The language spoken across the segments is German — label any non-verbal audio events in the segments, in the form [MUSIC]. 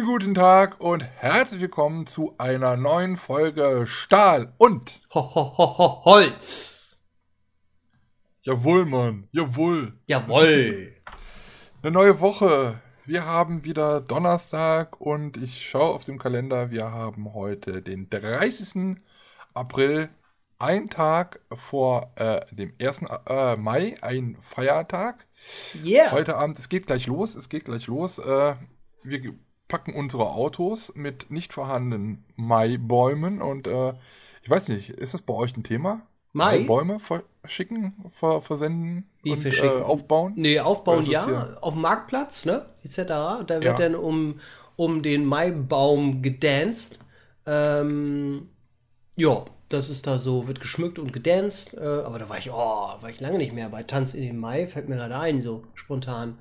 Schönen guten Tag und herzlich willkommen zu einer neuen Folge Stahl und Ho, ho, ho, ho, Holz. Jawohl, Mann, jawohl. Jawohl. Eine neue Woche. Wir haben wieder Donnerstag und ich schaue auf dem Kalender. Wir haben heute den 30. April, ein Tag vor äh, dem 1. Äh, Mai, ein Feiertag. Yeah. Heute Abend, es geht gleich los, es geht gleich los. Äh, wir packen unsere Autos mit nicht vorhandenen Maibäumen und äh, ich weiß nicht, ist das bei euch ein Thema? Mai? Bäume verschicken, ver versenden Wie und? Äh, aufbauen? Nee, aufbauen ja, auf dem Marktplatz, ne, etc. Da wird Ja. dann um, um den Maibaum gedanced. Ähm, ja, das ist da so, wird geschmückt und gedanced. Äh, aber da war ich, oh, war ich lange nicht mehr bei Tanz in den Mai, fällt mir gerade ein, so spontan.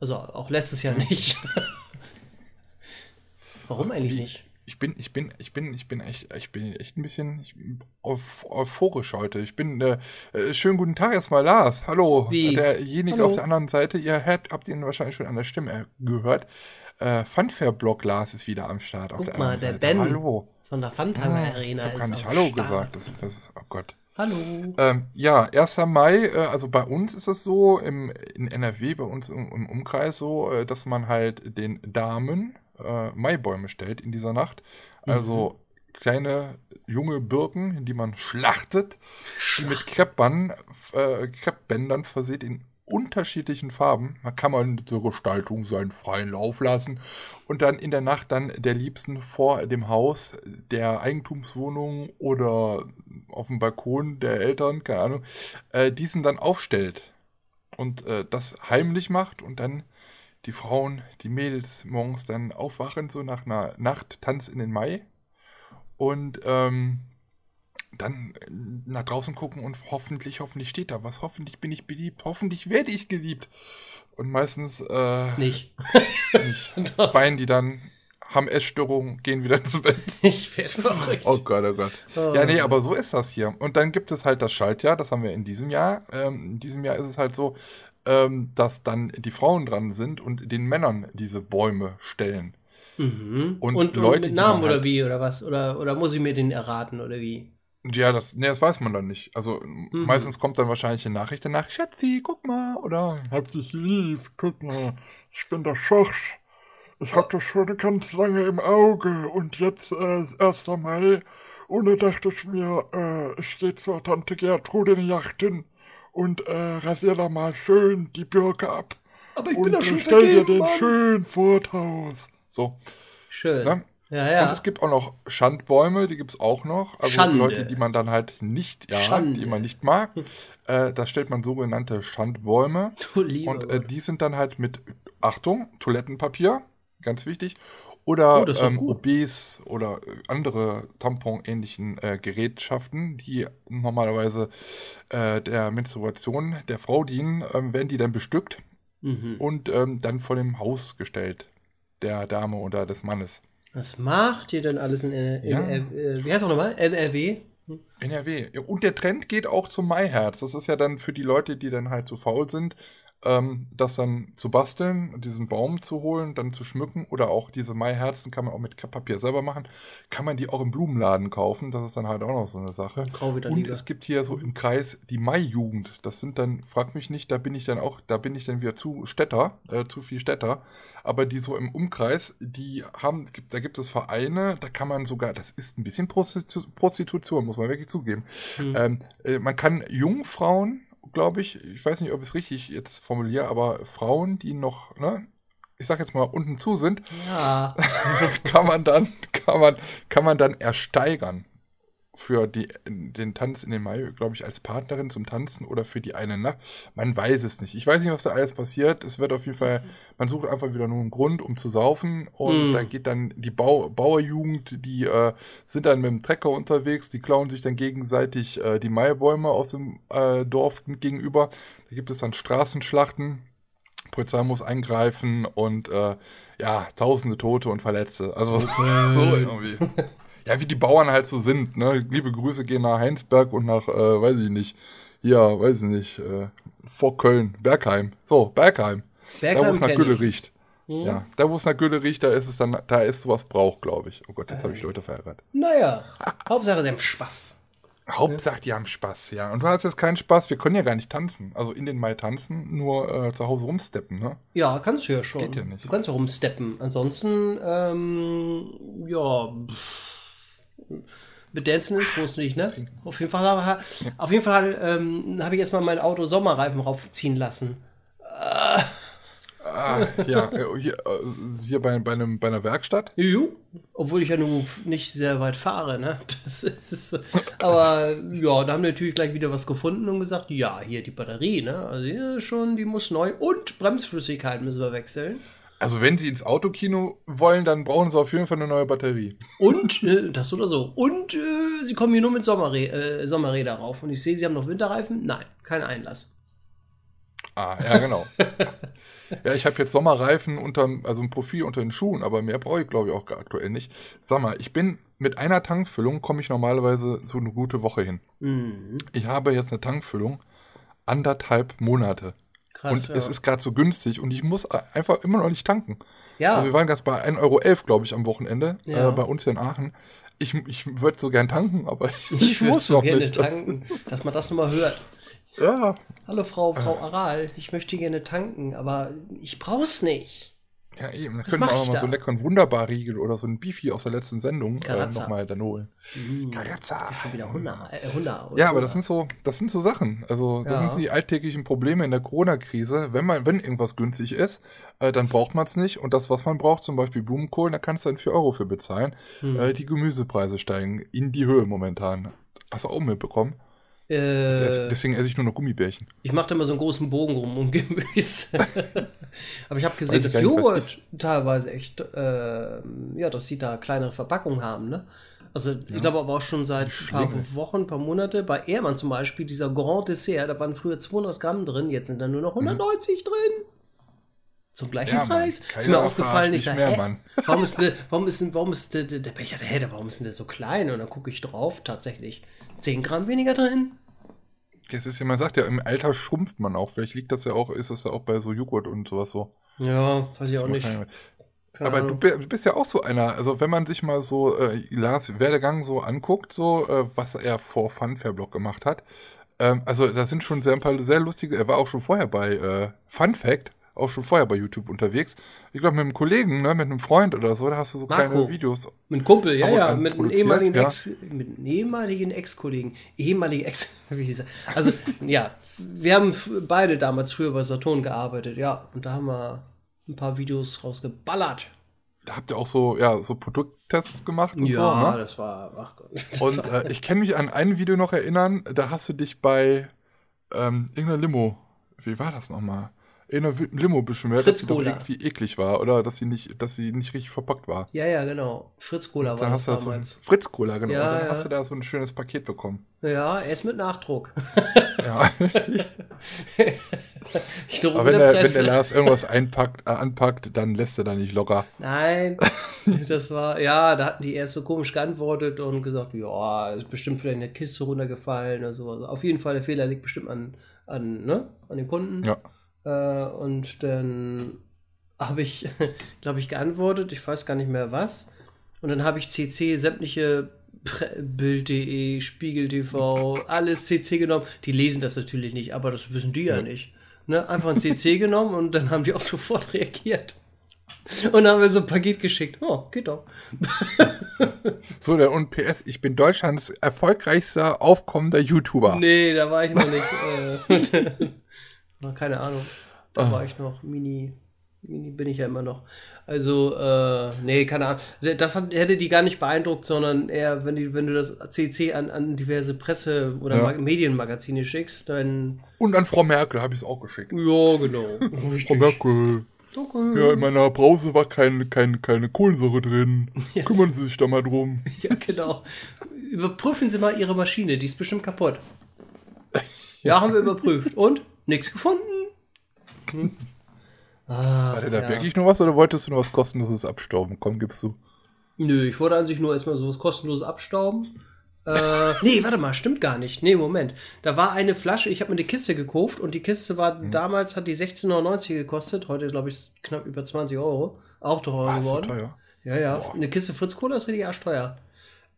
Also auch letztes Jahr nicht. [LAUGHS] Warum eigentlich nicht? Ich bin, ich bin, ich bin, ich bin echt, ich bin echt ein bisschen ich euphorisch heute. Ich bin, äh, äh, schönen guten Tag erstmal, Lars. Hallo. Wie? Derjenige Hallo. auf der anderen Seite, ihr hört, habt ihn wahrscheinlich schon an der Stimme gehört. Äh, Funfair-Blog Lars ist wieder am Start. Guck der mal, der Seite. Ben Hallo. von der Funtimer Ah, Arena ich hab gar ist nicht am Hallo Start. gesagt. Das, das ist, oh Gott. Hallo. Ähm, ja, 1. Mai, äh, also bei uns ist es so, im, in NRW, bei uns im, im Umkreis so, äh, dass man halt den Damen äh, Maibäume stellt in dieser Nacht. Also kleine junge Birken, die man schlachtet, die mit Kreppband, äh, Kreppbändern verseht in unterschiedlichen Farben. Da kann man zur Gestaltung seinen freien Lauf lassen und dann in der Nacht dann der Liebsten vor dem Haus der Eigentumswohnung oder auf dem Balkon der Eltern, keine Ahnung, äh, diesen dann aufstellt und äh, das heimlich macht und dann die Frauen, die Mädels morgens dann aufwachen, so nach einer Nacht Tanz in den Mai und ähm, dann nach draußen gucken und hoffentlich, hoffentlich steht da was. Hoffentlich bin ich beliebt. Hoffentlich werde ich geliebt. Und meistens äh, Nicht. nicht. [LAUGHS] weinen die dann, haben Essstörungen, gehen wieder ins Bett. [LAUGHS] Ich werde verrückt. Oh Gott, oh Gott. Oh. Ja, nee, aber so ist das hier. Und dann gibt es halt das Schaltjahr, das haben wir in diesem Jahr. Ähm, in diesem Jahr ist es halt so, ähm, dass dann die Frauen dran sind und den Männern diese Bäume stellen. Mhm. Und Und, und, Leute, mit die Namen oder halt- wie oder was? Oder, oder muss ich mir den erraten oder wie? Ja, das, nee, das weiß man dann nicht. Also meistens kommt dann wahrscheinlich eine Nachricht danach, Schatzi, guck mal, oder hab dich lieb, guck mal, ich bin der Schorsch. Ich hab das schon ganz lange im Auge und jetzt äh, ist 1. Mai und da dachte ich mir, äh, ich geh zur Tante Gertrude in die Yacht hin und äh, rasier da mal schön die Birke ab. Aber ich und äh, stell dir den schön vor Haus. So, Schön. ne? Ja, Und ja. es gibt auch noch Schandbäume, die gibt es auch noch. Also Schande. Leute, die man dann halt nicht, ja, Schande. die man nicht mag. [LAUGHS] Äh, da stellt man sogenannte Schandbäume. Du Und äh, die sind dann halt mit, Achtung, Toilettenpapier, ganz wichtig. Oder Oh, ähm. OBs oder äh, andere Tampon-ähnlichen äh, Gerätschaften, die normalerweise äh, der Menstruation der Frau dienen, ähm, werden die dann bestückt Mhm. und ähm, dann vor dem Haus gestellt. Der Dame oder des Mannes. Was macht ihr denn alles in, in, Ja. in äh, wie heißt das nochmal? NRW? NRW. Ja, Und der Trend geht auch zum Maiherz. Das ist ja dann für die Leute, die dann halt zu faul sind, ähm, das dann zu basteln, diesen Baum zu holen, dann zu schmücken oder auch diese Maiherzen kann man auch mit Krepppapier selber machen. Kann man die auch im Blumenladen kaufen. Das ist dann halt auch noch so eine Sache. Und lieber. es gibt hier so im Kreis die Mai-Jugend. Das sind dann, frag mich nicht, da bin ich dann auch, da bin ich dann wieder zu Städter, äh, zu viel Städter. Aber die so im Umkreis, die haben, da gibt es Vereine, da kann man sogar, das ist ein bisschen Prostitu Prostitution, muss man wirklich zugeben. Hm. Ähm, äh, man kann Jungfrauen, glaube ich, ich weiß nicht, ob ich es richtig jetzt formuliere, aber Frauen, die noch, ne, ich sag jetzt mal, unten zu sind, Ja. [LAUGHS] kann man dann, kann man, kann man dann ersteigern für die, den Tanz in den Mai, glaube ich, als Partnerin zum Tanzen oder für die eine Nacht. Man weiß es nicht. Ich weiß nicht, was da alles passiert. Es wird auf jeden Fall, man sucht einfach wieder nur einen Grund, um zu saufen. Und Mm. da geht dann die Bau, Bauerjugend, die äh, sind dann mit dem Trecker unterwegs, die klauen sich dann gegenseitig äh, die Maibäume aus dem äh, Dorf gegenüber. Da gibt es dann Straßenschlachten. Polizei muss eingreifen und äh, ja, tausende Tote und Verletzte. Also [LAUGHS] so, irgendwie. Ja, wie die Bauern halt so sind, ne? Liebe Grüße gehen nach Heinsberg und nach, äh, weiß ich nicht, hier, weiß ich nicht, äh, vor Köln, Bergheim. So, Bergheim. da, wo Bergheim es nach Gülle ich. riecht. Ja, da wo es nach Gülle riecht, da ist es dann, da ist sowas Brauch, glaube ich. Oh Gott, jetzt habe ich Leute verärgert. Naja, [LAUGHS] Hauptsache, sie haben Spaß. Hauptsache, die haben Spaß, ja. Und du hast jetzt keinen Spaß, wir können ja gar nicht tanzen. Also in den Mai tanzen, nur äh, zu Hause rumsteppen, ne? Ja, kannst du ja schon. Geht ja nicht. Du kannst ja rumsteppen. Ansonsten, ähm, ja. pff, Bedancen ist groß nicht, ne? Auf jeden Fall, auf jeden Fall ähm, habe ich erstmal mein Auto Sommerreifen raufziehen lassen. Ah, ja, äh, hier, äh, hier bei, bei, einem, bei einer Werkstatt. Juhu. Obwohl ich ja nun nicht sehr weit fahre, ne? Das ist, aber ja, da haben die natürlich gleich wieder was gefunden und gesagt, ja, hier die Batterie, ne? Also hier schon, die muss neu und Bremsflüssigkeit müssen wir wechseln. Also wenn sie ins Autokino wollen, dann brauchen sie auf jeden Fall eine neue Batterie. Und, äh, das oder so. Und äh, sie kommen hier nur mit Sommerrä äh, Sommerräder rauf. Und ich sehe, sie haben noch Winterreifen. Nein, kein Einlass. Ah, ja, genau. [LAUGHS] ja, ich habe jetzt Sommerreifen unter, also ein Profil unter den Schuhen, aber mehr brauche ich, glaube ich, auch aktuell nicht. Sag mal, ich bin mit einer Tankfüllung, komme ich normalerweise so eine gute Woche hin. Mhm. Ich habe jetzt eine Tankfüllung anderthalb Monate. Krass. und ja. es ist gerade so günstig und ich muss einfach immer noch nicht tanken. ja, Also wir waren jetzt bei 1,11 Euro, glaube ich, am Wochenende, Ja. äh, bei uns hier in Aachen. Ich, ich würde so gern tanken, aber [LAUGHS] ich, ich muss so noch gerne nicht. tanken, dass man das nochmal hört. Ja, Hallo Frau, Frau Aral, ich möchte gerne tanken, aber ich brauch's nicht. Ja, eben. Da Was können wir auch mal da? so einen leckeren Wunderbar-Riegel oder so einen Beefy aus der letzten Sendung äh, nochmal dann holen. Mhm. Karazza. Schon wieder Hunder, äh, Hunder. Ja, aber das sind so, das sind so Sachen. Also das Ja. sind so die alltäglichen Probleme in der Corona-Krise. Wenn man, wenn irgendwas günstig ist, äh, dann braucht man es nicht. Und das, was man braucht, zum Beispiel Blumenkohl, da kannst du dann 4 Euro für bezahlen. Hm. Äh, die Gemüsepreise steigen in die Höhe momentan. Hast du auch mitbekommen? Äh, Deswegen esse ich nur noch Gummibärchen. Ich mache da immer so einen großen Bogen rum um Gemüse. [LAUGHS] Aber ich habe gesehen, dass Joghurt teilweise echt, äh, ja, dass die da kleinere Verpackungen haben, ne? Also ich glaube aber auch schon seit ein paar. Wochen, ein paar Monate. Bei Ehrmann zum Beispiel, dieser Grand Dessert, da waren früher 200 Gramm drin, jetzt sind da nur noch 190 drin. Zum gleichen Mhm. Ja, Mann. Preis. Ist Keiner mir aufgefallen, ich sage, Mann. warum ist, der, [LAUGHS] warum ist, warum ist der, der, Becher, der- warum ist denn der so klein? Und dann gucke ich drauf, tatsächlich 10 Gramm weniger drin. Es ist ja, man sagt ja, im Alter schrumpft man auch. Vielleicht liegt das ja auch, ist das ja auch bei so Joghurt und sowas so. Ja, weiß ich auch Das nicht. kann- Keine Aber Ahnung. du bist ja auch so einer, also wenn man sich mal so äh, Lars Werdegang so anguckt, so äh, was er vor Funfair-Blog gemacht hat, ähm, also da sind schon sehr, ein paar sehr lustige, er war auch schon vorher bei äh, Fun Fact, auch schon vorher bei YouTube unterwegs. Ich glaube mit einem Kollegen, ne, mit einem Freund oder so, da hast du so Marco. kleine Videos. Mit einem Kumpel, ja, ja, mit einem ehemaligen ja. Ex, mit einem ehemaligen Ex-Kollegen, ehemalige Ex, [LAUGHS] wie hieß er? Also, ja, wir haben beide damals früher bei Saturn gearbeitet, ja, und da haben wir ein paar Videos rausgeballert. Da habt ihr auch so, ja, so Produkttests gemacht und ja, so, ne? das war, ach Gott. [LAUGHS] Und äh, ich kann mich an ein Video noch erinnern, da hast du dich bei ähm, irgendeiner Limo, wie war das nochmal? In einer Wi- Limo beschwert, Fritz dass sie irgendwie eklig war oder dass sie nicht, dass sie nicht richtig verpackt war. ja, ja, genau. Fritz Cola war Dann das hast du da so ein damals. Fritz Cola, genau. Ja, dann ja. hast du da so ein schönes Paket bekommen. Ja, erst mit Nachdruck. Ja. [LAUGHS] ich Aber wenn der wenn der Lars irgendwas einpackt, äh, anpackt, dann lässt er da nicht locker. Nein, [LAUGHS] das war, ja, da hatten die erst so komisch geantwortet und gesagt, ja, ist bestimmt vielleicht eine Kiste runtergefallen oder so. Also auf jeden Fall, der Fehler liegt bestimmt an, an, ne, an den Kunden. Ja. Äh, und dann habe ich, [LAUGHS] glaube ich, geantwortet, ich weiß gar nicht mehr was. Und dann habe ich CC sämtliche Bild.de, Spiegel TV, [LAUGHS] alles CC genommen. Die lesen das natürlich nicht, aber das wissen die ja, Ja. nicht. Ne? Einfach ein CC [LAUGHS] genommen und dann haben die auch sofort reagiert. Und dann haben wir so ein Paket geschickt. Oh, geht doch. So, der und PS, ich bin Deutschlands erfolgreichster aufkommender YouTuber. Nee, da war ich noch nicht. Keine Ahnung. Da Ah. war ich noch Mini. Mini bin ich ja immer noch. Also, äh, nee, keine Ahnung. Das hat, hätte die gar nicht beeindruckt, sondern eher, wenn, die, wenn du das CC an, an diverse Presse- oder Ja. Mag Medienmagazine schickst, dann. Und an Frau Merkel habe ich es auch geschickt. Ja, genau. [LAUGHS] Frau. Merkel, Danke. ja, in meiner Brause war kein, kein, keine Kohlensäure drin. [LAUGHS] Yes. Kümmern Sie sich da mal drum. [LAUGHS] Ja, genau. Überprüfen Sie mal Ihre Maschine, die ist bestimmt kaputt. Ja, haben wir überprüft. Und? Nichts gefunden. Hm. [LAUGHS] Ah, War denn da ja. wirklich nur was oder wolltest du nur was kostenloses abstauben? Komm, gibst du. Nö, ich wollte an sich nur erstmal so was kostenloses abstauben. Äh, [LAUGHS] nee, warte mal, stimmt gar nicht. Nee, Moment. Da war eine Flasche, ich habe mir eine Kiste gekauft und die Kiste war, mhm. damals hat die 16,99 gekostet, heute glaube ich knapp über 20 Euro. Auch teurer ah, geworden. So teuer. Ja, ja. Boah. Eine Kiste Fritz Cola ist richtig arschteuer.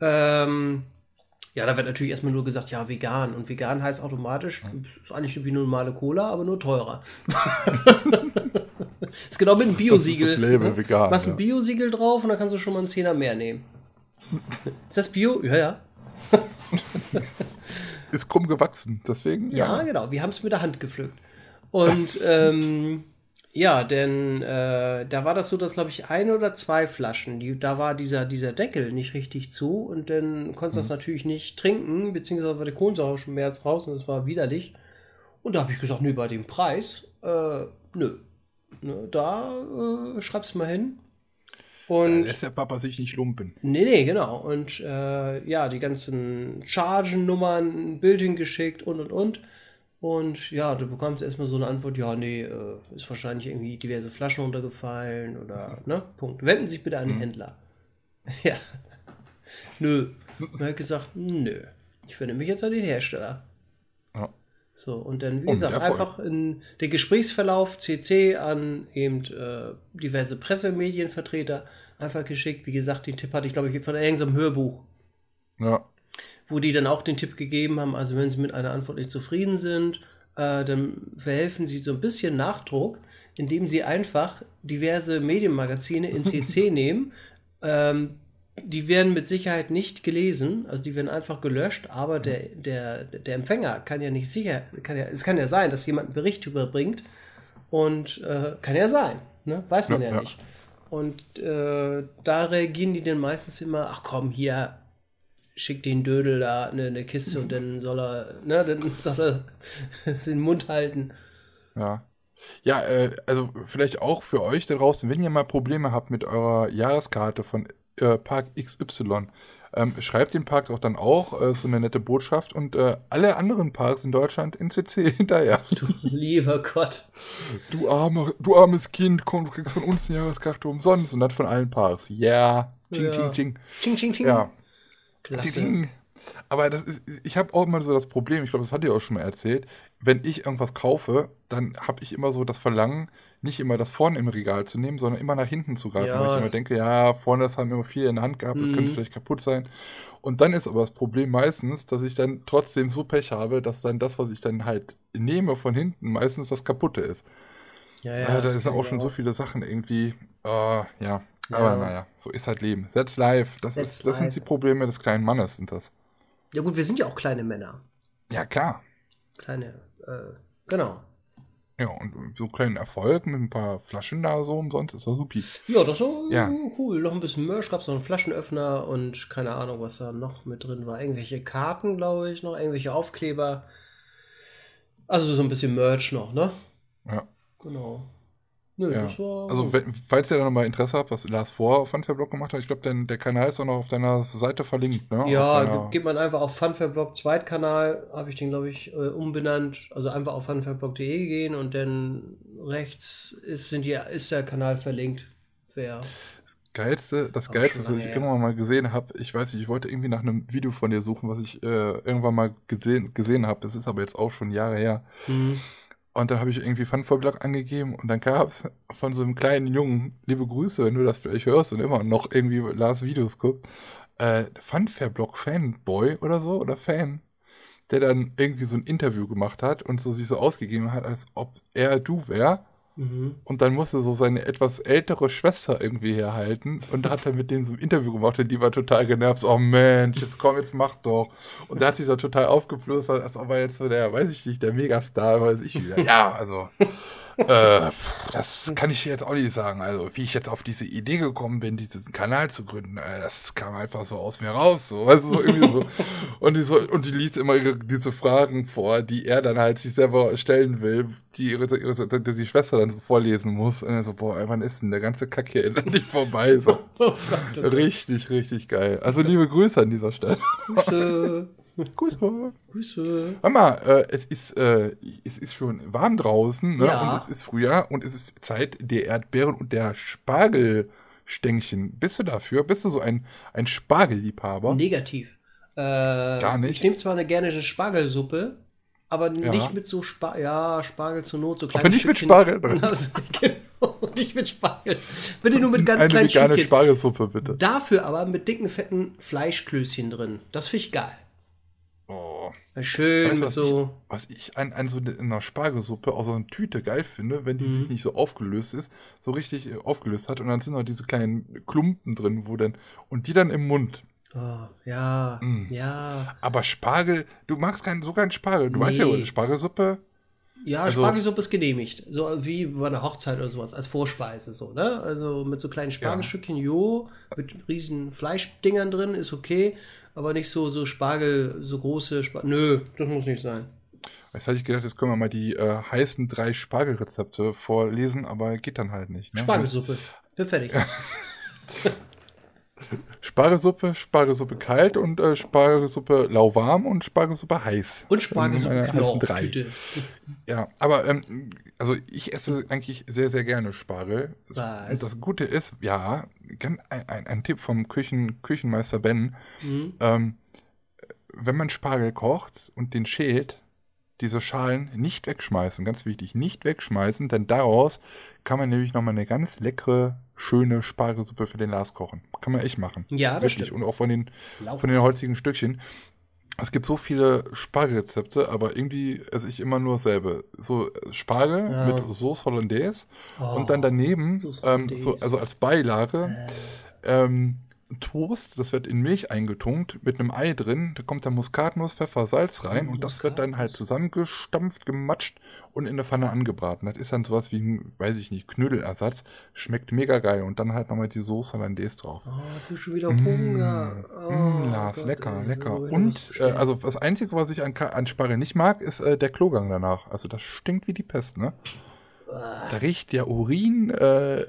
Ähm, ja, da wird natürlich erstmal nur gesagt, ja, vegan. Und vegan heißt automatisch, ist eigentlich wie normale Cola, aber nur teurer. [LAUGHS] ist genau mit einem Biosiegel. Das ist das Label, ne? vegan. Machst ein Biosiegel drauf und dann kannst du schon mal einen Zehner mehr nehmen. ist das Bio? Ja, ja. [LAUGHS] ist krumm gewachsen, deswegen. Ja, ja genau. Wir haben es mit der Hand gepflückt. Und ähm, ja, denn äh, da war das so, dass, glaube ich, ein oder zwei Flaschen, die, da war dieser, dieser Deckel nicht richtig zu und dann konntest du mhm. das natürlich nicht trinken, beziehungsweise war der Kohlensäure schon mehr als raus und das war widerlich. Und da habe ich gesagt, nö, bei dem Preis, äh, nö. Ne, da äh, schreib's mal hin. Und ja, lässt der Papa sich nicht lumpen. Nee, nee, genau. Und äh, ja, die ganzen Chargennummern, ein Bild hingeschickt und und und. Und ja, du bekommst erstmal so eine Antwort, ja, nee, äh, ist wahrscheinlich irgendwie diverse Flaschen runtergefallen oder, ne, Punkt. Wenden Sie sich bitte an den mhm. Händler. [LAUGHS] ja. Nö. Und er hat gesagt, nö. Ich wende mich jetzt an den Hersteller. Ja. So, und dann, wie gesagt, einfach in den Gesprächsverlauf CC an eben äh, diverse Pressemedienvertreter einfach geschickt. Wie gesagt, den Tipp hatte ich, glaube ich, von irgendeinem Hörbuch. Ja wo die dann auch den Tipp gegeben haben, also wenn sie mit einer Antwort nicht zufrieden sind, äh, dann verhelfen sie so ein bisschen Nachdruck, indem sie einfach diverse Medienmagazine in CC [LAUGHS] nehmen. Ähm, die werden mit Sicherheit nicht gelesen, also die werden einfach gelöscht, aber der, der, der Empfänger kann ja nicht sicher, kann ja, es kann ja sein, dass jemand einen Bericht überbringt und äh, kann ja sein, ne? weiß man ja, ja nicht. Und äh, da reagieren die dann meistens immer, ach komm, hier, schickt den Dödel da eine, eine Kiste und dann soll er, ne, dann [LAUGHS] soll er den Mund halten. Ja. Ja, äh, also vielleicht auch für euch da draußen, wenn ihr mal Probleme habt mit eurer Jahreskarte von äh, Park XY, ähm, schreibt den Park auch dann auch äh, so eine nette Botschaft und äh, alle anderen Parks in Deutschland in CC [LAUGHS] hinterher. Du lieber Gott. Du, arme, du armes Kind, komm, du kriegst von uns eine Jahreskarte umsonst und das von allen Parks. Yeah. Ching, ja. ching, ching. Ching, ching, ching. Ja. Klasse. Aber das ist, ich habe auch immer so das Problem, ich glaube, das hat ihr auch schon mal erzählt, wenn ich irgendwas kaufe, dann habe ich immer so das Verlangen, nicht immer das vorne im Regal zu nehmen, sondern immer nach hinten zu greifen. Ja. Weil ich immer denke, ja, vorne das haben immer viel in der Hand gehabt, das könnte mhm. vielleicht kaputt sein. Und dann ist aber das Problem meistens, dass ich dann trotzdem so Pech habe, dass dann das, was ich dann halt nehme von hinten, meistens das kaputte ist. Ja, ja, ja da sind auch schon auch. so viele Sachen irgendwie, uh, ja, aber naja, so ist halt Leben. That's life. Das, That's ist, das life. sind die Probleme des kleinen Mannes, sind das. Ja gut, wir sind ja auch kleine Männer. Ja, klar. Kleine, äh, genau. Ja, und so einen kleinen Erfolg mit ein paar Flaschen da so umsonst ist doch supi. Ja, das ist so ja. cool. Noch ein bisschen Merch, gab es noch einen Flaschenöffner und keine Ahnung, was da noch mit drin war. Irgendwelche Karten, glaube ich, noch, irgendwelche Aufkleber. Also so ein bisschen Merch noch, ne? Ja. Genau. Nö, ja. das war. Also, wenn, falls ihr da nochmal Interesse habt, was Lars vor auf Funfair-Blog gemacht hat, ich glaube, der Kanal ist auch noch auf deiner Seite verlinkt, ne? Ja, deiner... geht man einfach auf Funfair-Blog Zweitkanal, habe ich den, glaube ich, äh, umbenannt. Also einfach auf funfairblog.de gehen und dann rechts ist, sind die, ist der Kanal verlinkt. Wer. Das Geilste, das Geilste, was ich her. irgendwann mal gesehen habe, ich weiß nicht, ich wollte irgendwie nach einem Video von dir suchen, was ich äh, irgendwann mal gesehen, gesehen habe. Das ist aber jetzt auch schon Jahre her. Mhm und dann habe ich irgendwie Funfair-Blog angegeben und dann gab es von so einem kleinen Jungen, liebe Grüße, wenn du das vielleicht hörst und immer noch irgendwie Lars Videos guckst, äh, Funfair-Blog-Fanboy oder so oder Fan, der dann irgendwie so ein Interview gemacht hat und so sich so ausgegeben hat, als ob er du wär. Mhm. Und dann musste so seine etwas ältere Schwester irgendwie herhalten und da hat er mit denen so ein Interview gemacht und die war total genervt. So, oh Mensch, jetzt komm, jetzt mach doch. Und der hat sich so total aufgeplustert, als ob er jetzt so der, weiß ich nicht, der Megastar, weiß ich wieder. Ja, also äh, das kann ich jetzt auch nicht sagen. Also, wie ich jetzt auf diese Idee gekommen bin, diesen Kanal zu gründen, äh, das kam einfach so aus mir raus. So, weißt du, so irgendwie so. [LAUGHS] Und die, so, und die liest immer ihre, diese Fragen vor, die er dann halt sich selber stellen will, die ihre, ihre, die, die Schwester dann so vorlesen muss. Und er so, boah, wann ist denn der ganze Kack hier jetzt [LAUGHS] endlich vorbei? So. [LAUGHS] Oh oh richtig, richtig geil. Also, liebe Grüße an dieser Stelle. Grüße. Grüße. Hör mal, äh, es, ist, äh, es ist schon warm draußen ne? ja. und es ist Frühjahr und es ist Zeit der Erdbeeren und der Spargelstängchen. Bist du dafür? Bist du so ein, ein Spargelliebhaber? Negativ. Äh, Gar nicht? Ich nehme zwar eine gerne eine Spargelsuppe, aber Ja. nicht mit so Spargel. Ja, Spargel zur Not, so kleine Aber nicht mit Stückchen. Spargel drin. [LAUGHS] Also, genau, [LAUGHS] nicht mit Spargel. Bitte nur mit ganz Eine kleinen Stückchen. Spargelsuppe, bitte. Dafür aber mit dicken, fetten Fleischklößchen drin. Das finde ich geil. Oh. Schön Weißt was so. ich, was ich an, an so in einer Spargelsuppe aus so einer Tüte geil finde, wenn die Mhm. sich nicht so aufgelöst ist, so richtig äh, aufgelöst hat und dann sind noch diese kleinen Klumpen drin, wo dann und die dann im Mund. Oh, ja, Mm. ja. Aber Spargel, du magst keinen so keinen Spargel. Du weißt ja, Nee. Spargelsuppe. Ja, Also- Spargelsuppe ist genehmigt. So wie bei einer Hochzeit oder sowas, als Vorspeise so, ne? Also mit so kleinen Spargelstückchen, jo, mit riesen Fleischdingern drin, ist okay, aber nicht so, so Spargel, so große Spargel. Nö, das muss nicht sein. Jetzt hatte ich gedacht, jetzt können wir mal die äh, heißen drei Spargelrezepte vorlesen, aber geht dann halt nicht. Ne? Spargelsuppe. Bin fertig. [LAUGHS] Spargelsuppe, Spargelsuppe kalt und äh, Spargelsuppe lauwarm und Spargelsuppe heiß. Und Spargelsuppe Knorr, drei. Tüte. Ja, aber ähm, also ich esse eigentlich sehr, sehr gerne Spargel. Was? Und das Gute ist, ja, ein, ein, ein Tipp vom Küchen, Küchenmeister Ben, Mhm. ähm, wenn man Spargel kocht und den schält, diese Schalen nicht wegschmeißen, ganz wichtig, nicht wegschmeißen, denn daraus kann man nämlich nochmal eine ganz leckere, schöne Spargelsuppe für den Lars kochen. Kann man echt machen. Ja, das Wirklich. stimmt. Und auch von den, von den holzigen Stückchen. Es gibt so viele Spargelrezepte, aber irgendwie esse ich immer nur dasselbe. So äh, Spargel Ja. mit Sauce Hollandaise Oh. und dann daneben, Sauce ähm, so, also als Beilage, ähm, Toast, das wird in Milch eingetunkt mit einem Ei drin. Da kommt dann Muskatnuss, Pfeffer, Salz rein Mm, und das wird dann halt zusammengestampft, gematscht und in der Pfanne angebraten. Das ist dann sowas wie ein, weiß ich nicht, Knödelersatz. Schmeckt mega geil und dann halt nochmal die Sauce Hollandaise drauf. Oh, du schon wieder Hunger. Oh, mm, Lars, Gott, lecker, ey, lecker. Und äh, also das Einzige, was ich an, an Spargel nicht mag, ist äh, der Klogang danach. Also das stinkt wie die Pest, ne? Da riecht der Urin äh,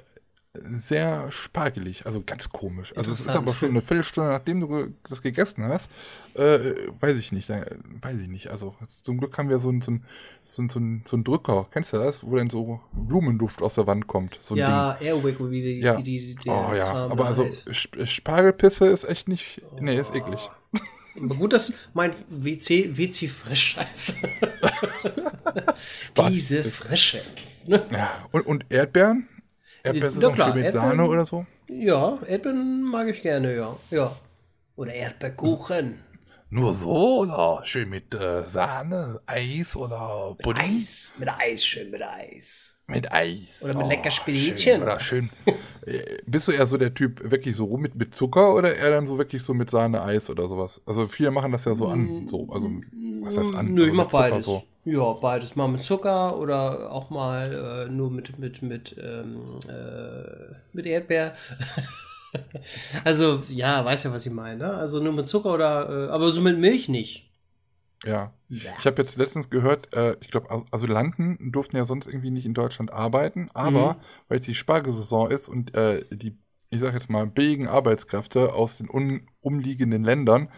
sehr spargelig, also ganz komisch. Also es ist aber schon eine Viertelstunde, nachdem du das gegessen hast, äh, weiß ich nicht, äh, weiß ich nicht. Also zum Glück haben wir so einen so ein, so ein, so ein, so ein Drücker, kennst du das, wo dann so Blumenduft aus der Wand kommt, so ein Ding. ja, Airwick, wie die, Ja. wie die, der Oh ja, Kram aber also heißt. Sp Spargelpisse ist echt nicht, nee, ist eklig. Aber gut, dass mein WC, WC frisch heißt. [LAUGHS] [LAUGHS] Diese Frische. Ja, und, und Erdbeeren? Erdbeeren ist auch klar, schön mit Erdbeeren- Sahne oder so? Ja, Erdbeeren mag ich gerne, ja. ja. Oder Erdbeerkuchen. Nur so oder schön mit äh, Sahne, Eis oder Pudding? Eis. Mit Eis, schön mit Eis. Mit Eis. Oder mit lecker Schön, Spinatchen. Oder schön. Äh, Bist du eher so der Typ wirklich so mit, mit Zucker oder eher dann so wirklich so mit Sahne, Eis oder sowas? Also viele machen das ja so an. So, also, was heißt an? Nö, Also ich mach mit beides. So. Ja, beides. Mal mit Zucker oder auch mal äh, nur mit, mit, mit, ähm, äh, mit Erdbeer. [LAUGHS] also, ja, weiß ja, was ich meine. Ne? Also nur mit Zucker oder, äh, aber so mit Milch nicht. Ja. Ja. Ich habe jetzt letztens gehört, äh, ich glaube, Asylanten durften ja sonst irgendwie nicht in Deutschland arbeiten, aber Mhm. weil jetzt die Spargelsaison ist und äh, die, ich sag jetzt mal, billigen Arbeitskräfte aus den umliegenden Ländern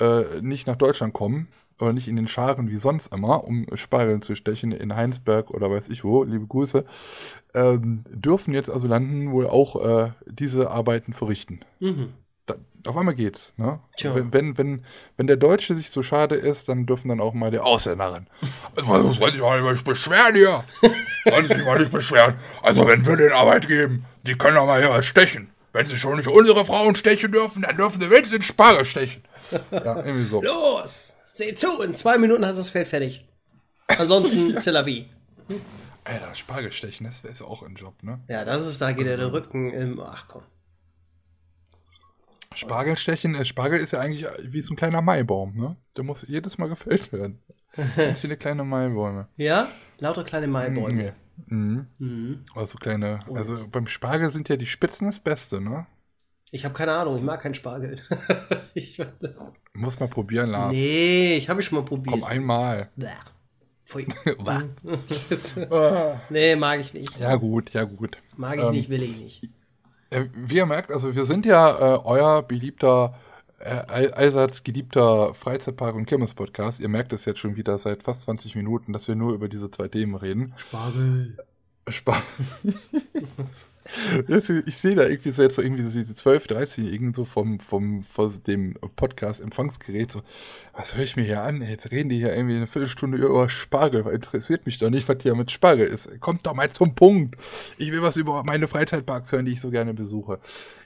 äh, nicht nach Deutschland kommen oder nicht in den Scharen wie sonst immer, um Spargeln zu stechen in Heinsberg oder weiß ich wo, liebe Grüße, ähm, dürfen jetzt Asylanten wohl auch äh, diese Arbeiten verrichten. Mhm. Da, auf einmal geht's, ne? Wenn, wenn, wenn, wenn der Deutsche sich so schade ist, dann dürfen dann auch mal die Ausländer ran. Also, soll sich mal nicht beschweren hier. Sollen sich mal nicht beschweren. Also, wenn wir den Arbeit geben, die können doch mal hier was stechen. Wenn sie schon nicht unsere Frauen stechen dürfen, dann dürfen sie wenigstens Spargel stechen. Ja, irgendwie so. Los! Seh zu, in zwei Minuten hast du das Feld fertig. Ansonsten c'est la vie. Alter, Spargel stechen, das wäre auch ein Job, ne? Ja, das ist, da geht ja der Rücken im. Ach komm. Spargel stechen, äh, Spargel ist ja eigentlich wie so ein kleiner Maibaum, ne? Der muss jedes Mal gefällt werden. Ganz viele kleine Maibäume. [LAUGHS] Ja? Lauter kleine Maibäume. Mhm. Mhm. Also kleine, Und? also beim Spargel sind ja die Spitzen das Beste, ne? Ich habe keine Ahnung, ich mag keinen Spargel. [LAUGHS] ich, Muss mal probieren, Lars. nee, ich habe ich schon mal probiert. Komm einmal. [LAUGHS] [LAUGHS] Nee, mag ich nicht. ja gut, ja gut. Mag ich Ähm, nicht, will ich nicht. Äh, Wie ihr merkt, also wir sind ja äh, euer beliebter, äh, all- allseits geliebter Freizeitpark- und Kirmes-Podcast. Ihr merkt es jetzt schon wieder seit fast 20 Minuten, dass wir nur über diese zwei Themen reden. Spargel. Spaß. ich sehe da irgendwie so jetzt so irgendwie so diese 12, 13-Jährigen so vom, vom, von dem Podcast-Empfangsgerät so, was höre ich mir hier an? Jetzt reden die hier irgendwie eine Viertelstunde über Spargel, interessiert mich doch nicht, was hier mit Spargel ist. Kommt doch mal zum Punkt. Ich will was über meine Freizeitparks hören, die ich so gerne besuche.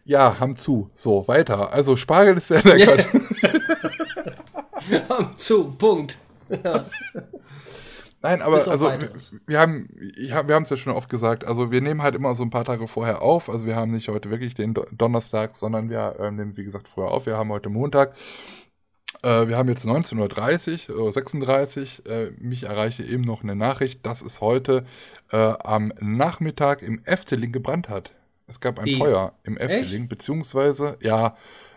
Ja, haben zu. So, weiter. Also Spargel ist sehr lecker. [LAUGHS] haben zu, Punkt. Ja. Nein, aber also wir, wir haben wir haben es ja schon oft gesagt, also wir nehmen halt immer so ein paar Tage vorher auf, also wir haben nicht heute wirklich den Donnerstag, sondern wir äh, nehmen wie gesagt früher auf. Wir haben heute Montag. Äh, wir haben jetzt 19.30 Uhr, 36 äh, mich erreichte eben noch eine Nachricht, dass es heute äh, am Nachmittag im Efteling gebrannt hat. Es gab ein wie? Feuer im Efteling, Echt? beziehungsweise, ja,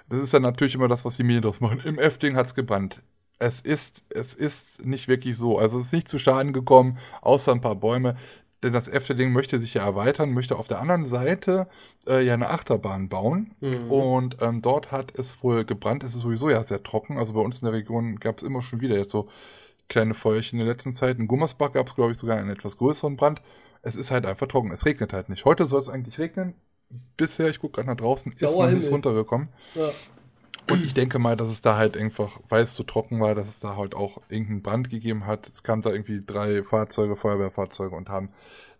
das ist dann natürlich immer das, was die Medien draus machen. Im Efteling hat es gebrannt es ist, es ist nicht wirklich so. Also es ist nicht zu Schaden gekommen, außer ein paar Bäume. Denn das Efteling möchte sich ja erweitern, möchte auf der anderen Seite äh, ja eine Achterbahn bauen. Mhm. Und ähm, dort hat es wohl gebrannt. Es ist sowieso ja sehr trocken. Also bei uns in der Region gab es immer schon wieder jetzt so kleine Feuerchen in der letzten Zeit. In Gummersbach gab es, glaube ich, sogar einen etwas größeren Brand. Es ist halt einfach trocken. Es regnet halt nicht. Heute soll es eigentlich regnen. Bisher, ich gucke gerade nach draußen, ist noch nichts runtergekommen. Ja. Und ich denke mal, dass es da halt einfach, weil es so trocken war, dass es da halt auch irgendeinen Brand gegeben hat. Es kamen da irgendwie drei Fahrzeuge, Feuerwehrfahrzeuge und haben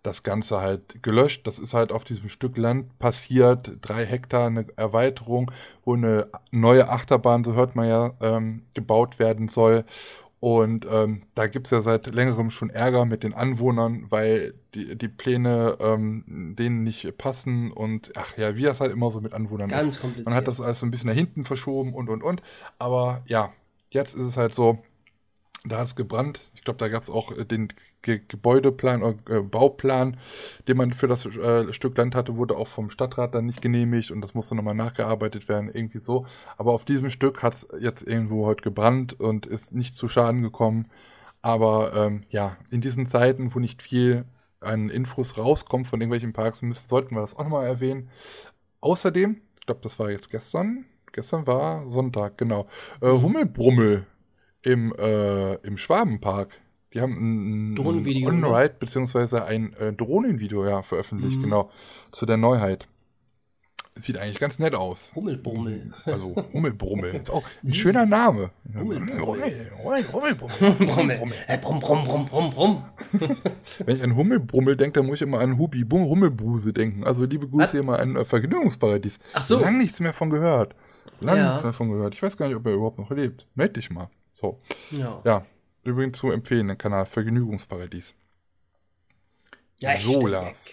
das Ganze halt gelöscht. Das ist halt auf diesem Stück Land passiert. Drei Hektar, eine Erweiterung, wo eine neue Achterbahn, so hört man ja, ähm, gebaut werden soll. Und ähm, da gibt es ja seit längerem schon Ärger mit den Anwohnern, weil die, die Pläne ähm, denen nicht passen und ach ja, wie das halt immer so mit Anwohnern Ganz ist. kompliziert. Man hat das alles so ein bisschen nach hinten verschoben und und und. Aber ja, jetzt ist es halt so, da hat es gebrannt. Ich glaube, da gab es auch äh, den Ge Gebäudeplan oder äh, Bauplan, den man für das äh, Stück Land hatte, wurde auch vom Stadtrat dann nicht genehmigt und das musste nochmal nachgearbeitet werden, irgendwie so. Aber auf diesem Stück hat es jetzt irgendwo heute gebrannt und ist nicht zu Schaden gekommen. Aber ähm, ja, in diesen Zeiten, wo nicht viel an Infos rauskommt von irgendwelchen Parks, müssen, sollten wir das auch nochmal erwähnen. Außerdem, ich glaube, das war jetzt gestern, gestern war Sonntag, genau, äh. Hummelbrummel im, äh, im Schwabenpark. Die haben ein, ein On-Ride beziehungsweise ein äh, Drohnenvideo ja, veröffentlicht, mhm. genau, zu der Neuheit. Sieht eigentlich ganz nett aus. Hummelbrummel. Also Hummelbrummel. Ist auch ein schöner Name. Hummelbrummel. Hummelbrummel. Äh, brumm, brumm, brumm, brumm, brumm. [LAUGHS] Wenn ich an Hummelbrummel denke, dann muss ich immer an Hubi Bum Hummelbruse denken. Also liebe Grüße hier mal an äh, Vergnügungsparadies. Ach so. Lang nichts mehr von gehört. Lang ja. nichts mehr von gehört. Ich weiß gar nicht, ob er überhaupt noch lebt. Meld dich mal. So. Ja. Ja. Übrigens zu empfehlen, den Kanal Vergnügungsparadies. Ja, so, Lars.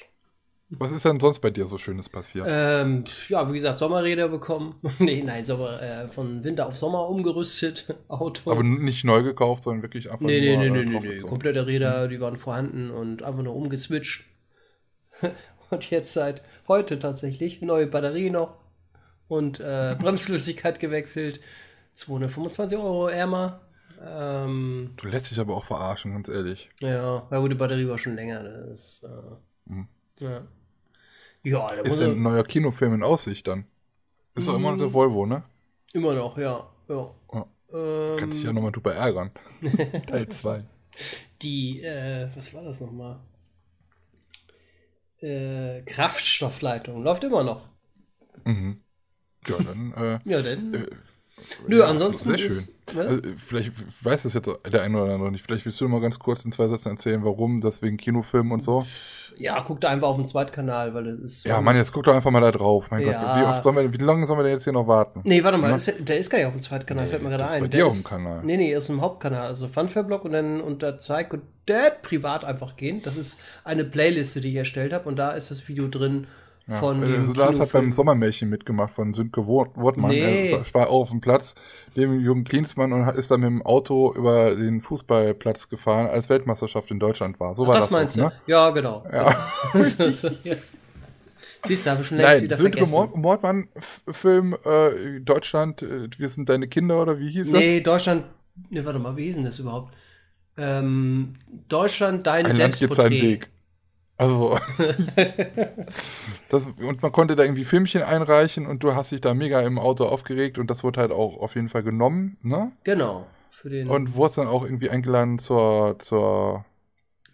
Was ist denn sonst bei dir so Schönes passiert? Ähm, ja, wie gesagt, Sommerräder bekommen. [LAUGHS] nee, nein, Sommer, äh, von Winter auf Sommer umgerüstet, [LAUGHS] Auto. Aber nicht neu gekauft, sondern wirklich einfach nee, nur... Nee, nee, nee, nee, nee. Komplette Räder, die waren vorhanden und einfach nur umgeswitcht. [LAUGHS] und jetzt seit heute tatsächlich neue Batterie noch und äh, Bremsflüssigkeit gewechselt. 225 Euro ärmer. Ähm, du lässt dich aber auch verarschen, ganz ehrlich. Ja, weil die Batterie war schon länger. Das, äh, mhm. ja. Ja, da Ist ein neuer Kinofilm in Aussicht dann? Ist doch immer noch der mhm. Volvo, ne? Immer noch, ja. ja. ja. Ähm, Kannst dich ja nochmal drüber ärgern. [LAUGHS] Teil 2. Die, äh, was war das nochmal? Äh, Kraftstoffleitung läuft immer noch. Mhm. Ja, dann. Äh, [LAUGHS] ja, dann. Nö, ansonsten. Sehr schön. Ist, ne? also, vielleicht weiß das jetzt der eine oder andere nicht. Vielleicht willst du mal ganz kurz in zwei Sätzen erzählen, warum, das wegen Kinofilmen und so. Ja, guck da einfach auf den Zweitkanal, weil das ist. So ja, Mann, jetzt guck doch einfach mal da drauf. Mein ja. Gott, wie oft sollen wir, wie lange sollen wir denn jetzt hier noch warten? Nee, warte mal, ist, der ist gar nicht auf dem Zweitkanal, nee, fällt mir gerade ein. Bei der dir ist, auf dem Kanal. Nee, nee, er ist im Hauptkanal, also Funfair-Blog und dann unter Zeig und Dad privat einfach gehen. Das ist eine Playliste, die ich erstellt habe und da ist das Video drin ja, von also dem Lars hat beim Sommermärchen mitgemacht von Sönke Wortmann. Nee. Er war auch auf dem Platz, dem Jürgen Klinsmann und ist dann mit dem Auto über den Fußballplatz gefahren, als Weltmeisterschaft in Deutschland war. So Ach, war das. Das meinst du? Ne? Ja, genau. Ja. [LAUGHS] Siehst du, habe ich schon längst Nein, wieder Sönke vergessen. Mordmann-Film äh, Deutschland, äh, wir sind deine Kinder oder wie hieß das? Nee, Deutschland, ne, warte mal, wie hieß denn das überhaupt? Ähm, Deutschland, dein Ein Selbstporträt. Land geht seinen Weg. Also, [LAUGHS] das, und man konnte da irgendwie Filmchen einreichen und du hast dich da mega im Auto aufgeregt und das wurde halt auch auf jeden Fall genommen, ne? Genau. Für den und wurdest dann auch irgendwie eingeladen zur, zur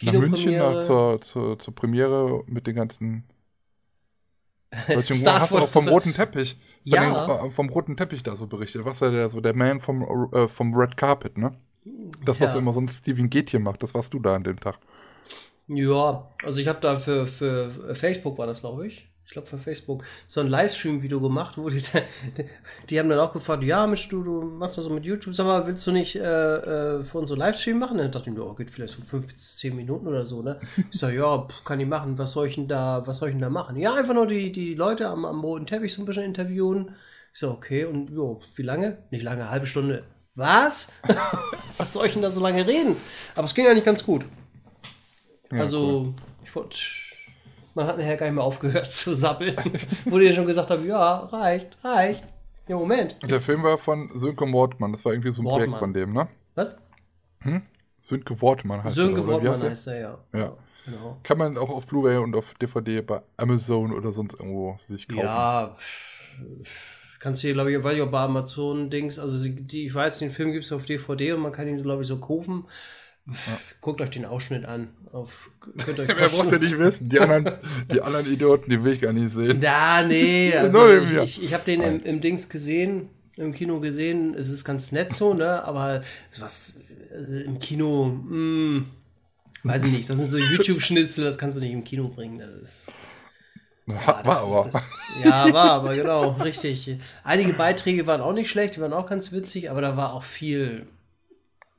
nach München nach, zur, zur, zur Premiere mit den ganzen. [LAUGHS] Stars hast du auch vom roten Teppich. Ja. Den, äh, vom roten Teppich da so berichtet. Was er der so der Man vom, äh, vom Red Carpet, ne? Das, was ja. immer sonst Steven Gätchen macht, das warst du da an dem Tag. Ja, also ich habe da für, für Facebook war das, glaube ich ich glaube für Facebook, so ein Livestream-Video gemacht, wo die, [LAUGHS] die haben dann auch gefragt, ja, Mensch, du, du machst das so mit YouTube, sag mal, willst du nicht äh, äh, für uns so Livestream machen? Dann dachte ich mir, oh, geht vielleicht so 5 bis 10 Minuten oder so, ne? Ich sag, ja, pff, kann ich machen, was soll ich denn da, was soll ich denn da machen? Ja, einfach nur die, die Leute am, am roten Teppich so ein bisschen interviewen. Ich sag, okay, und jo, wie lange? Nicht lange, halbe Stunde. Was? [LAUGHS] was soll ich denn da so lange reden? Aber es ging eigentlich ganz gut. Ja, also, cool. ich wollte man hat nachher gar nicht mehr aufgehört [LAUGHS] zu sappeln. [LAUGHS] Wo die schon gesagt haben, ja, reicht, reicht. Ja, Moment. Der Film war von Sönke Wortmann. Das war irgendwie so ein Wortmann. Projekt von dem, ne? Was? Hm? Sönke Wortmann heißt Sönke er. Sönke Wortmann heißt er, ja. Ja. Genau. Kann man auch auf Blu-ray und auf DVD bei Amazon oder sonst irgendwo sich kaufen. Ja, kannst du hier, glaube ich, weiß ich auch bei Amazon-Dings, also die, ich weiß, den Film gibt es auf DVD und man kann ihn, glaube ich, so kaufen. Ja. Guckt euch den Ausschnitt an. Auf, könnt [LAUGHS] euch Wer braucht ja nicht wissen? Die anderen, [LAUGHS] die anderen Idioten, die will ich gar nicht sehen. Da, nee. [LAUGHS] Also ich ich, ich habe den im, im, Dings gesehen, im Kino gesehen. Es ist ganz nett so, ne? Aber was also im Kino, mh, hm, weiß ich nicht. Das sind so YouTube-Schnipsel, das kannst du nicht im Kino bringen. Das ist. Ja, war aber. Das, ja, war aber, genau, richtig. Einige Beiträge waren auch nicht schlecht, die waren auch ganz witzig, aber da war auch viel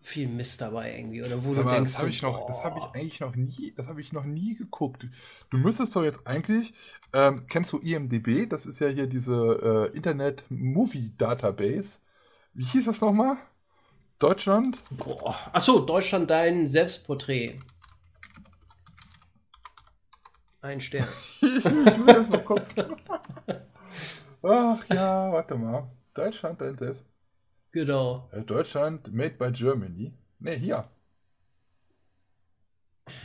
viel Mist dabei irgendwie. Oder wo Sag du denkst, das habe ich noch, das habe ich eigentlich noch nie, das habe ich noch nie geguckt. Du müsstest doch jetzt eigentlich, ähm, kennst du IMDB? Das ist ja hier diese äh, Internet Movie Database. Wie hieß das nochmal? Deutschland? Boah. Achso, Deutschland dein Selbstporträt. Ein Stern. [LAUGHS] ich will das mal gucken. [LAUGHS] Ach ja, warte mal. Deutschland dein Selbstporträt. Genau. Äh, Deutschland, made by Germany. Ne, hier.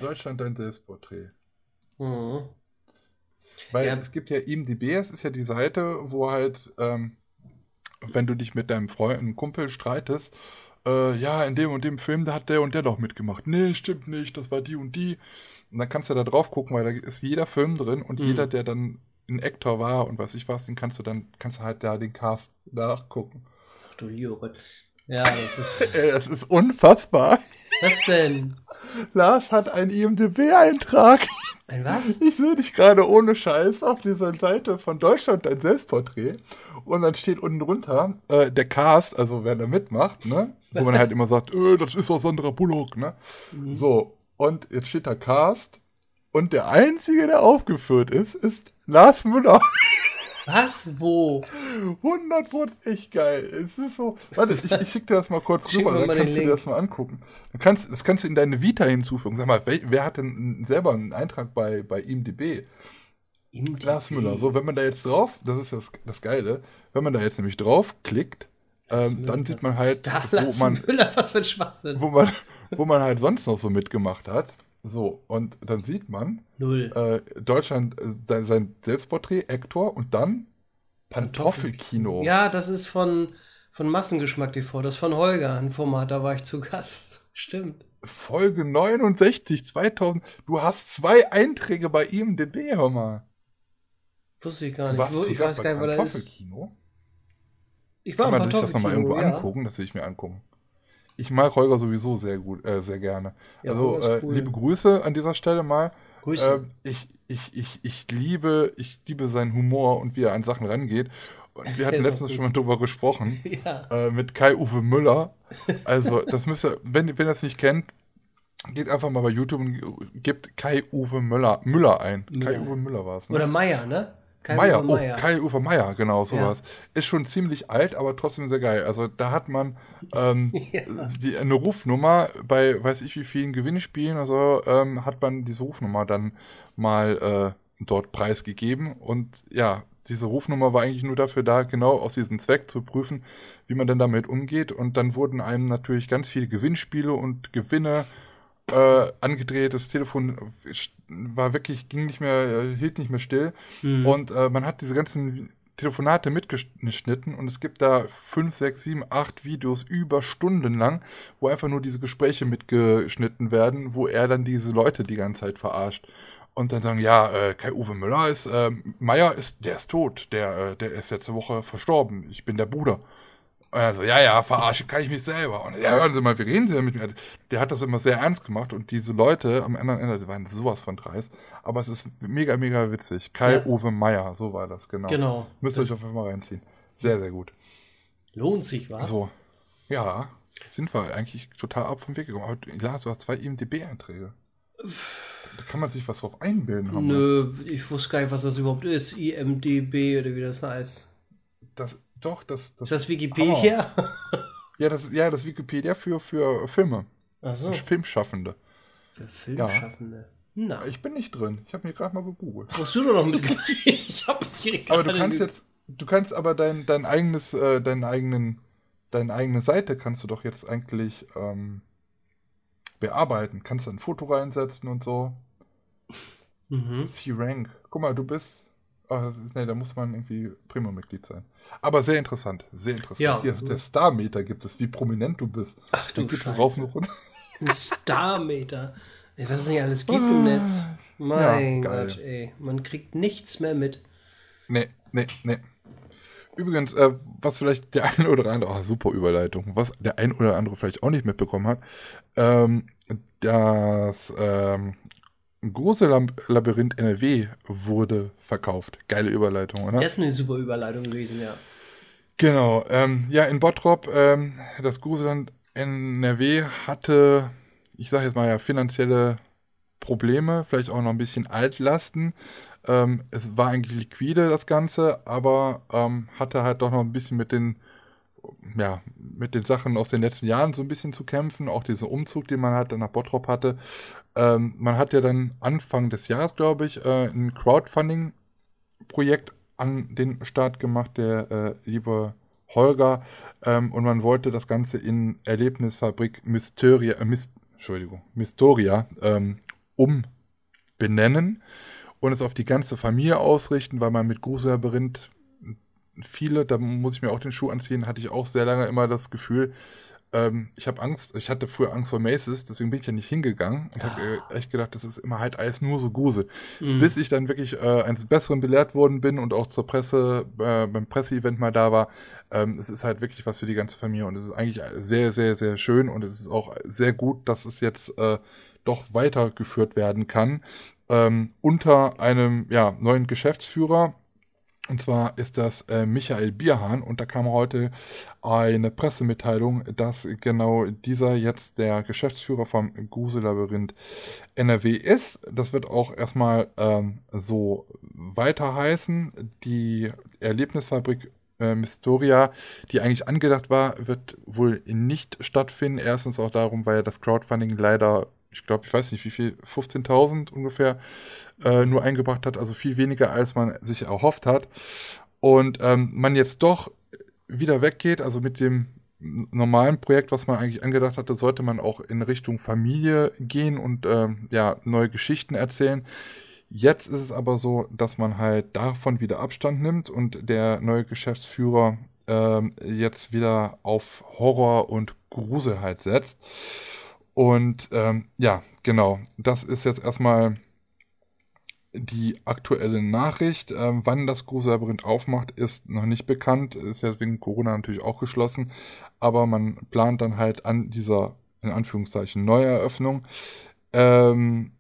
Deutschland dein Selbstporträt. Mhm. Weil ja. es gibt ja IMDb, es ist ja die Seite, wo halt, ähm, wenn du dich mit deinem Freund, einem Kumpel streitest, äh, ja, in dem und dem Film, da hat der und der doch mitgemacht. Nee, stimmt nicht, das war die und die. Und dann kannst du da drauf gucken, weil da ist jeder Film drin und mhm. jeder, der dann ein Actor war und was ich was, den kannst du dann, kannst du halt da den Cast nachgucken du lieber Ja, das ist. [LAUGHS] das ist unfassbar. Was denn? Lars hat einen IMDB-Eintrag. Ein was? Ich sehe dich gerade ohne Scheiß auf dieser Seite von Deutschland dein Selbstporträt. Und dann steht unten drunter äh, der Cast, also wer da mitmacht, ne? Wo man halt immer sagt, äh, das ist doch Sandra Bullock, ne? Mhm. So, und jetzt steht da Cast. Und der einzige, der aufgeführt ist, ist Lars Müller. Was? Wo? 100 Pfund, echt geil. Es ist so. Warte, ich, ich schicke dir das mal kurz rüber, dann kannst du dir das mal angucken. Du kannst, das kannst du in deine Vita hinzufügen. Sag mal, wer, wer hat denn selber einen Eintrag bei, bei IMDB? IMDb. Lars Müller. So, wenn man da jetzt drauf, das ist das, das Geile, wenn man da jetzt nämlich draufklickt, ähm, dann sieht man halt, wo man, Müller, was für ein Schwachsinn. Wo man, wo man halt sonst noch so mitgemacht hat. So, und dann sieht man. Äh, Deutschland, äh, sein Selbstporträt, Hector und dann Pantoffelkino. Ja, das ist von, von Massengeschmack TV, das ist von Holger, ein Format, da war ich zu Gast. [LAUGHS] Stimmt. Folge 69, 2000. Du hast zwei Einträge bei IMDB, hör mal. Wusste ich gar nicht. Wo, ich weiß gar nicht, wo das ist. Ich war Kann man sich das nochmal irgendwo ja. angucken? Das will ich mir angucken. Ich mag Holger sowieso sehr gut, äh, sehr gerne. Ja, also äh, cool. liebe Grüße an dieser Stelle mal. Grüße. Äh, ich, ich, ich, ich liebe, ich liebe seinen Humor und wie er an Sachen rangeht. Und wir [LAUGHS] hatten letztens schon mal drüber gesprochen. [LAUGHS] ja. äh, mit Kai-Uwe Müller. Also, [LAUGHS] das müsst ihr, wenn, wenn ihr das nicht kennt, geht einfach mal bei YouTube und gebt Kai-Uwe Müller, Müller ein. Kai-Uwe Müller war es. Ne? Oder Meier, ne? Kai Meier, oh, Kai Uwe Meier, genau, sowas. Ja. Ist schon ziemlich alt, aber trotzdem sehr geil. Also da hat man ähm, [LAUGHS] ja. die, eine Rufnummer bei weiß ich wie vielen Gewinnspielen oder so, ähm, hat man diese Rufnummer dann mal äh, dort preisgegeben. Und ja, diese Rufnummer war eigentlich nur dafür da, genau aus diesem Zweck zu prüfen, wie man denn damit umgeht. Und dann wurden einem natürlich ganz viele Gewinnspiele und Gewinne äh, angedreht, das Telefon war wirklich, ging nicht mehr, äh, hielt nicht mehr still. Mhm. Und äh, man hat diese ganzen Telefonate mitgeschnitten und es gibt da fünf, sechs, sieben, acht Videos über Stunden lang, wo einfach nur diese Gespräche mitgeschnitten werden, wo er dann diese Leute die ganze Zeit verarscht. Und dann sagen, ja, äh, Kai-Uwe Müller ist, äh, Meier ist, der ist tot, der, äh, der ist letzte Woche verstorben, ich bin der Bruder. Und er so, ja, ja, verarsche kann ich mich selber. Und ja, hören Sie mal, wie reden Sie denn mit mir? Also, der hat das immer sehr ernst gemacht und diese Leute am anderen Ende die waren sowas von dreist. Aber es ist mega, mega witzig. Kai-Uwe ja. Meier, so war das, genau. Genau. Müsst ihr euch auf jeden Fall reinziehen. Sehr, sehr gut. Lohnt sich, wa? So, ja, sind wir eigentlich total ab vom Weg gekommen. Aber Lars, du hast zwei IMDB-Einträge. Da kann man sich was drauf einbilden. Haben Nö, ich wusste gar nicht, was das überhaupt ist. IMDB oder wie das heißt. Das, doch, das. das ist das Wikipedia? ja, das, ja, das Wikipedia für, für Filme. Ach so. Filmschaffende. Für Filmschaffende. Ja. Na. Ich bin nicht drin. Ich habe mir gerade mal gegoogelt. Musst du doch noch mit. [LAUGHS] ich habe Aber du kannst jetzt. Du kannst aber dein, dein eigenes, äh, deinen eigenen, deine eigene Seite kannst du doch jetzt eigentlich ähm, bearbeiten. Kannst du ein Foto reinsetzen und so. Mhm. C-Rank. Guck mal, du bist. Oh, nee, da muss man irgendwie Primo-Mitglied sein. Aber sehr interessant. Sehr interessant. Ja. Hier, der Star-Meter gibt es, wie prominent du bist. Ach du Scheiße. Rauf und runter. Ein Star-Meter. Was es nicht alles gibt im Netz. Mein ja, Gott, ey. Man kriegt nichts mehr mit. Nee, nee, nee. Übrigens, äh, was vielleicht der [LAUGHS] eine oder andere, oh, super Überleitung, was der ein oder andere vielleicht auch nicht mitbekommen hat, ähm, das ähm, Grusellabyrinth NRW wurde verkauft. Geile Überleitung, oder? Das ist eine super Überleitung gewesen, ja. Genau, ähm, ja, in Bottrop, ähm, das Gruseland NRW hatte, ich sage jetzt mal ja, finanzielle Probleme, vielleicht auch noch ein bisschen Altlasten. Ähm, es war eigentlich liquide, das Ganze, aber ähm, hatte halt doch noch ein bisschen mit den, ja, mit den Sachen aus den letzten Jahren so ein bisschen zu kämpfen. Auch diesen Umzug, den man halt nach Bottrop hatte. Ähm, man hat ja dann Anfang des Jahres, glaube ich, äh, ein Crowdfunding-Projekt an den Start gemacht, der äh, liebe Holger. Ähm, und man wollte das Ganze in Erlebnisfabrik Mysteria, äh, Mist, Entschuldigung, Mystoria ähm, umbenennen und es auf die ganze Familie ausrichten, weil man mit Grusellabyrinth viele, da muss ich mir auch den Schuh anziehen, hatte ich auch sehr lange immer das Gefühl, ähm, ich habe Angst, ich hatte früher Angst vor Maces, deswegen bin ich ja nicht hingegangen und habe äh, echt gedacht, das ist immer halt alles nur so Grusel. Mhm. Bis ich dann wirklich äh, eines Besseren belehrt worden bin und auch zur Presse, äh, beim Presseevent mal da war. Ähm, es ist halt wirklich was für die ganze Familie und es ist eigentlich sehr, sehr, sehr schön und es ist auch sehr gut, dass es jetzt äh, doch weitergeführt werden kann ähm, unter einem ja, neuen Geschäftsführer. Und zwar ist das äh, Michael Bierhahn und da kam heute eine Pressemitteilung, dass genau dieser jetzt der Geschäftsführer vom Grusel-Labyrinth NRW ist. Das wird auch erstmal ähm, so weiter heißen. Die Erlebnisfabrik äh, die eigentlich angedacht war, wird wohl nicht stattfinden. Erstens auch darum, weil das Crowdfunding leider ich glaube, ich weiß nicht, wie viel, 15.000 ungefähr äh, nur eingebracht hat, also viel weniger, als man sich erhofft hat. Und ähm, man jetzt doch wieder weggeht, also mit dem normalen Projekt, was man eigentlich angedacht hatte, sollte man auch in Richtung Familie gehen und ähm, ja, neue Geschichten erzählen. Jetzt ist es aber so, dass man halt davon wieder Abstand nimmt und der neue Geschäftsführer ähm, jetzt wieder auf Horror und Grusel halt setzt. Und ähm, ja, genau, das ist jetzt erstmal die aktuelle Nachricht. Ähm, wann das Grusellabyrinth aufmacht, ist noch nicht bekannt. Ist ja wegen Corona natürlich auch geschlossen. Aber man plant dann halt an dieser, in Anführungszeichen, Neueröffnung. Ähm,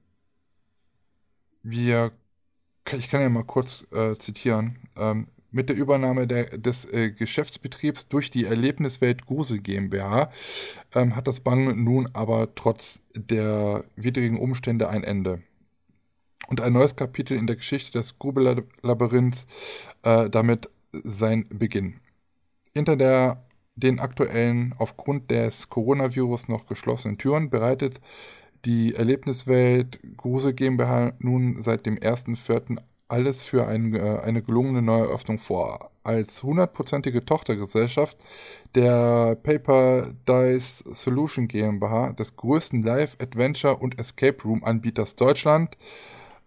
wir, ich kann ja mal kurz äh, zitieren. Ähm, mit der Übernahme der, des äh, Geschäftsbetriebs durch die Erlebniswelt Grusel GmbH ähm, hat das Bang nun aber trotz der widrigen Umstände ein Ende. Und ein neues Kapitel in der Geschichte des Grubel-Labyrinths äh, damit sein Beginn. Hinter der, den aktuellen, aufgrund des Coronavirus noch geschlossenen Türen bereitet die Erlebniswelt Grusel GmbH nun seit dem 1.4 alles für ein, äh, eine gelungene Neueröffnung vor. Als hundertprozentige Tochtergesellschaft der Paper Dice Solution GmbH, des größten Live-Adventure- und Escape Room-Anbieters Deutschland,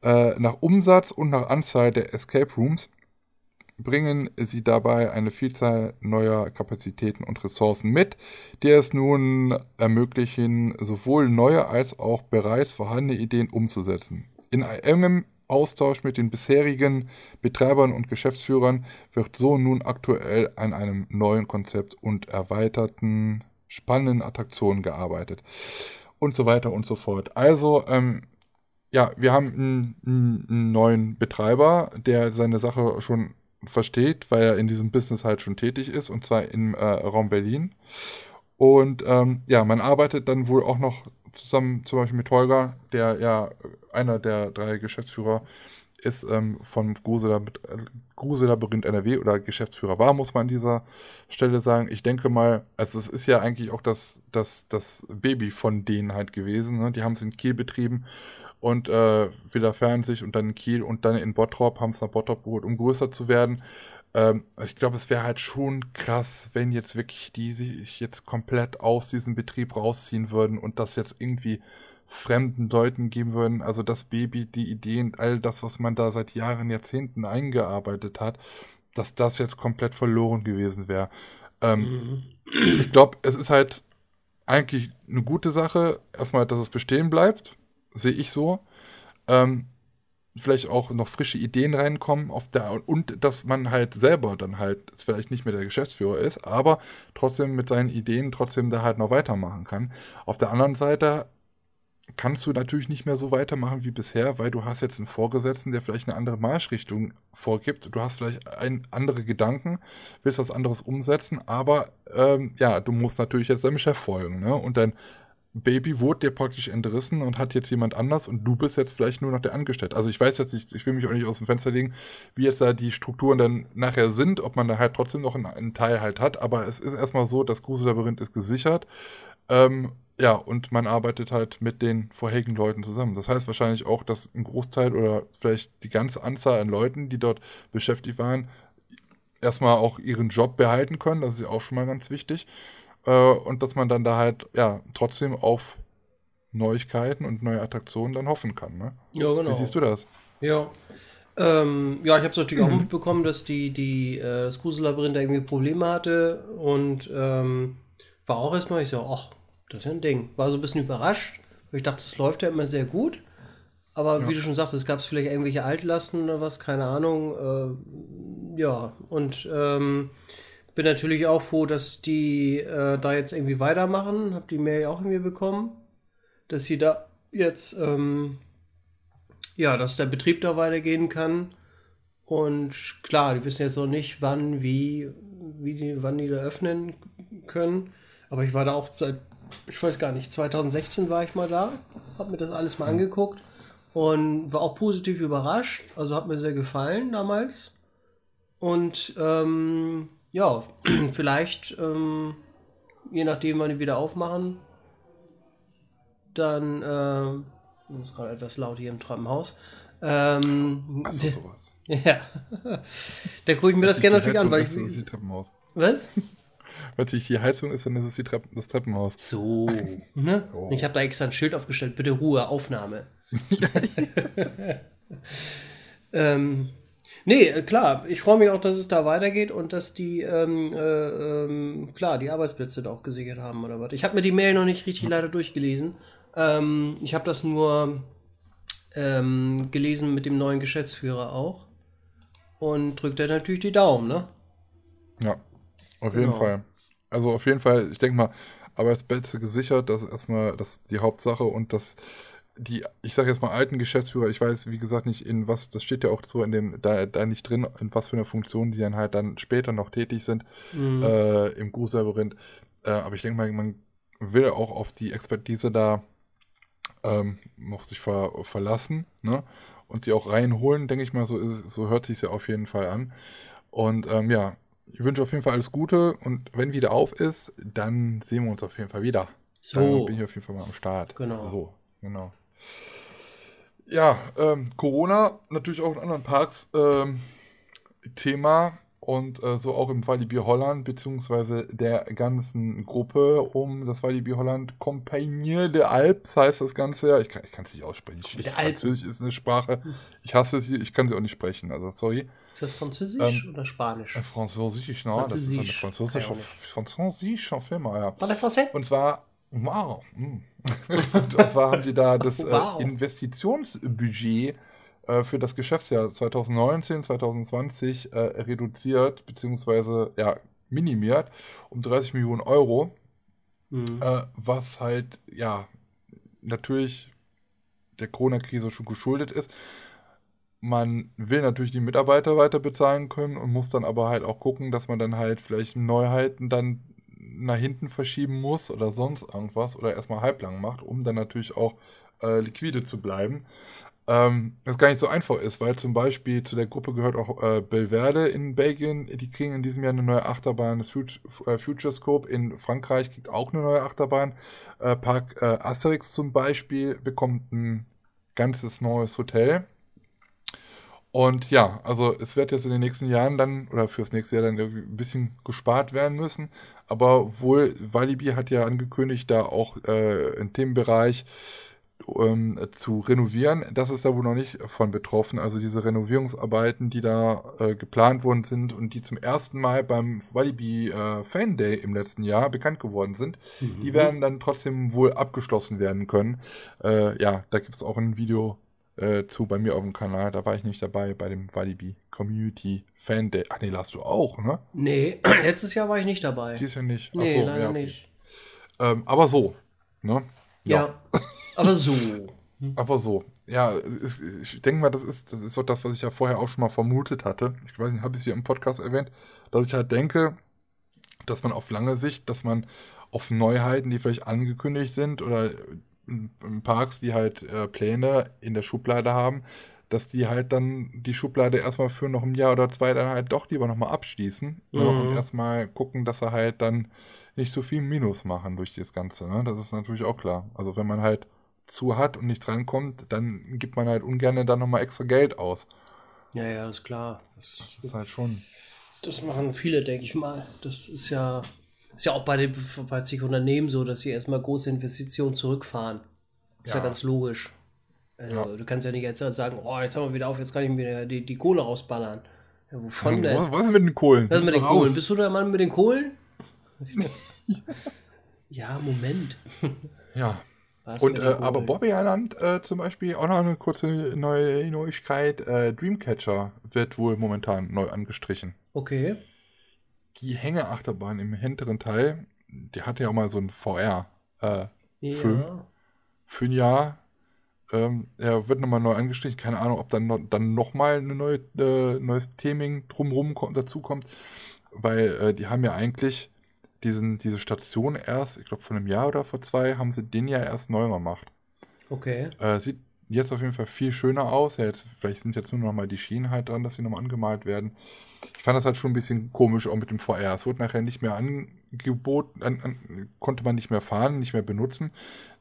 äh, nach Umsatz und nach Anzahl der Escape Rooms bringen sie dabei eine Vielzahl neuer Kapazitäten und Ressourcen mit, die es nun ermöglichen, sowohl neue als auch bereits vorhandene Ideen umzusetzen. In engem Austausch mit den bisherigen Betreibern und Geschäftsführern wird so nun aktuell an einem neuen Konzept und erweiterten spannenden Attraktionen gearbeitet und so weiter und so fort. Also, ähm, ja, wir haben einen, einen, neuen Betreiber, der seine Sache schon versteht, weil er in diesem Business halt schon tätig ist, und zwar im äh, Raum Berlin. Und ähm, ja, man arbeitet dann wohl auch noch zusammen, zum Beispiel mit Holger, der ja einer der drei Geschäftsführer ist ähm, von Gruselabyrinth NRW oder Geschäftsführer war, muss man an dieser Stelle sagen. Ich denke mal, also es ist ja eigentlich auch das, das, das Baby von denen halt gewesen. Ne? Die haben es in Kiel betrieben und äh, wieder sich und dann in Kiel und dann in Bottrop, haben es nach Bottrop geholt, um größer zu werden. Ähm, ich glaube, es wäre halt schon krass, wenn jetzt wirklich die sich jetzt komplett aus diesem Betrieb rausziehen würden und das jetzt irgendwie fremden Leuten geben würden. Also das Baby, die Ideen, all das, was man da seit Jahren, Jahrzehnten eingearbeitet hat, dass das jetzt komplett verloren gewesen wäre. Ähm, mhm. Ich glaube, es ist halt eigentlich eine gute Sache, erstmal, dass es bestehen bleibt sehe ich so. Ähm, vielleicht auch noch frische Ideen reinkommen auf der und dass man halt selber dann halt vielleicht nicht mehr der Geschäftsführer ist, aber trotzdem mit seinen Ideen trotzdem da halt noch weitermachen kann. Auf der anderen Seite kannst du natürlich nicht mehr so weitermachen wie bisher, weil du hast jetzt einen Vorgesetzten, der vielleicht eine andere Marschrichtung vorgibt. Du hast vielleicht ein, andere Gedanken, willst was anderes umsetzen, aber ähm, ja, du musst natürlich jetzt deinem Chef folgen. Ne? Und dann Baby wurde dir praktisch entrissen und hat jetzt jemand anders und du bist jetzt vielleicht nur noch der Angestellte. Also ich weiß jetzt nicht, ich will mich auch nicht aus dem Fenster legen, wie jetzt da die Strukturen dann nachher sind, ob man da halt trotzdem noch einen, einen Teil halt hat, aber es ist erstmal so, das Grusellabyrinth ist gesichert. Ähm, ja, und man arbeitet halt mit den vorherigen Leuten zusammen. Das heißt wahrscheinlich auch, dass ein Großteil oder vielleicht die ganze Anzahl an Leuten, die dort beschäftigt waren, erstmal auch ihren Job behalten können. Das ist ja auch schon mal ganz wichtig. Äh, und dass man dann da halt, ja, trotzdem auf Neuigkeiten und neue Attraktionen dann hoffen kann. Ne? Ja, genau. Wie siehst du das? Ja. Ähm, ja, ich habe es natürlich mhm. auch mitbekommen, dass die, die, äh, das Grusellabyrinth irgendwie Probleme hatte und ähm, war auch erstmal, ich so, ach, das ist ja ein Ding. War so ein bisschen überrascht, weil ich dachte, es läuft ja immer sehr gut. Aber ja. wie du schon sagst, es gab vielleicht irgendwelche Altlasten oder was, keine Ahnung. Äh, ja, und ähm, bin natürlich auch froh, dass die äh, da jetzt irgendwie weitermachen. Hab die Mail ja auch irgendwie bekommen. Dass sie da jetzt, ähm, ja, dass der Betrieb da weitergehen kann. Und klar, die wissen jetzt noch nicht, wann, wie, wie die, wann die da öffnen können. Aber ich war da auch seit, ich weiß gar nicht, 2016 war ich mal da, hab mir das alles mal angeguckt und war auch positiv überrascht. Also hat mir sehr gefallen damals. Und ähm, ja, [CLEARS THROAT] vielleicht, ähm, je nachdem, wann die wieder aufmachen, dann, äh, das ist gerade etwas laut hier im Treppenhaus. Ähm, Achso, sowas. [LAUGHS] Ja. da gucke ich mir das gerne natürlich an, weil ich. Das ist die Treppenhaus. Was? [LAUGHS] Weil sich die Heizung ist, dann ist es die Treppen, das Treppenhaus. So. Ne? Oh. Ich habe da extra ein Schild aufgestellt. Bitte Ruhe, Aufnahme. [LAUGHS] ähm, Nee, äh, klar. Ich freue mich auch, dass es da weitergeht und dass die, ähm, äh, ähm, klar, die Arbeitsplätze da auch gesichert haben oder was. Ich habe mir die Mail noch nicht richtig leider durchgelesen. Ähm, ich habe das nur ähm, gelesen mit dem neuen Geschäftsführer auch. Und drückt er natürlich die Daumen, ne? Ja, auf genau. jeden Fall. Also auf jeden Fall, ich denke mal, Arbeitsplätze gesichert, das ist erstmal das die Hauptsache und das die, ich sage jetzt mal alten Geschäftsführer, ich weiß, wie gesagt, nicht in was, das steht ja auch so in dem, da, da nicht drin, in was für eine Funktion die dann halt dann später noch tätig sind mhm. äh, im Grußlabyrinth. Äh, aber ich denke mal, man will auch auf die Expertise da ähm, noch sich ver, verlassen, ne? Und die auch reinholen, denke ich mal, so, ist, so hört sich ja auf jeden Fall an. Und ähm, ja, ich wünsche auf jeden Fall alles Gute und wenn wieder auf ist, dann sehen wir uns auf jeden Fall wieder. So. Dann bin ich auf jeden Fall mal am Start. Genau. So, genau. Ja, ähm, Corona natürlich auch in anderen Parks ähm, Thema und äh, so auch im Walibi Holland beziehungsweise der ganzen Gruppe um das Walibi Holland Compagnie de Alpes heißt das Ganze ja. Ich kann es nicht aussprechen. Ich, Französisch ist eine Sprache. Ich hasse sie, ich kann sie auch nicht sprechen, also sorry. Ist das Französisch ähm, oder Spanisch? Äh, Französisch, ne? Das ist eine französische, französische Firma, ja. Parle français? Und zwar, wow. Mm. und zwar haben die da [LAUGHS] das wow. äh, Investitionsbudget äh, für das Geschäftsjahr 2019, 2020 äh, reduziert, beziehungsweise ja, minimiert um 30 Millionen Euro. Mhm. Äh, was halt, ja, natürlich der Corona-Krise schon geschuldet ist. Man will natürlich die Mitarbeiter weiter bezahlen können und muss dann aber halt auch gucken, dass man dann halt vielleicht Neuheiten dann nach hinten verschieben muss oder sonst irgendwas oder erstmal halblang macht, um dann natürlich auch äh, liquide zu bleiben. Ähm, das gar nicht so einfach ist, weil zum Beispiel zu der Gruppe gehört auch äh, Belverde in Belgien. Die kriegen in diesem Jahr eine neue Achterbahn. Das Fut äh, Futurescope in Frankreich kriegt auch eine neue Achterbahn. Äh, Park äh, Asterix zum Beispiel bekommt ein ganzes neues Hotel. Und ja, also es wird jetzt in den nächsten Jahren dann, oder fürs nächste Jahr dann ein bisschen gespart werden müssen. Aber wohl, Walibi hat ja angekündigt, da auch äh, im Themenbereich ähm, zu renovieren. Das ist da wohl noch nicht von betroffen. Also diese Renovierungsarbeiten, die da äh, geplant worden sind und die zum ersten Mal beim Walibi äh, Fan Day im letzten Jahr bekannt geworden sind, mhm. die werden dann trotzdem wohl abgeschlossen werden können. Äh, ja, da gibt es auch ein Video äh, zu bei mir auf dem Kanal. Da war ich nicht dabei bei dem Walibi Community Fan Day. Ach nee, lasst du auch, ne? Nee, [CLEARS THROAT] letztes Jahr war ich nicht dabei. Dies Jahr nicht. Nee, so, leider ja, nicht. Ähm, aber so, ne? ja. ja. [LAUGHS] Aber so. Aber so. Ja, ich denke mal, das ist, das ist so das, was ich ja vorher auch schon mal vermutet hatte. Ich weiß nicht, habe ich es hier im Podcast erwähnt, dass ich halt denke, dass man auf lange Sicht, dass man auf Neuheiten, die vielleicht angekündigt sind oder Parks, die halt äh, Pläne in der Schublade haben, dass die halt dann die Schublade erstmal für noch ein Jahr oder zwei dann halt doch lieber nochmal abschließen mhm. ne, und erstmal gucken, dass sie halt dann nicht so viel Minus machen durch das Ganze. Ne? Das ist natürlich auch klar. Also wenn man halt zu hat und nicht drankommt, dann gibt man halt ungern dann nochmal extra Geld aus. Ja, ja, ist klar. Das, das ist halt schon. Das machen viele, denke ich mal. Das ist ja, ist ja auch bei, den, bei sich Unternehmen so, dass sie erstmal große Investitionen zurückfahren. Ist ja, ja ganz logisch. Also, ja. Du kannst ja nicht jetzt sagen, oh, jetzt haben wir wieder auf, jetzt kann ich mir die, die Kohle rausballern. Ja, wovon denn? Was, was ist mit den Kohlen? Was ist mit den Kohlen? Bist du der Mann mit den Kohlen? [LAUGHS] ja, Moment. Ja, und, äh, aber Bobby Island äh, zum Beispiel, auch noch eine kurze neue Neuigkeit, äh, Dreamcatcher wird wohl momentan neu angestrichen. Okay. Die Hängeachterbahn im hinteren Teil, die hatte ja auch mal so ein VR-Film äh, ja. für ein Jahr. Ähm, er wird nochmal neu angestrichen. Keine Ahnung, ob dann, noch, dann nochmal ein neue, äh, neues Theming drumherum dazu kommt. Weil äh, die haben ja eigentlich diesen, diese Station erst, ich glaube vor einem Jahr oder vor zwei, haben sie den ja erst neu gemacht. Okay. Äh, sieht jetzt auf jeden Fall viel schöner aus. Ja, jetzt, vielleicht sind jetzt nur noch mal die Schienen halt dran, dass sie nochmal angemalt werden. Ich fand das halt schon ein bisschen komisch, auch mit dem VR. Es wurde nachher nicht mehr angeboten, an, an, konnte man nicht mehr fahren, nicht mehr benutzen.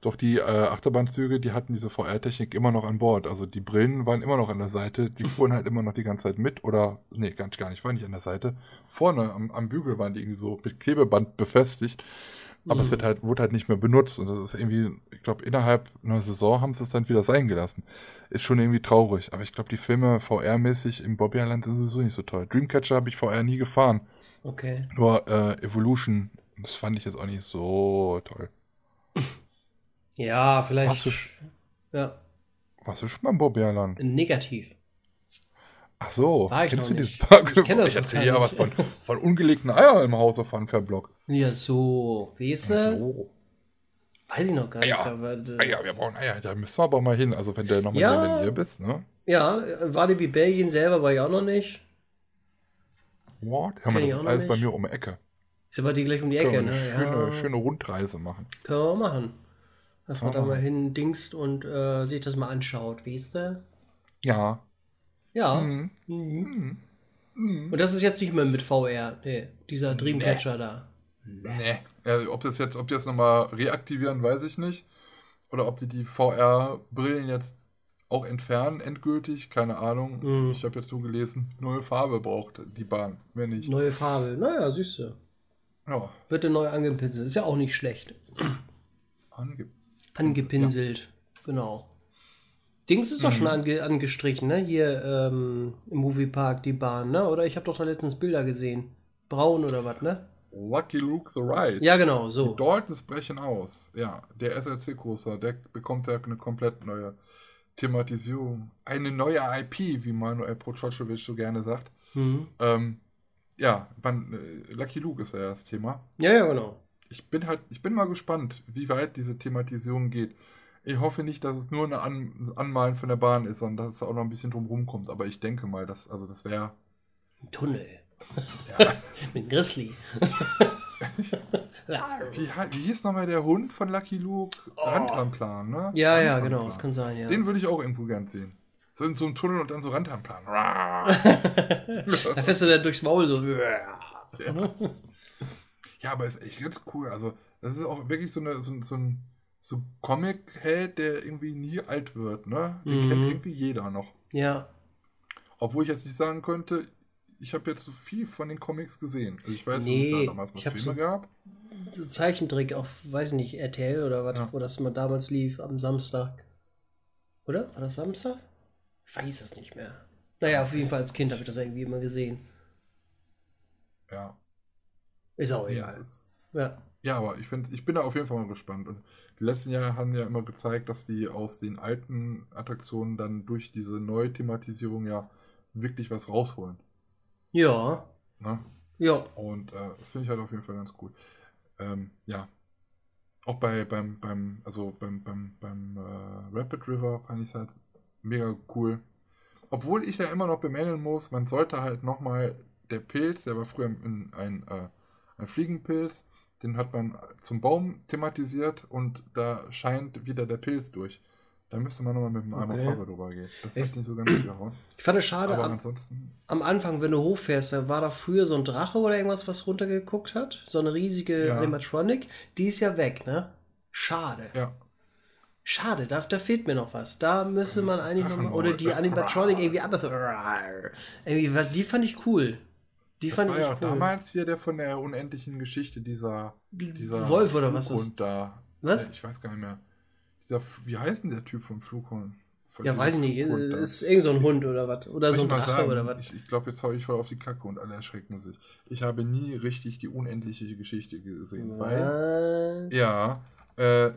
Doch die äh, Achterbahnzüge, die hatten diese VR-Technik immer noch an Bord. Also die Brillen waren immer noch an der Seite, die fuhren halt immer noch die ganze Zeit mit. Oder, nee, ganz gar nicht, waren nicht an der Seite. Vorne am, am Bügel waren die irgendwie so mit Klebeband befestigt. Aber mhm. es wird halt, wurde halt nicht mehr benutzt. Und das ist irgendwie, ich glaube, innerhalb einer Saison haben sie es dann wieder sein gelassen. Ist schon irgendwie traurig. Aber ich glaube, die Filme VR-mäßig im Bobby Island sind sowieso nicht so toll. Dreamcatcher habe ich VR nie gefahren. Okay. Nur äh, Evolution, das fand ich jetzt auch nicht so toll. [LAUGHS] Ja, vielleicht. Warst du, ja. Warst du schon beim Bobby Island? Negativ. Ach so, War ich kennst du dieses Park? Ich, ich erzähle ja was von, von ungelegten Eiern im Hause von Verblock. Ja, so. Weißt du? So. Weiß ich noch gar nicht. Eier. Aber, äh, Eier, wir brauchen Eier. Da müssen wir aber mal hin. Also, wenn du nochmal ja, in der Nähe bist, ne? Ja, Walibi Belgien selber war ich auch noch nicht. What? Haben wir das alles bei mir um die Ecke. Ist aber die gleich um die Ecke, ne? Schöne, ja. schöne Rundreise machen. Können wir machen. Dass man da mal hin dingst und äh, sich das mal anschaut, weißt du? Ja. Ja. Mhm. Mhm. Mhm. Und das ist jetzt nicht mehr mit VR, nee, dieser Dreamcatcher nee. da. Nee. Ja, ob das jetzt, ob die das nochmal reaktivieren, weiß ich nicht. Oder ob die die VR-Brillen jetzt auch entfernen, endgültig, keine Ahnung. Mhm. Ich habe jetzt nur gelesen, neue Farbe braucht die Bahn, wenn nicht. Neue Farbe, naja, du. Ja. Wird neu angepinselt, ist ja auch nicht schlecht. Ange Angepinselt, ja. genau. Dings ist doch Mhm. schon ange angestrichen, ne? Hier ähm, im Moviepark die Bahn, ne? Oder ich habe doch da letztens Bilder gesehen. Braun oder was, ne? Lucky Luke the Ride. Ja, genau, Die so. Daltons brechen aus. Ja, der SLC-Großer, der bekommt ja eine komplett neue Thematisierung. Eine neue IP, wie Manuel Prococevic so gerne sagt. Mhm. Ähm, ja, man, äh, Lucky Luke ist ja das Thema. Ja, ja, genau. Ich bin halt, ich bin mal gespannt, wie weit diese Thematisierung geht. Ich hoffe nicht, dass es nur eine An Anmalen von der Bahn ist, sondern dass es auch noch ein bisschen drumherum kommt. Aber ich denke mal, dass, also das wäre. Ein Tunnel. Ja, [LAUGHS] Mit Grizzly. [LAUGHS] wie, wie hieß nochmal der Hund von Lucky Luke? Rantanplan, ne? Oh. ja, ja, Rantanplan. genau, das kann sein, ja. Den würde ich auch irgendwo gern sehen. So in so einem Tunnel und dann so Rantanplan. [LAUGHS] da fährst du dann durchs Maul so. Ja, aber ist echt ganz cool. Also, das ist auch wirklich so, eine, so, ein- so ein so ein Comic-Held, der irgendwie nie alt wird, ne? Den Mhm. kennt irgendwie jeder noch. Ja. Obwohl ich jetzt nicht sagen könnte, ich habe jetzt so viel von den Comics gesehen. Also ich weiß, dass es Nee, da damals hab Filme so- gab. So Zeichentrick auf, weiß nicht, RTL oder was, Ja. wo das mal damals lief, am Samstag. Oder? War das Samstag? Ich weiß es nicht mehr. Naja, auf jeden Fall als Kind habe ich das irgendwie immer gesehen. Ja. Ist auch Nee, egal. Ja. Ja, aber ich, find, ich bin da auf jeden Fall mal gespannt. Und die letzten Jahre haben ja immer gezeigt, dass die aus den alten Attraktionen dann durch diese neue Thematisierung ja wirklich was rausholen. Ja. Ne? Ja. Und äh, finde ich halt auf jeden Fall ganz cool. Ähm, ja. Auch bei beim, beim, also beim, beim, beim äh, Rapid River fand ich es halt mega cool. Obwohl ich ja immer noch bemängeln muss, man sollte halt nochmal, der Pilz, der war früher ein, ein, äh, ein Fliegenpilz, den hat man zum Baum thematisiert und da scheint wieder der Pilz durch. Da müsste man nochmal mit dem Eimer Okay. Farbe drüber gehen. Das Ich- hat nicht so ganz gehauen. Ich fand es schade, Aber am, ansonsten, am Anfang, wenn du hochfährst, da war da früher so ein Drache oder irgendwas, was runtergeguckt hat. So eine riesige Ja. Animatronic. Die ist ja weg, ne? Schade. ja. Schade, da, da fehlt mir noch was. Da müsste man eigentlich nochmal. Oder die [LAUGHS] Animatronic irgendwie anders. Irgendwie, die fand ich cool. Die Das fand war ich ja cool. damals hier der von der unendlichen Geschichte, dieser, dieser Wolf oder was Flughund da. Was? Äh, Ich weiß gar nicht mehr. Dieser, wie heißt denn der Typ vom Flughund? Von Ja, weiß ich nicht. Flughund da? Ist irgend so ein Hund oder was? Oder so ein ich mal Drache sagen? oder was? Ich, ich glaube, jetzt hau ich voll auf die Kacke und alle erschrecken sich. Ich habe nie richtig die unendliche Geschichte gesehen, weil, Was? ja, äh,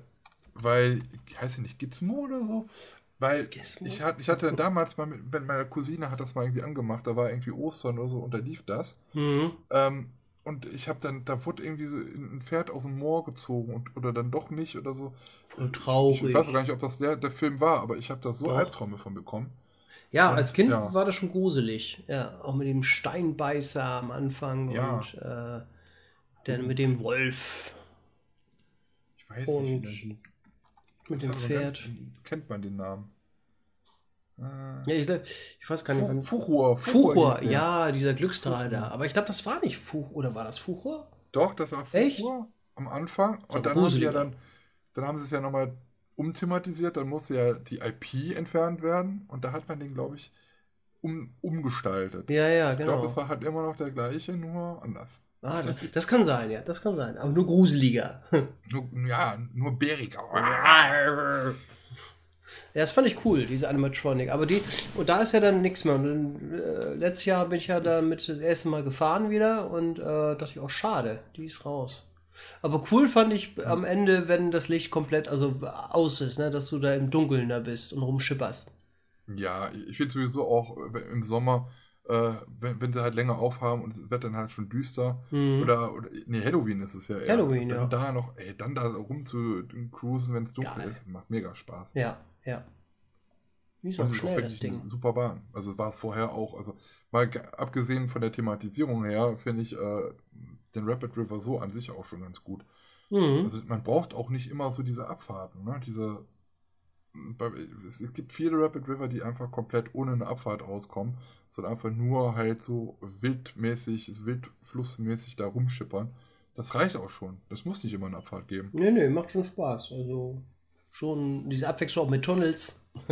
weil, heißt ja nicht Gizmo oder so? Weil Gizmo? ich, hat, ich hatte damals mal mit, mit meiner Cousine hat das mal irgendwie angemacht, da war irgendwie Ostern oder so und da lief das. Mhm. Ähm, und ich habe dann, da wurde irgendwie so ein Pferd aus dem Moor gezogen und, oder dann doch nicht oder so. Voll Ich traurig. weiß auch gar nicht, ob das der, der Film war, aber ich habe da so Doch. Albträume von bekommen. Ja, als Kind Ja. war das schon gruselig. Ja, auch mit dem Steinbeißer am Anfang Ja. und äh, dann mit dem Wolf, Ich weiß Und nicht, wie hieß. Mit dem Pferd. Ganz, kennt man den Namen? Äh, Ja, ich, glaub- ich weiß gar nicht, wann. Fuchur. Fuchur, der. ja, dieser Glücksstrahl da. Aber ich glaube, das war nicht Fuchur. Oder war das Fuchur? Doch, das war Fuchur Echt? am Anfang. Und dann haben sie ja dann, dann haben sie es ja nochmal umthematisiert, dann musste ja die IP entfernt werden und da hat man den, glaube ich, um, umgestaltet. Ja, ja, Ich genau. glaube, das war halt immer noch der gleiche, nur anders. Ah, das, das kann sein, ja, das kann sein. Aber nur gruseliger. [LAUGHS] Nur, ja, nur bäriger. Ja, das fand ich cool, diese Animatronic. Aber die, und da ist ja dann nichts mehr. Und dann, äh, letztes Jahr bin ich ja damit das erste Mal gefahren wieder und äh, dachte ich, auch schade, die ist raus. Aber cool fand ich am Ende, wenn das Licht komplett also aus ist, ne, dass du da im Dunkeln da bist und rumschipperst. Ja, ich finde sowieso auch im Sommer, äh, wenn, wenn sie halt länger aufhaben und es wird dann halt schon düster. Mhm. Oder, oder, nee, Halloween ist es ja eher. Halloween, dann ja. Da noch, ey, dann da rum zu cruisen, wenn es dunkel Geil. ist, macht mega Spaß. Ja, ja. Es ist schnell, das Ding. super Bahn. Also es war es vorher auch. Also mal ge- abgesehen von der Thematisierung her, finde ich äh, den Rapid River so an sich auch schon ganz gut. Mhm. Also man braucht auch nicht immer so diese Abfahrten, ne? Diese es, gibt viele Rapid River, die einfach komplett ohne eine Abfahrt auskommen, sondern einfach nur halt so wildmäßig, wildflussmäßig da rumschippern. Das reicht auch schon. Das muss nicht immer eine Abfahrt geben. Nee, nee, macht schon Spaß. Also schon diese Abwechslung auch mit Tunnels. [LAUGHS]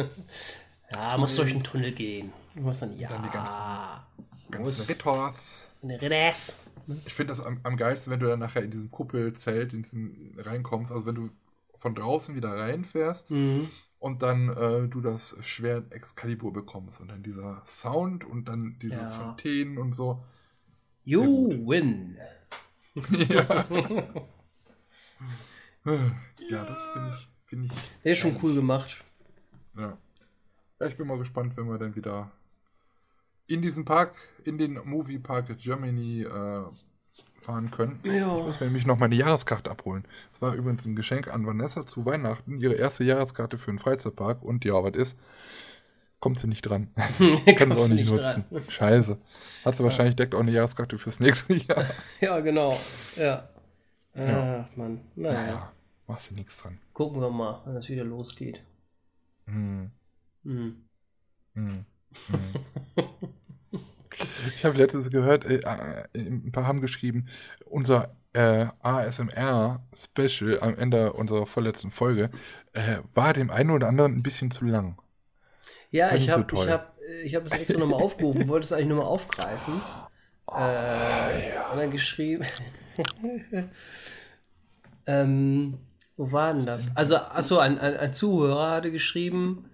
ja, muss durch den Tunnel gehen. Du musst dann, ja. dann die ganzen- muss Ganzen Rittors. eine Ridders. Ich finde das am, am geilsten, wenn du dann nachher in diesem Kuppelzelt in diesen reinkommst. Also wenn du von draußen wieder reinfährst Mhm. Und dann äh, du das Schwert Excalibur bekommst und dann dieser Sound und dann diese Ja. Fontänen und so. You win. [LAUGHS] ja. [LAUGHS] ja, das finde ich, finde ich. Der ist schon cool gemacht. Ja. ja, ich bin mal gespannt, wenn wir dann wieder in diesen Park, in den Movie Park Germany äh, fahren können. Ich Ja. muss mir nämlich noch meine Jahreskarte abholen. Das war übrigens ein Geschenk an Vanessa zu Weihnachten, ihre erste Jahreskarte für einen Freizeitpark. Und ja, was ist? Kommt sie nicht dran. [LAUGHS] Kann sie auch nicht nicht nutzen. Scheiße. Hat sie wahrscheinlich direkt auch eine Jahreskarte fürs nächste [LAUGHS] Jahr. Ja, genau. Ja. Ja. Ach, Mann. Naja. Naja, machst du nichts dran. Gucken wir mal, wenn das wieder losgeht. Hm. Hm. Hm. [LAUGHS] Ich habe letztens gehört, äh, äh, ein paar haben geschrieben, unser äh, ASMR-Special am Ende unserer vorletzten Folge äh, war dem einen oder anderen ein bisschen zu lang. Ja, War ich so habe ich hab, ich hab es extra nochmal aufgerufen, wollte es eigentlich nochmal aufgreifen. [LAUGHS] Äh, Und dann geschrieben. [LAUGHS] ähm, wo war denn das? Also, achso, ein, ein, ein Zuhörer hatte geschrieben.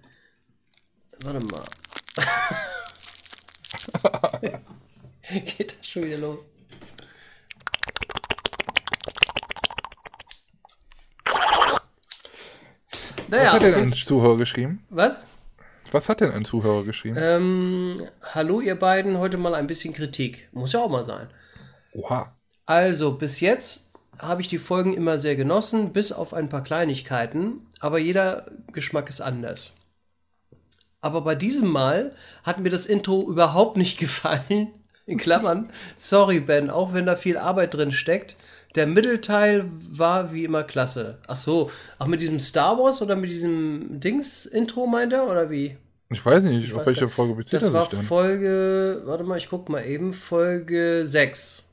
Warte mal. [LAUGHS] Geht das schon wieder los? Naja, Was hat denn ein Zuhörer geschrieben? was? Was hat denn ein Zuhörer geschrieben? Ähm, hallo ihr beiden, heute mal ein bisschen Kritik. Muss ja auch mal sein. Oha. Also, bis jetzt habe ich die Folgen immer sehr genossen, bis auf ein paar Kleinigkeiten, aber jeder Geschmack ist anders. Aber bei diesem Mal hat mir das Intro überhaupt nicht [LAUGHS] gefallen. In Klammern, sorry Ben, auch wenn da viel Arbeit drin steckt. Der Mittelteil war wie immer klasse. Ach so, auch mit diesem Star Wars oder mit diesem Dings-Intro meint er oder wie? Ich weiß nicht, auf weiß welche gar- Folge bezieht Das er war denn? Folge, warte mal, ich guck mal eben, Folge 6.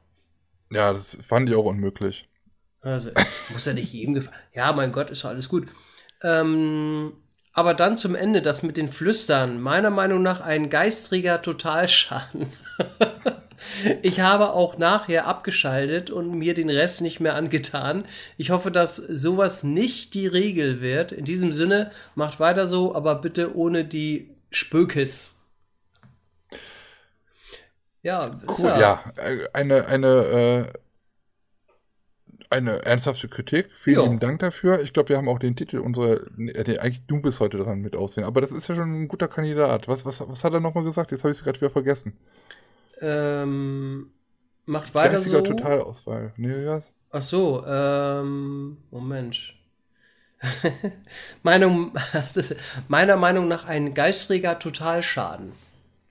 Ja, das fand ich auch unmöglich. Also, muss ja nicht jedem gefallen. Ja, mein Gott, ist doch alles gut. Ähm, aber dann zum Ende, das mit den Flüstern. Meiner Meinung nach ein geistriger Totalschaden. [LAUGHS] [LAUGHS] ich habe auch nachher abgeschaltet und mir den Rest nicht mehr angetan. Ich hoffe, dass sowas nicht die Regel wird. In diesem Sinne, macht weiter so, aber bitte ohne die Spökes. Ja, Cool, ja, äh, eine, eine, äh, eine ernsthafte Kritik. Vielen Ja. lieben Dank dafür. Ich glaube, wir haben auch den Titel unserer, äh, eigentlich du bist heute dran mit auswählen, aber das ist ja schon ein guter Kandidat. Was, was, was hat er nochmal gesagt? Jetzt habe ich es gerade wieder vergessen. Ähm, macht weiter Geistiger so. Totalauswahl. Nee, was? Ach so, ähm, Moment. [LAUGHS] Meinung, [LAUGHS] meiner Meinung nach ein geistriger Totalschaden.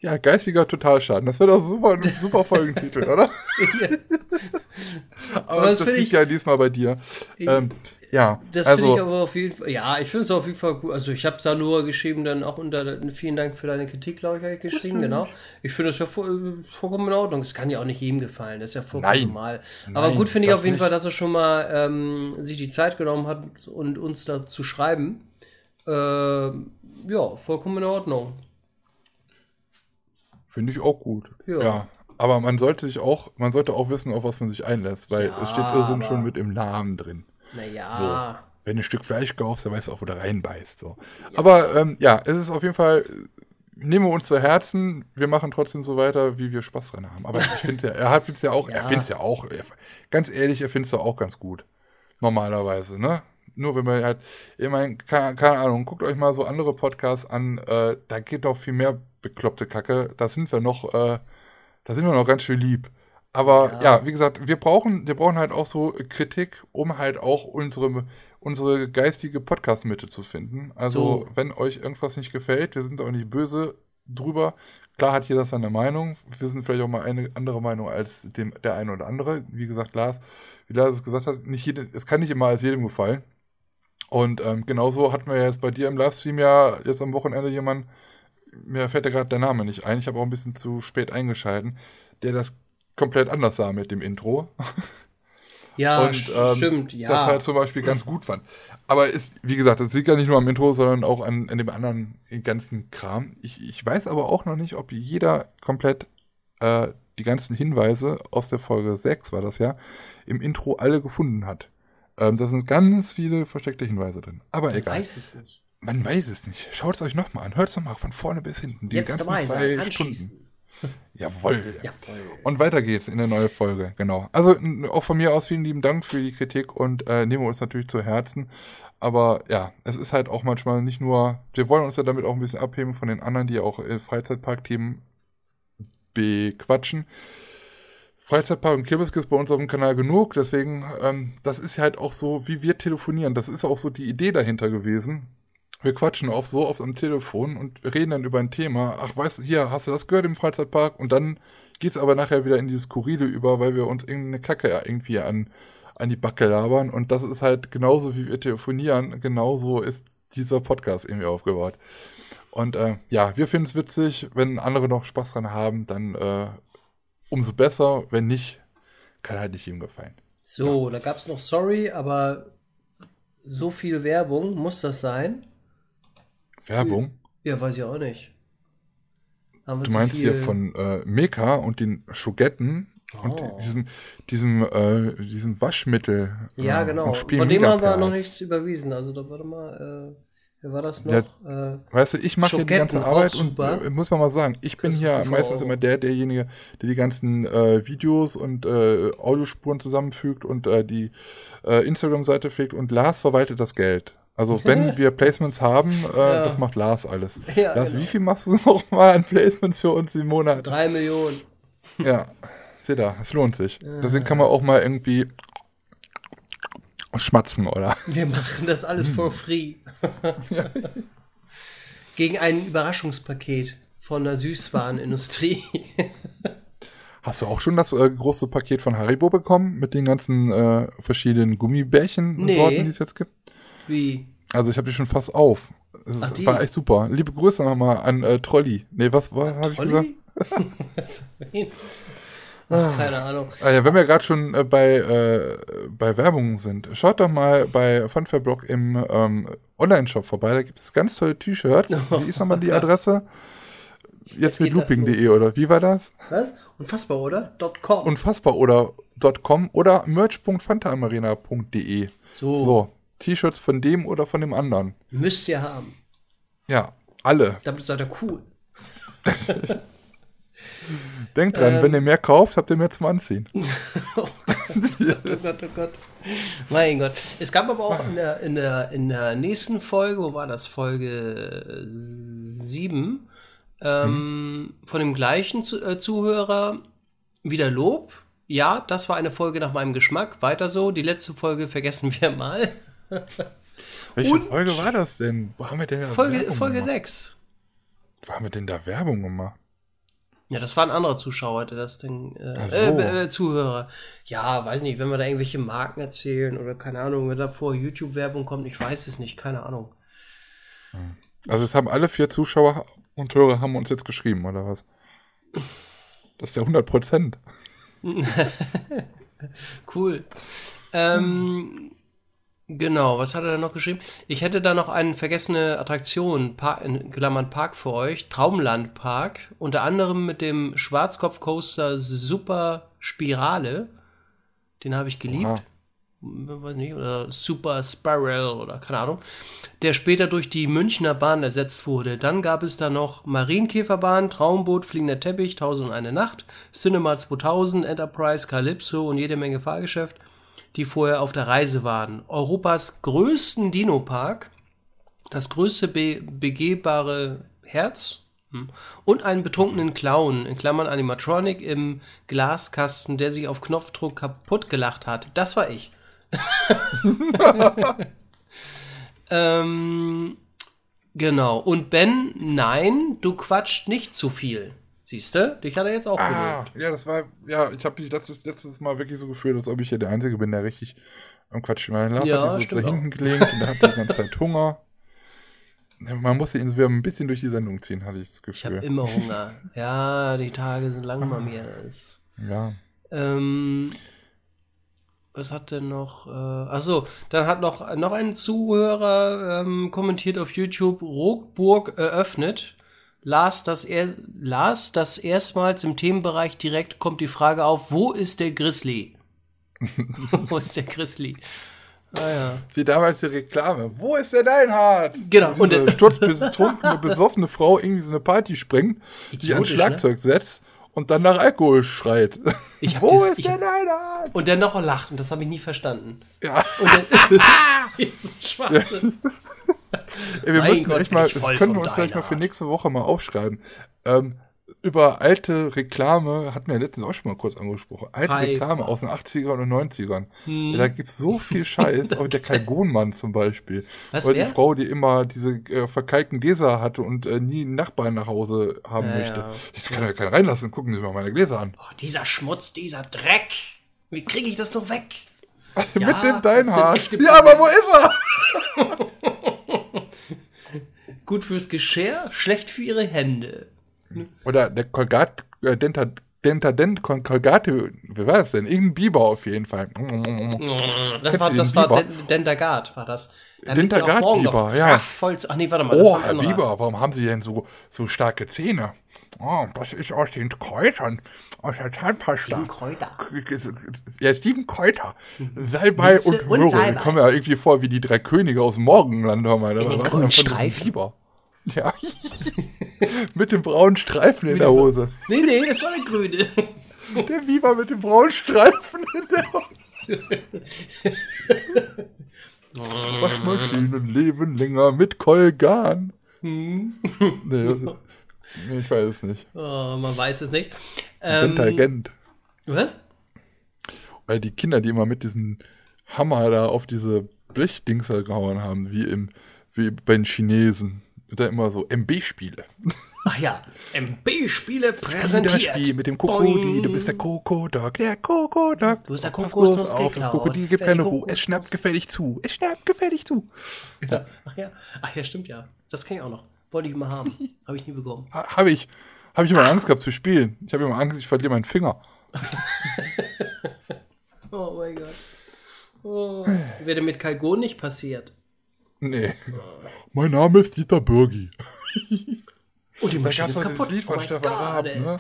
Ja, geistiger Totalschaden. Das wäre doch super, ein super Folgentitel, oder? [LAUGHS] aber das das, liegt ich- ja diesmal bei dir. Ähm, ja, Das finde ich also, aber auf jeden Fall, ja, ich finde es auf jeden Fall gut. Also ich habe da nur geschrieben, dann auch unter, vielen Dank für deine Kritik, glaube ich, habe ich geschrieben, genau. Ich finde das ja voll, vollkommen in Ordnung. Es kann ja auch nicht jedem gefallen, das ist ja vollkommen Nein. normal. aber Nein, gut finde ich auf jeden nicht. Fall, dass er schon mal ähm, sich die Zeit genommen hat und uns da zu schreiben. Ähm, ja, vollkommen in Ordnung. finde ich auch gut. Ja. Ja. Aber man sollte sich auch, man sollte auch wissen, auf was man sich einlässt, weil Ja, es steht Irrsinn schon mit im Namen drin. Naja. Wenn du ein Stück Fleisch kaufst, dann weißt du auch, wo du reinbeißt. So. Aber ähm, ja, es ist auf jeden Fall, nehmen wir uns zu Herzen, wir machen trotzdem so weiter, wie wir Spaß dran haben. Aber ich finde ja, er hat es ja auch, [LAUGHS] er Ja. findet es ja auch, er, ganz ehrlich, er findet es ja auch ganz gut. Normalerweise, ne? Nur wenn man halt, ich meine, keine, keine Ahnung, guckt euch mal so andere Podcasts an, äh, da geht doch viel mehr bekloppte Kacke. Da sind wir noch, äh, da sind wir noch ganz schön lieb. Aber Ja. ja, wie gesagt, wir brauchen, wir brauchen halt auch so Kritik, um halt auch unsere, unsere geistige Podcast-Mitte zu finden. Also, So. wenn euch irgendwas nicht gefällt, wir sind auch nicht böse drüber. Klar hat jeder seine Meinung. Wir sind vielleicht auch mal eine andere Meinung als dem, der eine oder andere. Wie gesagt, Lars, wie Lars es gesagt hat, nicht jede, es kann nicht immer als jedem gefallen. Und ähm, genauso hatten wir jetzt bei dir im Livestream ja jetzt am Wochenende jemanden, mir fällt ja gerade der Name nicht ein, ich habe auch ein bisschen zu spät eingeschalten, der das komplett anders sah mit dem Intro. [LAUGHS] Ja, Und, ähm, stimmt, ja. Das halt zum Beispiel ganz gut fand. Aber ist, wie gesagt, das liegt ja nicht nur am Intro, sondern auch an, an dem anderen ganzen Kram. Ich, ich weiß aber auch noch nicht, ob jeder komplett äh, die ganzen Hinweise aus der Folge 6 war das ja, im Intro alle gefunden hat. Ähm, da sind ganz viele versteckte Hinweise drin. Aber Ich egal. weiß es nicht. Man weiß es nicht. Schaut es euch nochmal an. Hört es nochmal von vorne bis hinten. Die Jetzt ganzen dabei sein, zwei anschließen. Stunden. [LAUGHS] Jawohl. Jawohl. Und weiter geht's in der neue Folge, genau. Also auch von mir aus vielen lieben Dank für die Kritik und äh, nehmen wir uns natürlich zu Herzen. Aber ja, es ist halt auch manchmal nicht nur, wir wollen uns ja damit auch ein bisschen abheben von den anderen, die auch äh, Freizeitparkthemen bequatschen. Freizeitpark und Kirmes gibt bei uns auf dem Kanal genug, deswegen, ähm, das ist halt auch so, wie wir telefonieren. Das ist auch so die Idee dahinter gewesen. Wir quatschen auch so oft am Telefon und reden dann über ein Thema. Ach, weißt du, hier, hast du das gehört im Freizeitpark? Und dann geht's aber nachher wieder in dieses Skurrile über, weil wir uns irgendeine Kacke irgendwie an, an die Backe labern. Und das ist halt genauso, wie wir telefonieren, genauso ist dieser Podcast irgendwie aufgebaut. Und äh, ja, wir finden es witzig. Wenn andere noch Spaß dran haben, dann äh, umso besser. Wenn nicht, kann halt nicht ihm gefallen. So, da gab es noch Sorry, aber so viel Werbung muss das sein? Werbung. Ja, weiß ich auch nicht. Du meinst viel- hier von äh, Meka und den Schogetten und Oh. diesem, diesem, äh, diesem Waschmittel. Ja, äh, genau. und Spiel Von dem haben wir noch nichts überwiesen. Also da warte mal, äh, wer war das noch? Ja, äh, Weißt du, ich mache hier die ganze Arbeit und äh, muss man mal sagen, ich bin hier meistens Euro. immer der, derjenige, der die ganzen Videos und Audiospuren zusammenfügt und die Instagram-Seite pflegt und Lars verwaltet das Geld. Also [LAUGHS] wenn wir Placements haben, äh, Ja. das macht Lars alles. Ja, Lars, genau. wie viel machst du [LAUGHS] noch mal an Placements für uns im Monat? drei Millionen. Ja, seht ihr, es lohnt sich. Deswegen kann man auch mal irgendwie schmatzen, oder? Wir machen das alles for free. [LAUGHS] Gegen ein Überraschungspaket von der Süßwarenindustrie. Hast du auch schon das äh, große Paket von Haribo bekommen mit den ganzen äh, verschiedenen Gummibärchen-Sorten, Nee. die es jetzt gibt? Wie? Also ich habe die schon fast auf. Es Ach, die? war echt super. Liebe Grüße nochmal an äh, Trolli. Nee, was, was habe ich gesagt? [LAUGHS] Ach, Keine Ahnung. Ah, ja, wenn wir gerade schon äh, bei, äh, bei Werbung sind, schaut doch mal bei Funfair-Blog im ähm, Online-Shop vorbei. Da gibt es ganz tolle T-Shirts. [LAUGHS] Wie ist nochmal die Adresse? Jetzt mit geht das looping.de oder wie war das? Was? Unfassbar, oder? .com. Unfassbar oder .com oder merch.fantamarina.de. so, So, T-Shirts von dem oder von dem anderen. müsst ihr haben. Ja, alle. Damit seid ihr cool. [LAUGHS] Denkt dran, Ähm. wenn ihr mehr kauft, habt ihr mehr zum Anziehen. [LAUGHS] Oh Gott, oh Gott. Mein Gott. Es gab aber auch in der, in der, in der nächsten Folge, wo war das? Folge 7, ähm, von dem gleichen zu, äh, Zuhörer wieder Lob. Ja, das war eine Folge nach meinem Geschmack. Weiter so. Die letzte Folge vergessen wir mal. [LAUGHS] Welche Und- Folge war das denn? Wo haben wir denn da Folge, Werbung Folge gemacht? 6. Wo haben wir denn da Werbung gemacht? Ja, das war ein anderer Zuschauer, der das Ding, äh, Ach so. äh, äh, Zuhörer. Ja, weiß nicht, wenn wir da irgendwelche Marken erzählen oder keine Ahnung, wenn da vor YouTube-Werbung kommt, ich weiß es nicht, keine Ahnung. Also es haben alle vier Zuschauer und Hörer haben uns jetzt geschrieben, oder was? Das ist ja 100 Prozent. [LAUGHS] Cool. Ähm, genau, was hat er da noch geschrieben? Ich hätte da noch eine vergessene Attraktion, Park, in Klammern Park für euch, Traumland Park, unter anderem mit dem Schwarzkopf-Coaster Super Spirale. Den habe ich geliebt. Oha. weiß nicht, oder Super Spiral oder keine Ahnung, der später durch die Münchner Bahn ersetzt wurde. Dann gab es da noch Marienkäferbahn, Traumboot, Fliegender Teppich, 1001 Nacht, Cinema 2000, Enterprise, Calypso und jede Menge Fahrgeschäft, die vorher auf der Reise waren. Europas größten Dino-Park, das größte be begehbare Herz hm, und einen betrunkenen Clown, in Klammern Animatronic im Glaskasten, der sich auf Knopfdruck kaputt gelacht hat. Das war ich. [LAUGHS] ähm, genau. Und Ben, nein, du quatscht nicht zu viel. Siehst du? Dich hat er jetzt auch Ah, gelobt. ja, das war, ja, ich habe mich letztes, letztes Mal wirklich so gefühlt, als ob ich hier der Einzige bin, der richtig am Quatschen war. Lars Ja, hat sich so hinten gelegt und der hat die ganze Zeit Hunger. Man musste ihn so wieder ein bisschen durch die Sendung ziehen, hatte ich das Ich habe Gefühl. immer Hunger. Ja, die Tage sind lang bei mir. Das ja. Ähm, was hat denn noch? Äh, achso, dann hat noch, noch ein Zuhörer ähm, kommentiert auf YouTube, Rockburg eröffnet. Las das, er, las das erstmals im Themenbereich direkt kommt die Frage auf, wo ist der Grizzly? [LAUGHS] wo ist der Grizzly? Ah, ja. Wie damals die Reklame. Wo ist der Einhard? Genau, Und und diese der- sturzbetrunkene, besoffene Frau irgendwie so eine Party sprengt, die Idiotisch, ne? Schlagzeug setzt und dann nach Alkohol schreit. [LAUGHS] Wo das- ist ich- der Einhard? Und dann noch lacht und das habe ich nie verstanden. Ja, Und dann. [LAUGHS] [LAUGHS] Ist Schwachsinn. ey, wir Mein müssen Gott, echt mal, das können wir uns vielleicht mal für nächste Woche mal aufschreiben. Ähm, über alte Reklame hatten wir ja letztens auch schon mal kurz angesprochen. Alte Hi. Reklame aus den 80ern und 90ern. Hm. Ja, da gibt's so viel [LAUGHS] Scheiß, auch der Kalgonmann zum Beispiel. Was, Oder die Frau, die immer diese äh, verkalkten Gläser hatte und äh, nie einen Nachbarn nach Hause haben Ja, möchte. ja. Ich kann ja keinen reinlassen, gucken Sie mal meine Gläser an. Oh, dieser Schmutz, dieser Dreck. Wie kriege ich das noch weg? [LAUGHS] Mit dem das sind Deinhard. echte Ja, aber wo ist er? [LAUGHS] Gut fürs Geschirr, schlecht für ihre Hände. Oder der Colgate, äh, Denta, Dentadent, Col- Colgate, wie war das denn? Irgendein Biber auf jeden Fall. Das war, das war Biber? Den- Dentagard, war das. Auch Dentagard Biber, ja. kraftvoll zu- Ach nee, warte mal. Oh, Herr. Bieber, warum haben Sie denn so, so starke Zähne? Oh, das ist aus den Kräutern, aus der Zahnpasta. Sieben Kräuter. Ja, Steven Kräuter. Salbei Minze und Möhre. Die kommen ja irgendwie vor wie die drei Könige aus dem Morgenland. Hör mal. In den grünen Streifen. Biber? [LAUGHS] Ja. mit dem braunen Streifen in der Hose. Nee, nee, das war der Grüne. [LAUGHS] Der Biber mit dem braunen Streifen in der Hose. Waschmaschinen leben länger mit Kolgan. Hm. Nee, ist, nee, ich weiß es nicht. Oh, man weiß es nicht. Ähm, Pentagent. was? Weil die Kinder, die immer mit diesem Hammer da auf diese Blechdings da gehauen haben, wie, im, wie bei den Chinesen. Da immer so MB-Spiele. Ach ja, MB-Spiele präsentiert. Spiel mit dem Krokodil. Boing. Du bist der Kokodog, der Kokodog. Du bist der Pass Kokosnuss bloß auf, das. Krokodil gibt keine Ruhe. Es schnappt gefällig zu. Es schnappt gefällig zu. Ja. Ach ja. Ach ja, stimmt ja. Das kann ich auch noch. Wollte ich immer haben. [LAUGHS] Habe ich nie bekommen. Ha, habe ich. Habe ich immer Angst gehabt zu spielen. Ich habe immer Angst, ich verliere meinen Finger. [LAUGHS] Oh mein Gott. Oh. Wäre mit Kalgon nicht passiert. Nee. Mein Name ist Dieter Bürgi. [LAUGHS] Und die Maschine ist kaputt. dieses Lied von oh mein Stefan Gott, Raab, ne?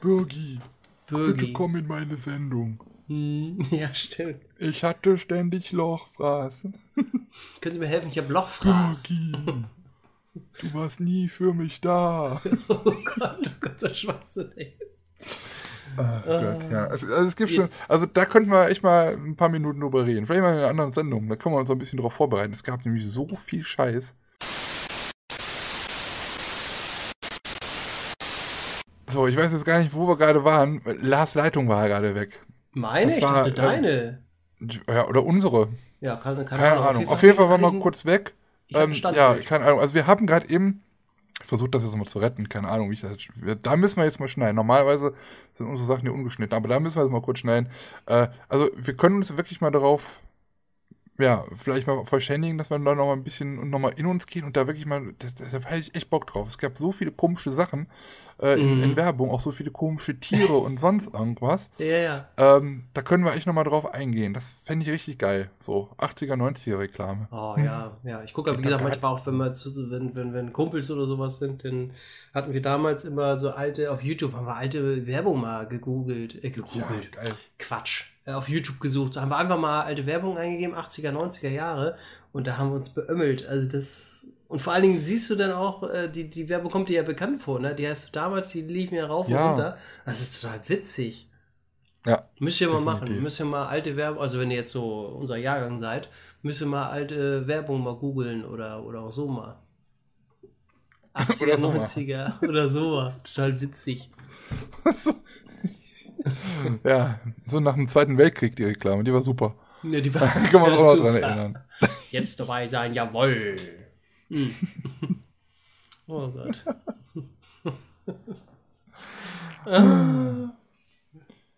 Bürgi. Bitte Bürgi. komm in meine Sendung. Hm, [LAUGHS] Ja, stimmt. Ich hatte ständig Lochfraß. [LAUGHS] Können Sie mir helfen? Ich habe Lochfraß. Bürgi. Du warst nie für mich da. Oh Gott, Gott, so Schwachsinn, ey. Ach Gott, ja. Also, also es gibt schon, also da könnten wir echt mal ein paar Minuten drüber reden. Vielleicht mal in einer anderen Sendung. Da können wir uns so ein bisschen drauf vorbereiten. Es gab nämlich so viel Scheiß. So, ich weiß jetzt gar nicht, wo wir gerade waren. Lars Leitung war gerade weg. Meine? Das Ich war, dachte ähm, deine. Ja, oder unsere. Ja, keine, keine, Keine Ahnung. Auf jeden Fall waren wir kurz weg. Ich Ähm, ja, keine Ahnung. Also wir haben gerade eben versucht, das jetzt mal zu retten. Keine Ahnung, wie ich das. Da müssen wir jetzt mal schneiden. Normalerweise sind unsere Sachen hier ungeschnitten, aber da müssen wir jetzt mal kurz schneiden. Äh, also wir können uns wirklich mal darauf, ja, vielleicht mal verständigen, dass wir da noch mal ein bisschen und noch mal in uns gehen und da wirklich mal, da, da hätte ich echt Bock drauf. Es gab so viele komische Sachen äh, in, Mhm. in Werbung, auch so viele komische Tiere und [LAUGHS] sonst irgendwas. Ja, ja. Ähm, da können wir echt noch mal drauf eingehen. Das fände ich richtig geil. So 80er, 90er Reklame. Oh ja, ja. Ich gucke, wie gesagt, manchmal auch, wenn wir zu, wenn, wenn, wenn Kumpels oder sowas sind, dann hatten wir damals immer so alte, auf YouTube haben wir alte Werbung mal gegoogelt, äh, Ja, gegoogelt. geil. Quatsch. Äh, Auf YouTube gesucht. Da haben wir einfach mal alte Werbung eingegeben, 80er, 90er Jahre. Und da haben wir uns beömmelt. Also das. Und vor allen Dingen siehst du dann auch, äh, die, die Werbung kommt dir ja bekannt vor, ne? Die hast du damals, die lief mir rauf Ja. und runter. Das ist total witzig. Ja. Müsst ihr mal machen. Müsst ihr mal alte Werbung, also wenn ihr jetzt so unser Jahrgang seid, müsst ihr mal alte Werbung mal googeln oder, oder auch so mal. [LAUGHS] 80er, Oder so mal. 90er oder so mal. [LAUGHS] Total witzig. so. ja, so nach dem Zweiten Weltkrieg die Reklame, die war super. Ja, die [LAUGHS] war Da können wir uns auch noch dran erinnern. Jetzt dabei sein, jawoll. Hm. [LAUGHS] Oh Gott. ah,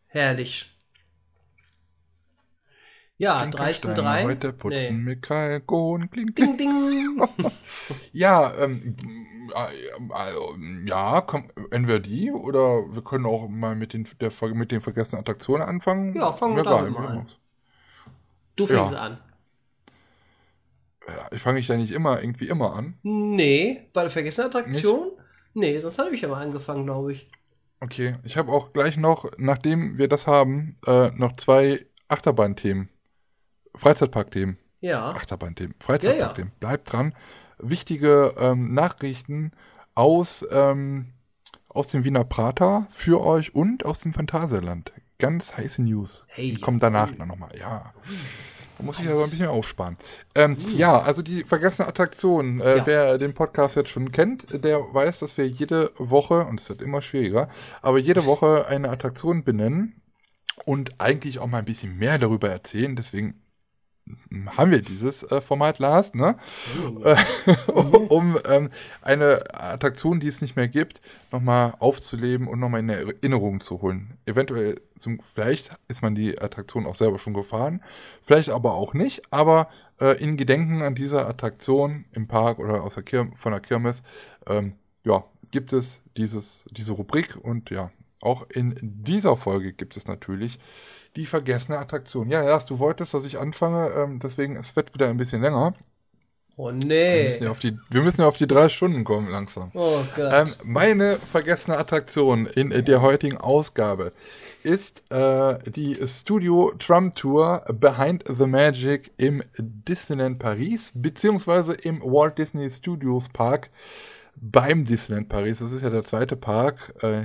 [LAUGHS] herrlich. Ja, Klinkersteine, 13.3. Heute putzen Nee. mit Kalkon, kling, kling. Ding, ding. [LAUGHS] Ja, ähm, äh, also, ja, komm, entweder die oder wir können auch mal mit den, der, mit den vergessenen Attraktionen anfangen. Ja, fangen wir damit mal an. Du fängst Ja. an. Ja, ich fange ich ja nicht immer, irgendwie immer an. Nee, bei der vergessenen Attraktion? Nee, sonst hatte ich aber angefangen, glaube ich. Okay, ich habe auch gleich noch, nachdem wir das haben, äh, noch zwei Achterbahn-Themen. Freizeitpark-Themen. Ja. Achterbahn-Themen, Freizeitpark-Themen. Bleibt dran. Wichtige ähm, Nachrichten aus, ähm, aus dem Wiener Prater für euch und aus dem Phantasialand. Ganz heiße News. Hey, Die kommen danach dann nochmal. Ja. Da muss ich ja so ein bisschen aufsparen. Ähm, ja, also die vergessene Attraktion. Äh, Ja. Wer den Podcast jetzt schon kennt, der weiß, dass wir jede Woche, und es wird immer schwieriger, aber jede Woche eine Attraktion benennen und eigentlich auch mal ein bisschen mehr darüber erzählen. Deswegen haben wir dieses äh, Format, Lars, ne? Äh, [LAUGHS] um ähm, eine Attraktion, die es nicht mehr gibt, nochmal aufzuleben und nochmal in Erinnerung zu holen. Eventuell, zum, vielleicht ist man die Attraktion auch selber schon gefahren, vielleicht aber auch nicht, aber äh, in Gedenken an diese Attraktion im Park oder aus der Kir von der Kirmes, ähm, ja, gibt es dieses, diese Rubrik und ja, auch in dieser Folge gibt es natürlich die vergessene Attraktion. Ja, Lars, du wolltest, dass ich anfange, ähm, deswegen, es wird wieder ein bisschen länger. Oh Wir nee. müssen ja auf die, wir müssen ja auf die drei Stunden kommen langsam. Oh Gott. Ähm, meine vergessene Attraktion in der heutigen Ausgabe ist äh, die Studio Tram Tour Behind the Magic im Disneyland Paris, beziehungsweise im Walt Disney Studios Park beim Disneyland Paris. Das ist ja der zweite Park äh,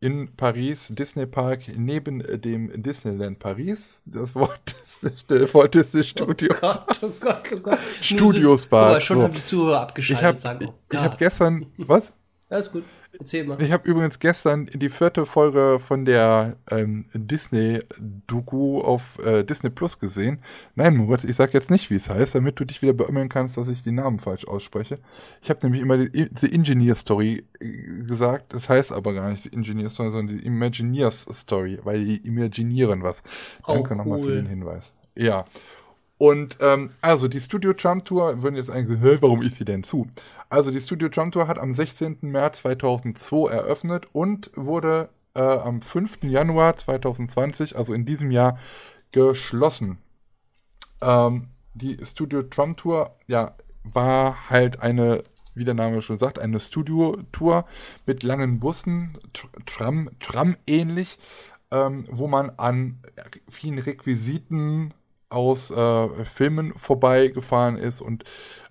in Paris, Disney Park, neben dem Disneyland Paris. Das Walt Disney, [LAUGHS] der Walt Disney Studio. Oh Gott, oh Gott, oh Gott. Studios Guck mal, Park, schon so. haben die Zuhörer Ich abgeschaltet habe und sagen, oh ich hab gestern, was? [LAUGHS] Alles gut. Erzähl mal. Ich habe übrigens gestern die vierte Folge von der ähm, Disney-Doku auf äh, Disney Plus gesehen. Nein, Moritz, ich sag jetzt nicht, wie es heißt, damit du dich wieder beömmeln kannst, dass ich die Namen falsch ausspreche. Ich habe nämlich immer die The Engineer Story äh, gesagt. Das heißt aber gar nicht The Engineer Story, sondern die Imagineers Story, weil die imaginieren was. Oh, Danke nochmal für cool. den Hinweis. Ja. Und ähm, also die Studio Trump Tour, würden jetzt eigentlich, warum ist die denn zu? Also die Studio Trump Tour hat am 16. März 2002 eröffnet und wurde äh, am 5. Januar 2020, also in diesem Jahr, geschlossen. Ähm, die Studio Trump Tour, ja, war halt eine, wie der Name schon sagt, eine Studio-Tour mit langen Bussen, Tr- Tram, Tram ähnlich, ähm, wo man an vielen Requisiten aus äh, Filmen vorbeigefahren ist und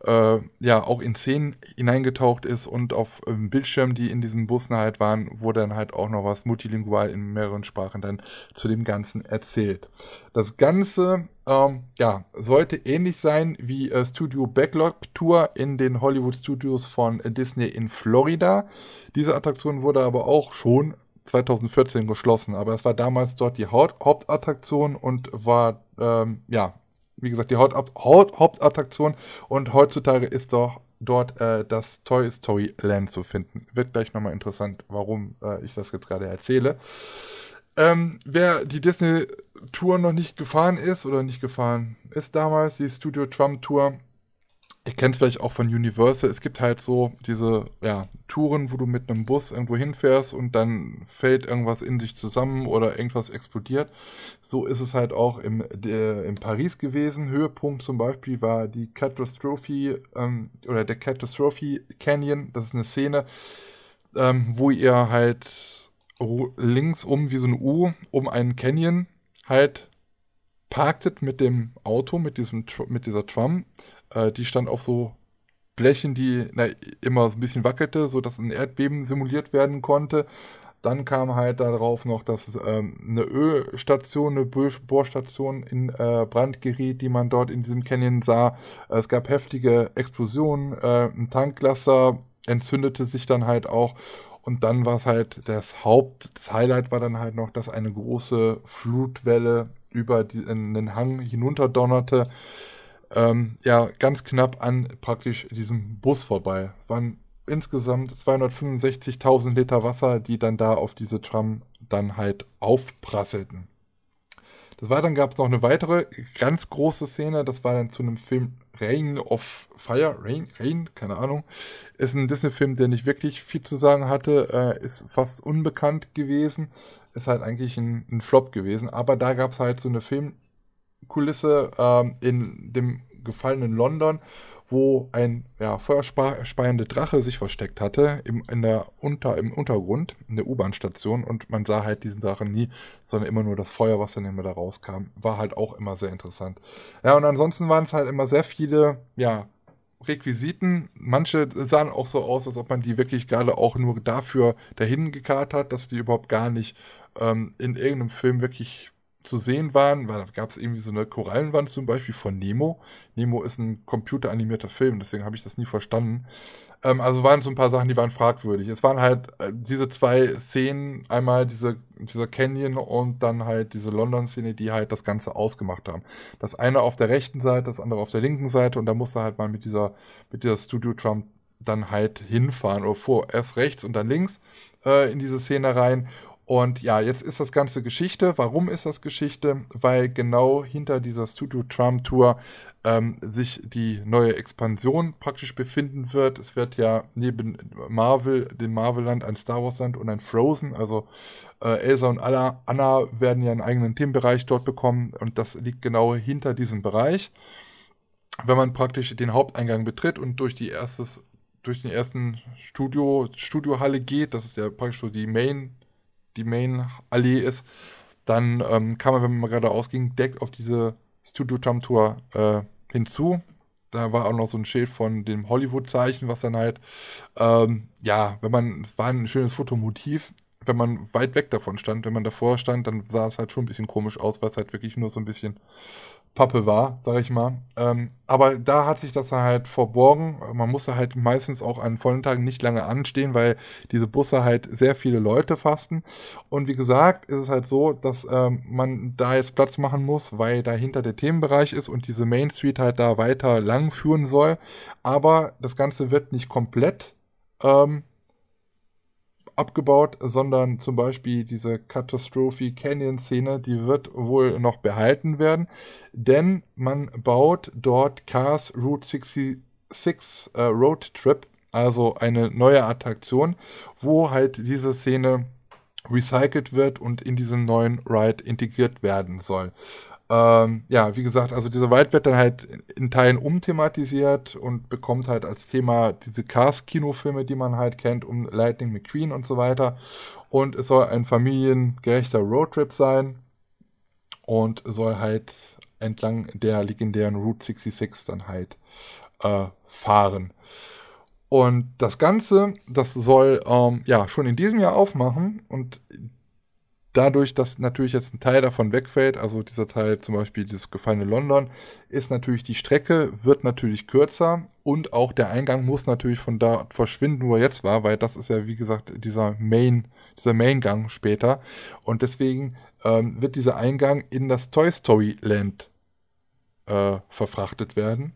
äh, ja auch in Szenen hineingetaucht ist und auf ähm, Bildschirmen, die in diesen Bussen halt waren, wurde dann halt auch noch was multilingual in mehreren Sprachen dann zu dem Ganzen erzählt. Das Ganze ähm, ja, sollte ähnlich sein wie äh, Studio Backlog Tour in den Hollywood Studios von äh, Disney in Florida. Diese Attraktion wurde aber auch schon 2014 geschlossen, aber es war damals dort die Haupt Hauptattraktion und war, ähm, ja, wie gesagt, die Haupt Haupt Hauptattraktion und heutzutage ist doch dort äh, das Toy Story Land zu finden. Wird gleich nochmal interessant, warum äh, ich das jetzt gerade erzähle. Ähm, wer die Disney Tour noch nicht gefahren ist oder nicht gefahren ist damals, die Studio Trump Tour, ihr kennt es vielleicht auch von Universal, es gibt halt so diese ja, Touren, wo du mit einem Bus irgendwo hinfährst und dann fällt irgendwas in sich zusammen oder irgendwas explodiert. So ist es halt auch im, der, in Paris gewesen. Höhepunkt zum Beispiel war die Catastrophe ähm, oder der Catastrophe Canyon. Das ist eine Szene, ähm, wo ihr halt links um wie so ein U um einen Canyon halt parktet mit dem Auto, mit diesem mit dieser Tram. Äh, die stand auf so Blechen, die na, immer so ein bisschen wackelte, sodass ein Erdbeben simuliert werden konnte. Dann kam halt darauf noch, dass ähm, eine Ölstation, eine Bohrstation in äh, Brand geriet, die man dort in diesem Canyon sah. Es gab heftige Explosionen, äh, ein Tanklaster entzündete sich dann halt auch. Und dann war es halt das Haupt, das Highlight war dann halt noch, dass eine große Flutwelle über die, in den Hang hinunterdonnerte. Ähm, ja, ganz knapp an praktisch diesem Bus vorbei. Waren insgesamt 265.000 Liter Wasser, die dann da auf diese Tram dann halt aufprasselten. Des Weiteren gab es noch eine weitere ganz große Szene, das war dann zu einem Film Rain of Fire, Rain, Rain, keine Ahnung. Ist ein Disney-Film, der nicht wirklich viel zu sagen hatte, äh, ist fast unbekannt gewesen, ist halt eigentlich ein, ein Flop gewesen, aber da gab es halt so eine Filmkulisse ähm, in dem gefallenen London, wo ein ja, feuerspeiende Drache sich versteckt hatte im, in der Unter, im Untergrund, in der U-Bahn-Station und man sah halt diesen Drachen nie, sondern immer nur das Feuer, was dann immer da rauskam. War halt auch immer sehr interessant. Ja, und ansonsten waren es halt immer sehr viele, ja, Requisiten. Manche sahen auch so aus, als ob man die wirklich gerade auch nur dafür dahin gekarrt hat, dass die überhaupt gar nicht ähm, in irgendeinem Film wirklich zu sehen waren, weil da gab es irgendwie so eine Korallenwand zum Beispiel von Nemo. Nemo ist ein computeranimierter Film, deswegen habe ich das nie verstanden. Ähm, also waren so ein paar Sachen, die waren fragwürdig. Es waren halt äh, diese zwei Szenen, einmal diese, dieser Canyon und dann halt diese London-Szene, die halt das Ganze ausgemacht haben. Das eine auf der rechten Seite, das andere auf der linken Seite und da musste halt mal mit dieser, mit dieser Studio-Trump dann halt hinfahren oder vor erst rechts und dann links äh, in diese Szene rein und ja, jetzt ist das Ganze Geschichte. Warum ist das Geschichte? Weil genau hinter dieser Studio Trump Tour ähm, sich die neue Expansion praktisch befinden wird. Es wird ja neben Marvel, dem Marvel-Land, ein Star Wars-Land und ein Frozen. Also äh, Elsa und Anna, Anna werden ja einen eigenen Themenbereich dort bekommen und das liegt genau hinter diesem Bereich. Wenn man praktisch den Haupteingang betritt und durch die erstes durch den ersten Studio, Studiohalle geht, das ist ja praktisch so die Main die Main-Allee ist, dann ähm, kann man, wenn man mal geradeaus ging, direkt auf diese Studio Tram Tour äh, hinzu. Da war auch noch so ein Schild von dem Hollywood-Zeichen, was dann halt, ähm, ja, wenn man, es war ein schönes Fotomotiv, wenn man weit weg davon stand, wenn man davor stand, dann sah es halt schon ein bisschen komisch aus, weil es halt wirklich nur so ein bisschen Pappe war, sag ich mal. Ähm, aber da hat sich das halt verborgen. Man musste halt meistens auch an vollen Tagen nicht lange anstehen, weil diese Busse halt sehr viele Leute fassten. Und wie gesagt, ist es halt so, dass ähm, man da jetzt Platz machen muss, weil dahinter der Themenbereich ist und diese Main Street halt da weiter lang führen soll. Aber das Ganze wird nicht komplett ähm, abgebaut, sondern zum Beispiel diese Catastrophe Canyon Szene, die wird wohl noch behalten werden, denn man baut dort Cars Route 66 äh, Road Trip, also eine neue Attraktion, wo halt diese Szene recycelt wird und in diesen neuen Ride integriert werden soll. Ähm, ja, wie gesagt, also dieser Wald wird dann halt in Teilen umthematisiert und bekommt halt als Thema diese Cars-Kinofilme, die man halt kennt, um Lightning McQueen und so weiter. Und es soll ein familiengerechter Roadtrip sein und soll halt entlang der legendären Route 66 dann halt äh, fahren. Und das Ganze, das soll ähm, ja schon in diesem Jahr aufmachen und dadurch, dass natürlich jetzt ein Teil davon wegfällt, also dieser Teil zum Beispiel dieses gefallene London, ist natürlich die Strecke, wird natürlich kürzer und auch der Eingang muss natürlich von da verschwinden, wo er jetzt war, weil das ist ja wie gesagt dieser Main, dieser Main-Gang später und deswegen ähm, wird dieser Eingang in das Toy Story Land äh, verfrachtet werden.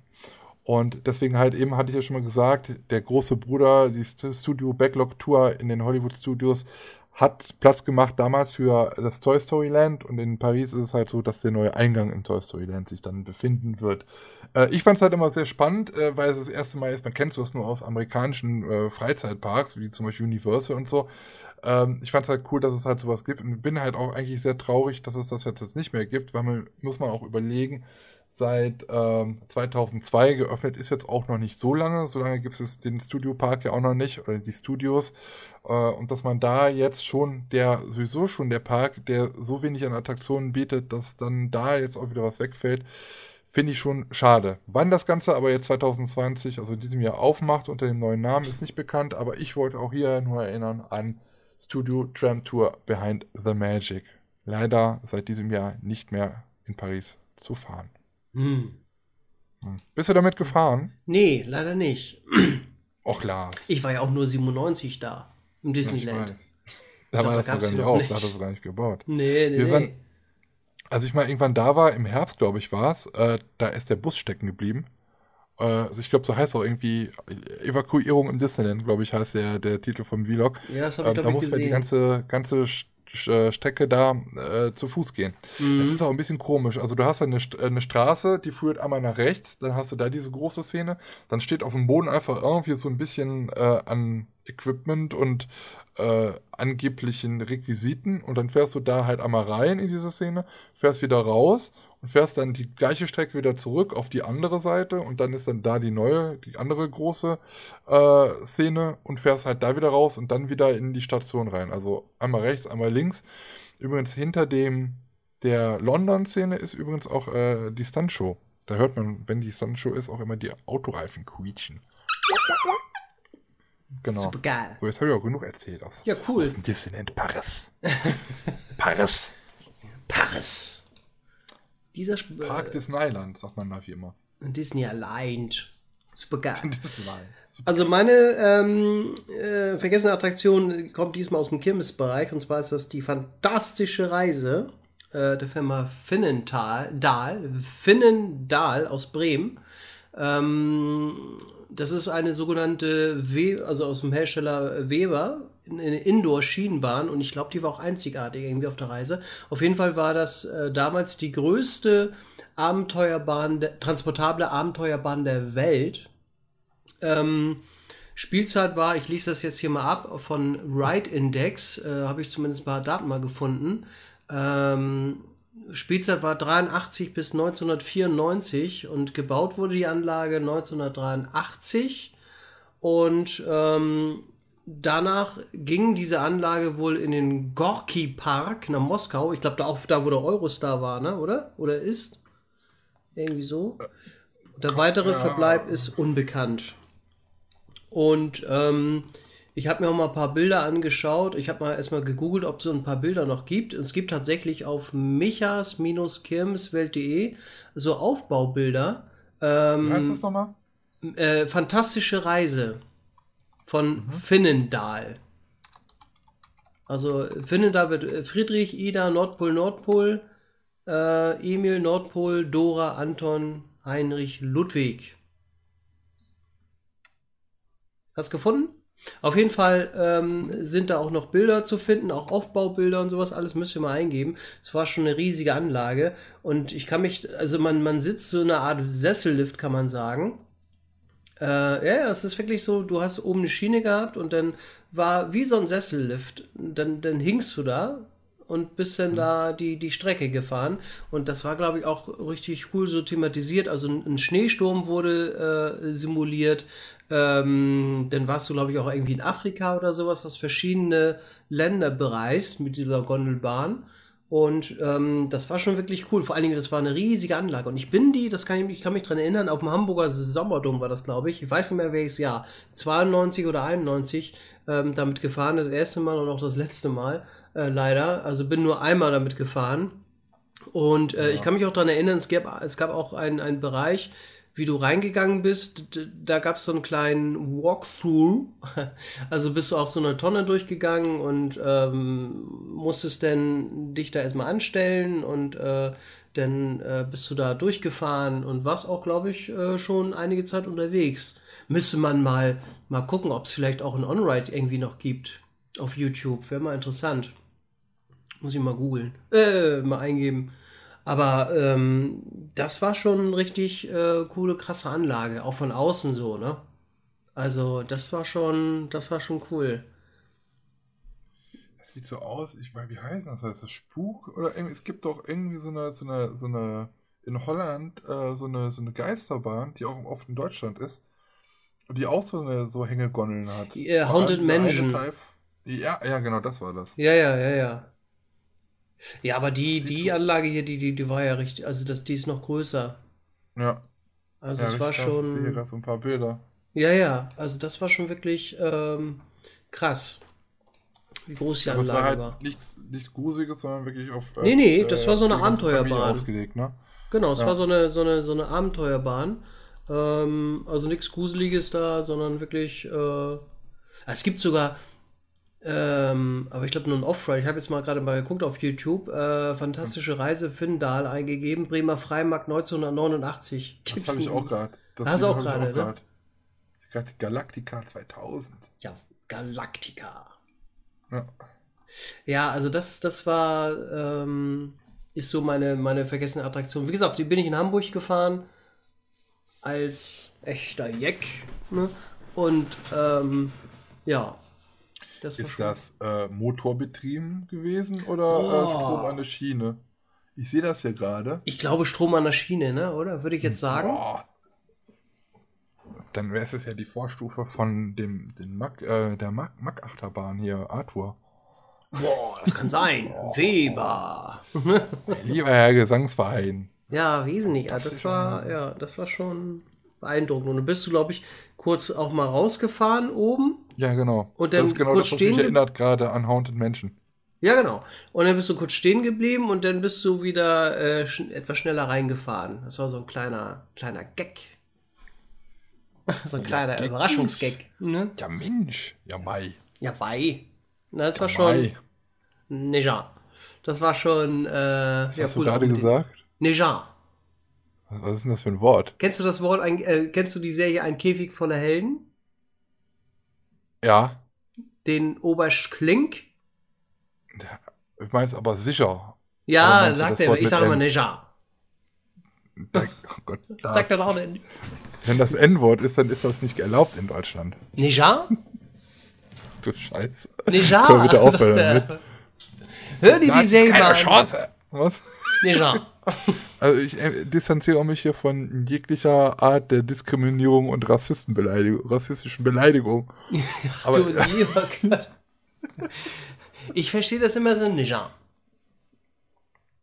Und deswegen halt eben, hatte ich ja schon mal gesagt, der große Bruder, die Studio Backlog Tour in den Hollywood Studios, hat Platz gemacht damals für das Toy Story Land und in Paris ist es halt so, dass der neue Eingang in Toy Story Land sich dann befinden wird. Äh, ich fand es halt immer sehr spannend, äh, weil es das erste Mal ist, man kennt sowas nur aus amerikanischen äh, Freizeitparks, wie zum Beispiel Universal und so. Ähm, ich fand es halt cool, dass es halt sowas gibt und bin halt auch eigentlich sehr traurig, dass es das jetzt, jetzt nicht mehr gibt, weil man muss man auch überlegen, seit ähm, 2002 geöffnet ist jetzt auch noch nicht so lange. So lange gibt es den Studiopark ja auch noch nicht oder die Studios. Äh, und dass man da jetzt schon der, sowieso schon der Park, der so wenig an Attraktionen bietet, dass dann da jetzt auch wieder was wegfällt, finde ich schon schade. Wann das Ganze aber jetzt 2020, also in diesem Jahr aufmacht unter dem neuen Namen, ist nicht bekannt, aber ich wollte auch hier nur erinnern an Studio Tram Tour Behind the Magic. Leider seit diesem Jahr nicht mehr in Paris zu fahren. Hm. Bist du damit gefahren? Nee, leider nicht. [CLEARS THROAT] Och, Lars. Ich war ja auch nur 97 da. Im Disneyland. Ja, da war das sogar nicht auf, da hat das gar nicht gebaut. Nee, nee, Wir nee. Waren, als ich mal irgendwann da war, im Herbst, glaube ich, war es, äh, da ist der Bus stecken geblieben. Äh, also ich glaube, so heißt auch irgendwie Evakuierung im Disneyland, glaube ich, heißt der, der Titel vom Vlog. Ja, das habe ich, ähm, Da muss man die ganze, ganze äh, Strecke da äh, zu Fuß gehen. Mhm. Das ist auch ein bisschen komisch. Also du hast eine, eine Straße, die führt einmal nach rechts, dann hast du da diese große Szene, dann steht auf dem Boden einfach irgendwie so ein bisschen äh, an Equipment und äh, angeblichen Requisiten und dann fährst du da halt einmal rein in diese Szene, fährst wieder raus und fährst dann die gleiche Strecke wieder zurück auf die andere Seite und dann ist dann da die neue, die andere große äh, Szene und fährst halt da wieder raus und dann wieder in die Station rein. Also einmal rechts, einmal links. Übrigens hinter dem der London-Szene ist übrigens auch äh, die Stuntshow. Da hört man, wenn die Stuntshow ist, auch immer die Autoreifen quietschen. Genau. Super geil. So, jetzt habe ich auch genug erzählt. Aus, Ja, cool. Aus Disneyland Paris. Paris. [LAUGHS] Paris. Dieser Sp Park Disneyland, sagt man da wie immer. äh, Disney [LAUGHS] allein. Super geil. Also meine ähm, äh, vergessene Attraktion kommt diesmal aus dem Kirmesbereich und zwar ist das die fantastische Reise äh, der Firma Finnental, Dahl, Finnendal aus Bremen. Ähm, das ist eine sogenannte, We also aus dem Hersteller Weber, eine Indoor-Schienenbahn und ich glaube, die war auch einzigartig irgendwie auf der Reise. Auf jeden Fall war das äh, damals die größte Abenteuerbahn, transportable Abenteuerbahn der Welt. Ähm, Spielzeit war, ich lese das jetzt hier mal ab, von Ride Index, äh, habe ich zumindest ein paar Daten mal gefunden. Ähm, Spielzeit war 83 bis 1994 und gebaut wurde die Anlage 1983 und ähm, danach ging diese Anlage wohl in den Gorki Park nach Moskau. Ich glaube, da auch da, wo der Eurostar war, ne? Oder? Oder ist? Irgendwie so. Der weitere Ja. Verbleib ist unbekannt. Und ähm, ich habe mir auch mal ein paar Bilder angeschaut. Ich habe mal erstmal gegoogelt, ob es so ein paar Bilder noch gibt. Es gibt tatsächlich auf michas-kirmeswelt.de so Aufbaubilder. Wie heißt Ähm, das nochmal? äh, fantastische Reise von Finnendal. Also Finnendal wird äh, Friedrich, Ida, Nordpol, Nordpol, äh, Emil, Nordpol, Dora, Anton, Heinrich, Ludwig. Hast gefunden? Auf jeden Fall ähm, sind da auch noch Bilder zu finden, auch Aufbaubilder und sowas, alles müsst ihr mal eingeben. Es war schon eine riesige Anlage und ich kann mich, also man, man sitzt so eine Art Sessellift, kann man sagen. Äh, ja, es ist wirklich so, du hast oben eine Schiene gehabt und dann war wie so ein Sessellift. Dann, dann hingst du da und bist dann da die, die Strecke gefahren. Und das war, glaube ich, auch richtig cool so thematisiert. Also ein, ein Schneesturm wurde äh, simuliert. Ähm, dann warst du, glaube ich, auch irgendwie in Afrika oder sowas, hast verschiedene Länder bereist mit dieser Gondelbahn. Und ähm, das war schon wirklich cool. Vor allen Dingen, das war eine riesige Anlage. Und ich bin die, das kann ich, ich kann mich dran erinnern, auf dem Hamburger Sommerdom war das, glaube ich. Ich weiß nicht mehr welches Jahr. 92 oder 91 ähm, damit gefahren. Das erste Mal und auch das letzte Mal, äh, leider. Also bin nur einmal damit gefahren. Und äh, ich kann mich auch daran erinnern, es gab, es gab auch einen, einen Bereich, wie du reingegangen bist, da gab es so einen kleinen Walkthrough. [LAUGHS] Also bist du auch so eine Tonne durchgegangen und ähm, musstest dann dich da erstmal anstellen und äh, dann äh, bist du da durchgefahren und warst auch, glaube ich, äh, schon einige Zeit unterwegs. Müsste man mal, mal gucken, ob es vielleicht auch ein On-Ride irgendwie noch gibt auf YouTube. Wäre mal interessant. Muss ich mal googeln. Äh, mal eingeben. Aber ähm, das war schon eine richtig äh, coole, krasse Anlage. Auch von außen so, ne? Also, das war schon, das war schon cool. Das sieht so aus, ich weiß, wie heißt das? Heißt das Spuk? Oder irgendwie, es gibt doch irgendwie so eine, so eine, so eine, in Holland, äh, so eine, so eine Geisterbahn, die auch oft in Deutschland ist. Die auch so eine, so Hängegondeln hat. Allem Haunted Mansion. Ja, ja, genau, das war das. Ja, ja, ja, ja. Ja, aber die, die so- Anlage hier, die, die, die war ja richtig, also das, die ist noch größer. Ja. Also ja, es war krass. Ich sehe hier schon. gerade so ein paar Bilder. Ja, ja, also das war schon wirklich ähm, krass. Wie groß die Aber es war Anlage halt war. nichts, nichts Gruseliges, sondern wirklich auf. äh, Nee, nee, das war so eine Abenteuerbahn. ausgelegt, ne? Genau, es Ja. war so eine, so eine, so eine Abenteuerbahn. Ähm, also nichts Gruseliges da, sondern wirklich. Äh, es gibt sogar, ähm, aber ich glaube nur ein Off-Ride. Ich habe jetzt mal gerade mal geguckt auf YouTube. Äh, Fantastische Reise Findal eingegeben. Bremer Freimarkt 1989. Das Gibt's habe ich auch gerade. Das Hast du auch gerade, ne? grad. Gerade Galactica 2000. Ja, Galactica. Ja. Ja, also das, das war, ähm, ist so meine, meine vergessene Attraktion. Wie gesagt, die bin ich in Hamburg gefahren als echter Jeck. Ne? Und ähm, ja, das Ist das äh, motorbetrieben gewesen oder Oh. äh, Strom an der Schiene? Ich sehe das hier gerade. Ich glaube Strom an der Schiene, ne? Oder? Würde ich jetzt sagen. Boah. Dann wäre es ja die Vorstufe von dem, den Mack, äh, der Mack, Mack Achterbahn hier, Arthur. Boah, das kann sein. Weber. Lieber Herr Gesangsverein. Ja, wesentlich. Ja, Das das war, ja, das war schon beeindruckend. Und dann bist du, glaube ich, kurz auch mal rausgefahren oben. Ja, genau. Und dann das ist genau kurz das, was stehen mich erinnert gerade an Haunted Menschen. Ja, genau. Und dann bist du kurz stehen geblieben und dann bist du wieder äh, sch etwas schneller reingefahren. Das war so ein kleiner, kleiner Gag. [LAUGHS] so ein kleiner Gag. Überraschungsgag. Ne? Ja, Mensch. Ja, Mai. Ja. Na, Das war Ja, schon. Mai. Neja. Das war schon. Äh, Was sehr hast du cool. gerade Und- gesagt? Neja. Was ist denn das für ein Wort? Kennst du das Wort, ein, äh, kennst du die Serie Ein Käfig voller Helden? Ja. Den Oberst Klink? Ich meine es aber sicher. Ja, sagt er. Ich sage immer N? Neja. Da, oh Gott, [LAUGHS] Das sagt er doch [LAUGHS] nicht. Wenn das N-Wort ist, dann ist das nicht erlaubt in Deutschland. Neja? Du Scheiße. Neja? Hör bitte [LAUGHS] auf. Hör dir die Serie keine an. Chance. Was? Neja. [LAUGHS] Also ich äh, distanziere mich hier von jeglicher Art der Diskriminierung und Rassistenbeleidigung, rassistischen Beleidigung. Aber Du lieber Gott. Ich verstehe das immer so Neja.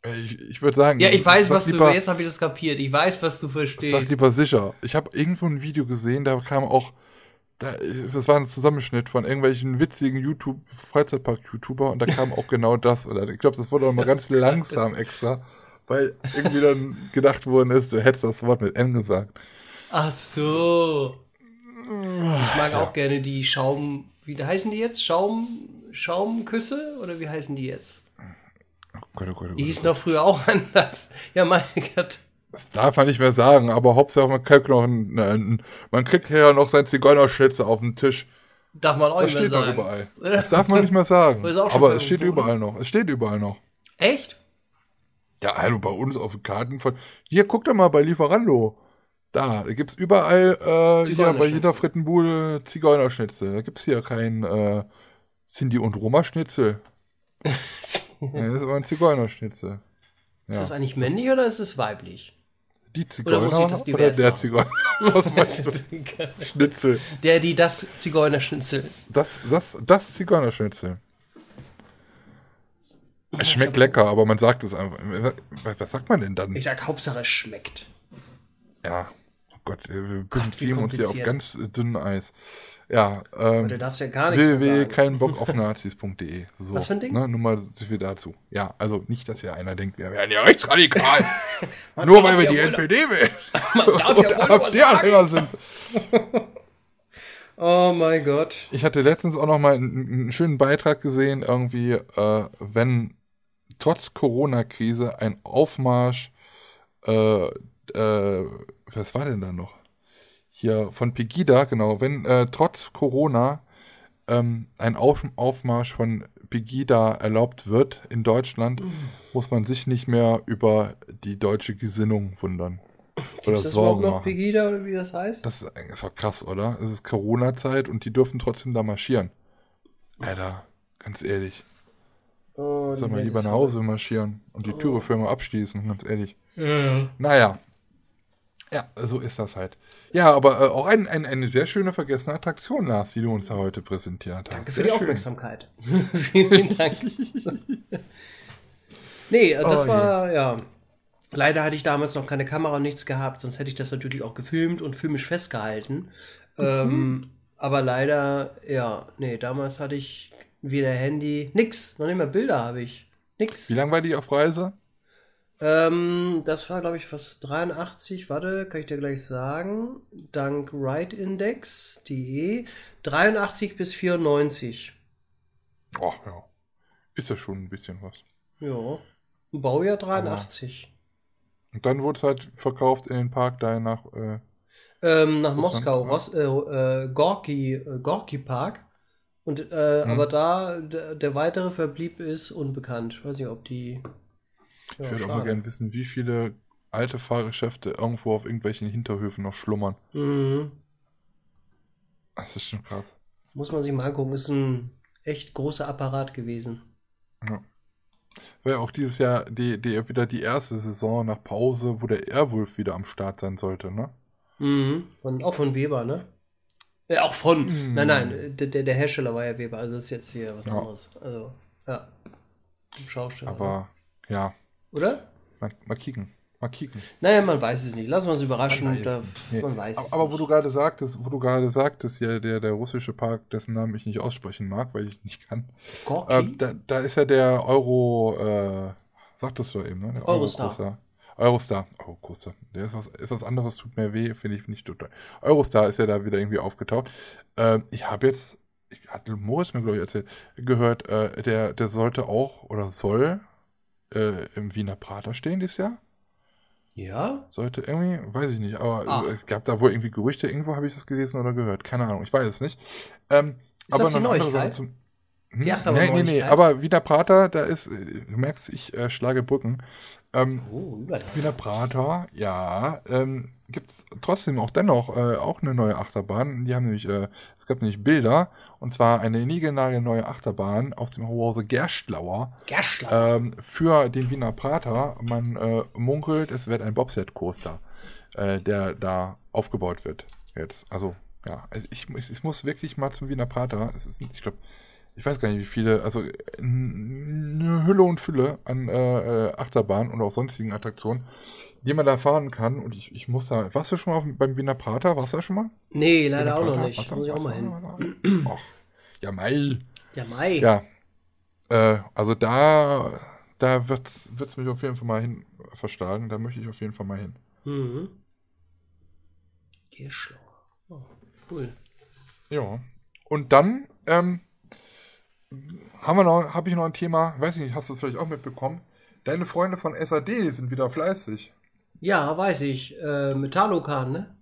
äh, ich, ich würde sagen, Ja, ich weiß, sag was du. lieber, Jetzt habe ich das kapiert. Ich weiß, was du Sag verstehst. lieber sicher. Ich habe irgendwo ein Video gesehen, da kam auch, das war ein Zusammenschnitt von irgendwelchen witzigen YouTube, Freizeitpark-YouTuber und da kam [LAUGHS] auch genau das. Oder ich glaube, das wurde auch mal ganz langsam extra, weil irgendwie dann gedacht worden ist, du hättest das Wort mit N gesagt. Ach so. Ich mag auch gerne die Schaum. Wie heißen die jetzt? Schaum. Schaumküsse? Oder wie heißen die jetzt? Oh Gott, oh Gott, oh Die Gott. hießen doch früher auch [LAUGHS] anders. Ja, mein Gott. Das darf man nicht mehr sagen, aber Hauptsache man kriegt noch einen, einen, man kriegt ja noch sein Zigeunerschnitzel auf den Tisch. Darf man auch Das nicht mehr steht noch sagen. überall. Das darf man nicht mehr sagen. [LAUGHS] Ist Aber es steht überall noch. Es steht überall noch. Echt? Ja, also bei uns auf den Karten von. Hier, guck doch mal bei Lieferando. Da, da gibt's überall, äh, hier bei jeder Frittenbude Zigeunerschnitzel. Da gibt's hier kein äh, Cindy und Roma Schnitzel. [LAUGHS] ja, das ist aber ein Zigeunerschnitzel. Ist Ja. das eigentlich männlich oder ist es weiblich? Die Zigeuner Oder das oder der? Zigeuner? [LAUGHS] Was meinst du? [LAUGHS] Schnitzel. Der, die, das Zigeunerschnitzel. Das, das, das Zigeunerschnitzel. Es schmeckt lecker, aber man sagt es einfach. Was, sagt man denn dann? Ich sag, Hauptsache es schmeckt. Ja, oh Gott, wir Gott, wie bewegen uns hier auf ganz dünnem Eis. Ja, ähm, Du darfst ja gar nichts www.keinbock-auf-nazis.de. [LAUGHS] So, Was für ein Ding? Ne, nur mal so viel dazu. Ja, also nicht, dass hier einer denkt, wir wären ja rechtsradikal. [LAUGHS] nur weil wir die ja wohl- NPD [LAUGHS] wählen Man darf und ja wohl. AfD-Anhänger sind. Oh mein Gott. Ich hatte letztens auch noch mal einen, einen schönen Beitrag gesehen, irgendwie, äh, wenn trotz Corona-Krise ein Aufmarsch, äh, äh, was war denn da noch? Hier von Pegida, genau, wenn äh, trotz Corona ähm, ein Auf Aufmarsch von Pegida erlaubt wird in Deutschland, muss man sich nicht mehr über die deutsche Gesinnung wundern. Oder Ist das Sorgen noch machen. Pegida oder wie das heißt? Das ist, das ist krass, oder? Es ist Corona-Zeit und die dürfen trotzdem da marschieren. Alter, ganz ehrlich. Oh, Soll man lieber nach Hause marschieren und die Türe für immer abschließen, ganz ehrlich. Ja. Naja. Ja, so ist das halt. Ja, aber äh, auch ein, ein, eine sehr schöne vergessene Attraktion, Lars, die du uns da heute präsentiert hast. Danke für Sehr die schön. Aufmerksamkeit. [LAUGHS] Vielen Dank. [LAUGHS] nee, äh, das Oh je. war, ja. Leider hatte ich damals noch keine Kamera und nichts gehabt, sonst hätte ich das natürlich auch gefilmt und filmisch festgehalten. Mhm. Ähm, aber leider, ja, nee, damals hatte ich weder Handy, nix, noch nicht mal Bilder habe ich. Nix. Wie lange war die auf Reise? Ähm, das war, glaube ich, was 83, warte, kann ich dir gleich sagen. Dank RightIndex.de 83 bis 94. Oh, ja. Ist ja schon ein bisschen was. Ja. Baujahr 83. Und dann wurde es halt verkauft in den Park da nach. Äh, Ähm, nach Moskau. Ros äh, äh, Gorki, äh, Gorki Park. Und äh, Hm. aber da der, der weitere Verblieb ist unbekannt. Ich weiß nicht, ob die. Ja, ich würde auch mal gerne wissen, wie viele alte Fahrgeschäfte irgendwo auf irgendwelchen Hinterhöfen noch schlummern. Mhm. Das ist schon krass. Muss man sich mal angucken. Ist ein echt großer Apparat gewesen. Ja. War ja auch dieses Jahr die, die, wieder die erste Saison nach Pause, wo der Airwolf wieder am Start sein sollte, ne? Mhm. Von, auch von Weber, ne? Ja, auch von. Mhm. Nein, nein, der, der Hersteller war ja Weber, also das ist jetzt hier was Ja. anderes. Also, ja. Schausteller. Aber ja, Oder? mal, mal kicken. Mal kicken. Naja, man weiß es nicht. Lassen wir uns überraschen. Man weiß da. Nee. Man weiß aber, aber wo du gerade sagtest, wo du gerade sagtest, ja, der, der russische Park, dessen Namen ich nicht aussprechen mag, weil ich nicht kann. Ähm, da, da ist ja der Euro, äh, sagtest du eben, ne? Der Eurostar. Eurostar. Eurostar. Oh, Coaster. Der ist was, ist was anderes, tut mir weh, finde ich nicht total. Eurostar ist ja da wieder irgendwie aufgetaucht. Ähm, ich habe jetzt, ich hatte Moritz mir, glaube ich, erzählt, gehört, äh, der, der sollte auch oder soll äh, im Wiener Prater stehen dieses Jahr. ja? Sollte irgendwie, weiß ich nicht, aber Ah. es gab da wohl irgendwie Gerüchte, irgendwo habe ich das gelesen oder gehört. Keine Ahnung, ich weiß es nicht. Ähm, Ist das die Neuigkeit? Zum- Hm? Die Nee, nee, nee, Achterbahn-Neuigkeit? aber Wiener Prater, da ist, äh, du merkst, ich äh, schlage Brücken. Ähm, Oh. Wiener Prater, ja, ähm, gibt es trotzdem auch dennoch äh, auch eine neue Achterbahn. Die haben nämlich, äh, es gab nämlich Bilder, und zwar eine niegelnagelneue neue Achterbahn aus dem Hause Gerstlauer Gerstler. ähm, für den Wiener Prater. Man äh, munkelt, es wird ein Bobsled-Coaster, äh, der da aufgebaut wird. Jetzt, also, ja, also ich, ich, ich muss wirklich mal zum Wiener Prater. Es ist, ich glaube, ich weiß gar nicht, wie viele, also eine Hülle und Fülle an äh, äh, Achterbahnen und auch sonstigen Attraktionen, die man da fahren kann. Und ich, ich muss da, warst du schon mal auf, beim Wiener Prater? Warst du da schon mal? nee, leider Wiener auch noch Prater? nicht. Warst du- Muss ich auch mal hin. Ach, ja, Mai. Ja, Mai. Ja. Äh, also da, da wird es mich auf jeden Fall mal hin verschlagen. Da möchte ich auf jeden Fall mal hin. Mhm. Gerstler. Oh, cool. Ja. Und dann ähm, haben wir noch, habe ich noch ein Thema, weiß ich nicht, hast du es vielleicht auch mitbekommen? Deine Freunde von SAD sind wieder fleißig. Ja, weiß ich. Äh, Metallokan, ne?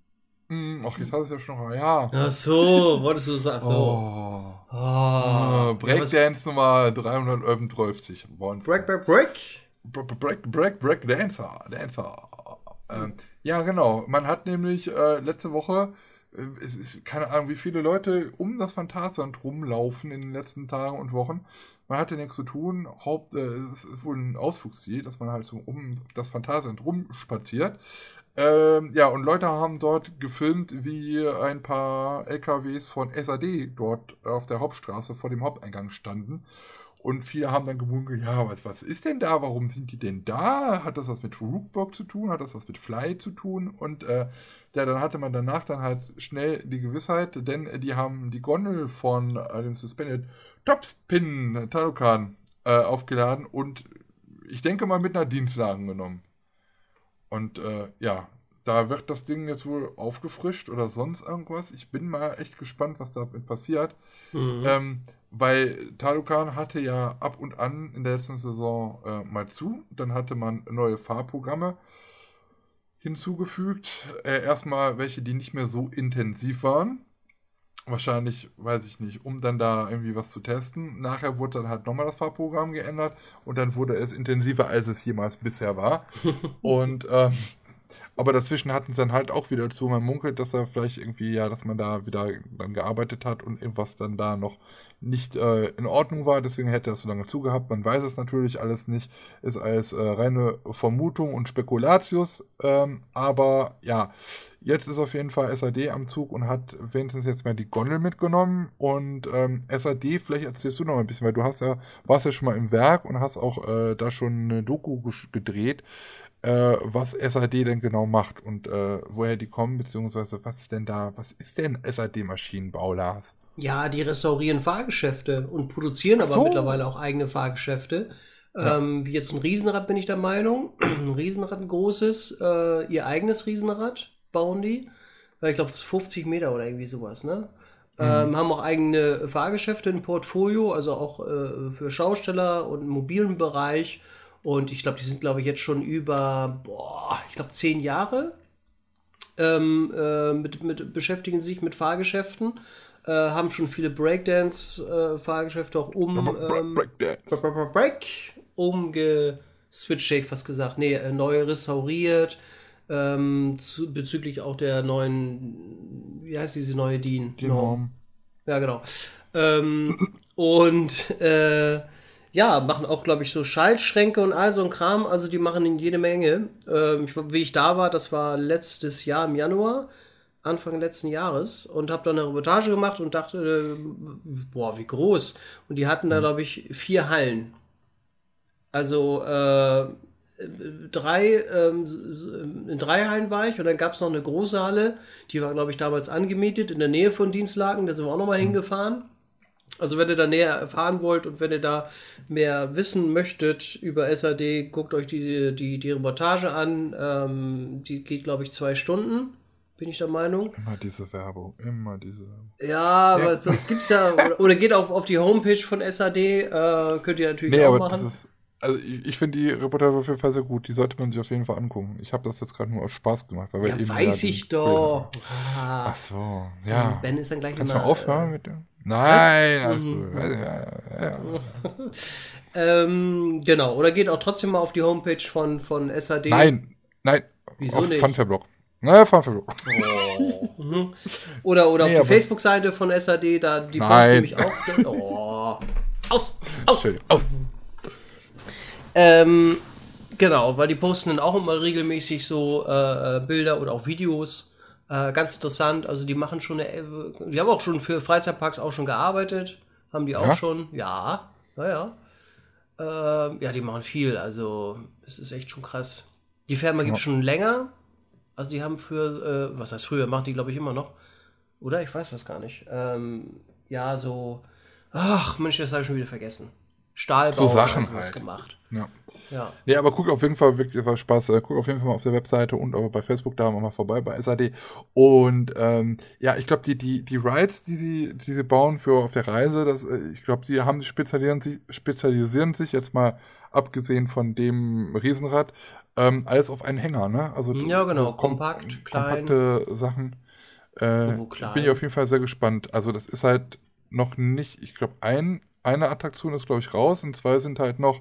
Hm, ach, jetzt hast du es ja schon mal. Ja. Ach so, wolltest du sagen? So. Oh. Oh. Breakdance Nummer 330. Bonn. Break, break, break. Break, break, break, break Dancer. Dancer. Ähm, ja, genau. Man hat nämlich äh, letzte Woche, äh, es ist keine Ahnung, wie viele Leute um das Phantasialand rumlaufen in den letzten Tagen und Wochen. Man hatte nichts zu tun. Haupt, äh, es ist wohl ein Ausflugsziel, dass man halt so um das Phantasialand rumspaziert. Ähm, ja, und Leute haben dort gefilmt, wie ein paar LKWs von SAD dort auf der Hauptstraße vor dem Haupteingang standen. Und viele haben dann gemunkelt, ja, was, was ist denn da? Warum sind die denn da? Hat das was mit Rookbox zu tun? Hat das was mit Fly zu tun? Und äh, ja, dann hatte man danach dann halt schnell die Gewissheit, denn die haben die Gondel von äh, dem Suspended Topspin Talukan äh, aufgeladen und ich denke mal mit einer Dienstlagen genommen. Und äh, ja, da wird das Ding jetzt wohl aufgefrischt oder sonst irgendwas. Ich bin mal echt gespannt, was damit passiert. Mhm. Ähm, weil Talukan hatte ja ab und an in der letzten Saison äh, mal zu. Dann hatte man neue Fahrprogramme hinzugefügt. Äh, erstmal welche, die nicht mehr so intensiv waren. Wahrscheinlich, weiß ich nicht, um dann da irgendwie was zu testen. Nachher wurde dann halt nochmal das Fahrprogramm geändert und dann wurde es intensiver, als es jemals bisher war. [LAUGHS] und ähm, aber dazwischen hatten sie dann halt auch wieder zu, man munkelt, dass er vielleicht irgendwie, ja, dass man da wieder dann gearbeitet hat und irgendwas dann da noch nicht äh, in Ordnung war, deswegen hätte er es so lange zugehabt. Man weiß es natürlich alles nicht, ist als äh, reine Vermutung und Spekulatius, ähm, aber ja, jetzt ist auf jeden Fall SAD am Zug und hat wenigstens jetzt mal die Gondel mitgenommen und ähm, SAD, vielleicht erzählst du noch ein bisschen, weil du hast ja, warst ja schon mal im Werk und hast auch äh, da schon eine Doku gedreht äh, was SAD denn genau macht und äh, woher die kommen, beziehungsweise was ist denn da, was ist denn SAD-Maschinenbau, Lars? Ja, die restaurieren Fahrgeschäfte und produzieren Ach aber so. mittlerweile auch eigene Fahrgeschäfte. Ähm, wie jetzt ein Riesenrad bin ich der Meinung. Ein [CLEARS THROAT] Riesenrad, ein großes, äh, ihr eigenes Riesenrad bauen die. Äh, Ich glaube 50 Meter oder irgendwie sowas, ne? Ähm, haben auch eigene Fahrgeschäfte im Portfolio, also auch äh, für Schausteller und im mobilen Bereich. Und ich glaube, die sind, glaube ich, jetzt schon über, boah, ich glaube, zehn Jahre ähm, äh, mit, mit, beschäftigen sich mit Fahrgeschäften, äh, haben schon viele Breakdance-Fahrgeschäfte auch um ähm, Breakdance. Break, Break, Break umgeswitcht, hätte ich fast gesagt. Nee, äh, neu restauriert. Ähm, zu, bezüglich auch der neuen, wie heißt diese neue DIN? Die Norm. Ja, genau. Ähm, und äh, ja, machen auch, glaube ich, so Schaltschränke und all so ein Kram. Also die machen in jede Menge. Ähm, ich, wie ich da war, das war letztes Jahr im Januar, Anfang letzten Jahres. Und habe dann eine Reportage gemacht und dachte, äh, boah, wie groß. Und die hatten da, glaube ich, vier Hallen. Also äh, drei, ähm, in drei Hallen war ich und dann gab es noch eine große Halle, die war, glaube ich, damals angemietet in der Nähe von Dienstlagen, da sind wir auch nochmal hingefahren. Also wenn ihr da näher erfahren wollt und wenn ihr da mehr wissen möchtet über SAD, guckt euch die, die, die Reportage an. Ähm, die geht, glaube ich, zwei Stunden, bin ich der Meinung. Immer diese Werbung, immer diese Werbung. Ja, aber sonst gibt es ja, oder, oder, geht auf, auf die Homepage von SAD, äh, könnt ihr natürlich nee, auch machen. Ist, also ich, ich finde die Reportage auf jeden Fall sehr gut. Die sollte man sich auf jeden Fall angucken. Ich habe das jetzt gerade nur aus Spaß gemacht. Weil ja, weiß ich doch. Ach so, ja. Ben ist dann gleich Kannst du mal aufhören mit dem? Nein, alles gut. Ja, ja. [LAUGHS] ähm, genau, oder geht auch trotzdem mal auf die Homepage von, von SAD. Nein, nein. Wieso nicht? Funfair-Blog. Naja, Funfair-Blog. Oh. oder oder nee, auf die Facebook-Seite von SAD, da die posten nämlich auch. [LAUGHS] Oh. Aus! Aus! aus. Ähm, genau, weil die posten dann auch immer regelmäßig so äh, äh Bilder oder auch Videos äh, ganz interessant. Also die machen schon eine, die haben auch schon für Freizeitparks auch schon gearbeitet. Haben die auch ja? schon? Ja, naja. Äh, ja, die machen viel. Also es ist echt schon krass. Die Firma gibt es ja. schon länger. Also die haben für, äh, was heißt früher, machen die glaube ich immer noch. Oder? Ich weiß das gar nicht. Ähm, ja, so, ach Mensch, das habe ich schon wieder vergessen. Stahlbau so Sachen halt. gemacht. Ja. Ja. Nee, aber guck auf jeden Fall wirklich was Spaß. Äh, guck auf jeden Fall mal auf der Webseite und auch bei Facebook da mal vorbei bei SAD. Und ähm, ja, ich glaube, die, die, die Rides, die sie, die sie bauen für auf der Reise, das, äh, ich glaube, die haben spezialisieren sich, spezialisieren sich jetzt mal abgesehen von dem Riesenrad, ähm, alles auf einen Hänger, ne? Also ja, genau, so kom kompakt, klein. Kompakte Sachen. Äh, bin ich auf jeden Fall sehr gespannt. Also das ist halt noch nicht, ich glaube, ein, eine Attraktion ist, glaube ich, raus und zwei sind halt noch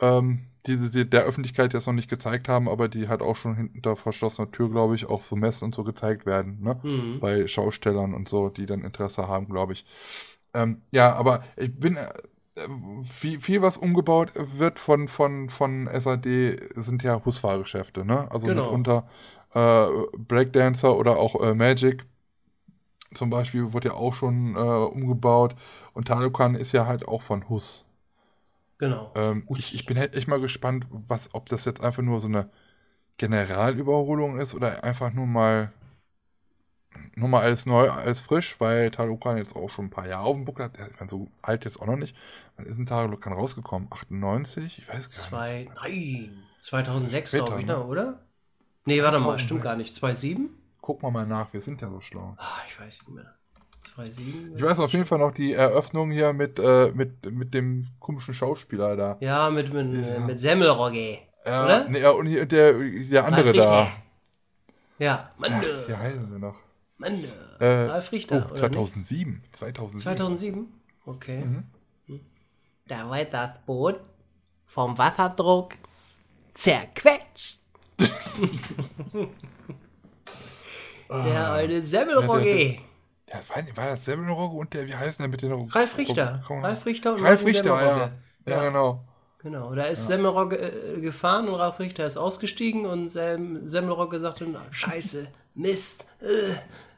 ähm, die, die der Öffentlichkeit jetzt noch nicht gezeigt haben, aber die halt auch schon hinter verschlossener Tür, glaube ich, auch so Messen und so gezeigt werden, ne? Mhm. Bei Schaustellern und so, die dann Interesse haben, glaube ich. Ähm, ja, aber ich bin äh, viel, viel, was umgebaut wird von, von, von SAD, sind ja Husfahrgeschäfte, ne? Also genau. mitunter äh, Breakdancer oder auch äh, Magic zum Beispiel wurde ja auch schon äh, umgebaut und Tanukan ist ja halt auch von Hus. Genau. Ähm, ich, ich, bin halt echt mal gespannt, was, ob das jetzt einfach nur so eine Generalüberholung ist oder einfach nur mal nur mal alles neu, alles frisch, weil Talokan jetzt auch schon ein paar Jahre auf dem Buckel hat. Ich meine, so alt jetzt auch noch nicht. Wann ist ein Talokan rausgekommen? 98? Ich weiß gar Zwei, nicht. Nein, 2006 glaube ich, ne? oder? Nee, warte mal, stimmt gar nicht. 2007? Gucken wir mal nach, wir sind ja so schlau. Ach, ich weiß nicht mehr. 2,7. Ich weiß auf jeden Fall noch die Eröffnung hier mit, äh, mit, mit dem komischen Schauspieler da. Ja, mit, mit, Dieser. mit Semmelrogge. Ja, oder? Nee, und der, der andere da. Ja, Mann. Wie heißen sie noch? Mann. Äh, Ralf Richter. Oh, 2007. 2007. 2007? Okay. Mhm. Hm. Da war das Boot vom Wasserdruck zerquetscht. [LAUGHS] [LAUGHS] der alte Semmelrogge. Ja, war das Semmelrogge und der, wie heißt der mit den Ralf Richter. Ralf Richter und Ralf Richter, ja. ja. genau. Genau, da ist ja. Semmelrogge äh, gefahren und Ralf Richter ist ausgestiegen und Sem Semmelrogge sagte, scheiße, Mist, äh,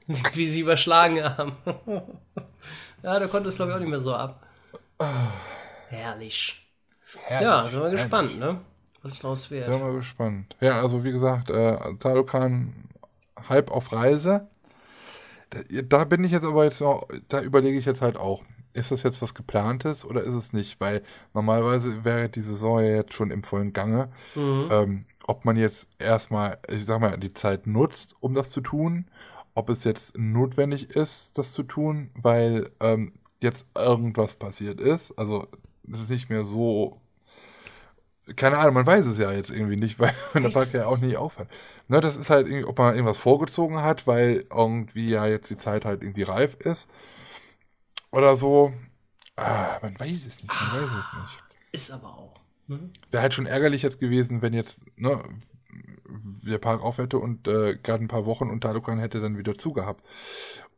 [LAUGHS] wie sie überschlagen haben. [LAUGHS] ja, der konnte es glaube ich auch nicht mehr so ab. Herrlich. Herrlich. Ja, sind wir gespannt, ne? Was daraus wird. Sind wir gespannt. Ja, also wie gesagt, äh, Talokan halb auf Reise. Da, bin ich jetzt aber jetzt noch, da überlege ich jetzt halt auch, ist das jetzt was geplantes oder ist es nicht? Weil normalerweise wäre die Saison ja jetzt schon im vollen Gange. Mhm. Ähm, ob man jetzt erstmal, ich sag mal, die Zeit nutzt, um das zu tun, ob es jetzt notwendig ist, das zu tun, weil ähm, jetzt irgendwas passiert ist. Also es ist nicht mehr so keine Ahnung, man weiß es ja jetzt irgendwie nicht, weil [LAUGHS] der Park ja auch nicht aufhört. Ne, das ist halt irgendwie, ob man irgendwas vorgezogen hat, weil irgendwie ja jetzt die Zeit halt irgendwie reif ist. Oder so. Ah, man weiß es nicht, man weiß es nicht. Ist aber auch. Ne? Wäre halt schon ärgerlich jetzt gewesen, wenn jetzt, ne, der Park auf hätte und äh, gerade ein paar Wochen und Talokan hätte dann wieder zugehabt.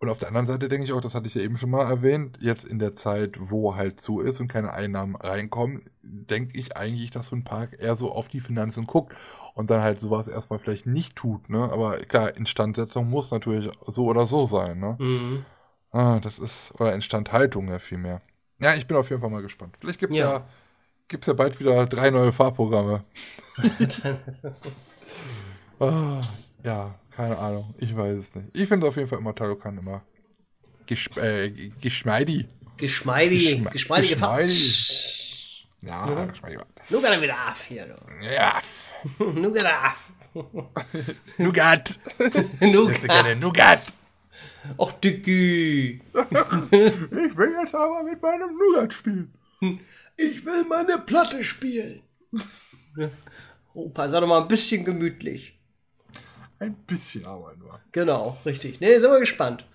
Und auf der anderen Seite denke ich auch, das hatte ich ja eben schon mal erwähnt, jetzt in der Zeit, wo halt zu ist und keine Einnahmen reinkommen, denke ich eigentlich, dass so ein Park eher so auf die Finanzen guckt und dann halt sowas erstmal vielleicht nicht tut, ne? Aber klar, Instandsetzung muss natürlich so oder so sein, ne? Mhm. Ah, das ist, oder Instandhaltung ja vielmehr. Ja, ich bin auf jeden Fall mal gespannt. Vielleicht gibt es ja. Ja. gibt's ja bald wieder drei neue Fahrprogramme. [LAUGHS] Ah, ja, keine Ahnung. Ich weiß es nicht. Ich finde auf jeden Fall immer Talokan immer gesp äh, geschmeidig. Geschmeidig, Geschme- geschmeidige geschmeidig. Ja, geschmeidig. Nu geht er wieder auf hier, du. Ja. [LAUGHS] [LAUGHS] Nougat. Ich hätte gerne Nougat. Och, Dicky. [LAUGHS] Ich will jetzt aber mit meinem Nougat spielen. Ich will meine Platte spielen. Opa, sei doch mal ein bisschen gemütlich. Ein bisschen aber nur. Genau, richtig. Nee, sind wir gespannt.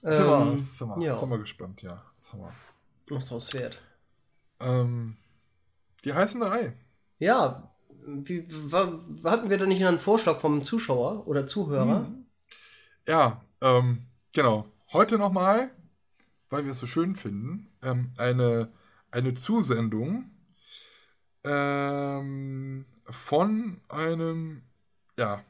Sind wir, Ähm, sind wir, ja. sind wir gespannt, ja. Sind wir. Was draus wird. Ähm, die heißen drei. Ja, wie, hatten wir da nicht einen Vorschlag vom Zuschauer oder Zuhörer? Ja, ähm, genau. Heute nochmal, weil wir es so schön finden, ähm, eine, eine Zusendung ähm, von einem, ja,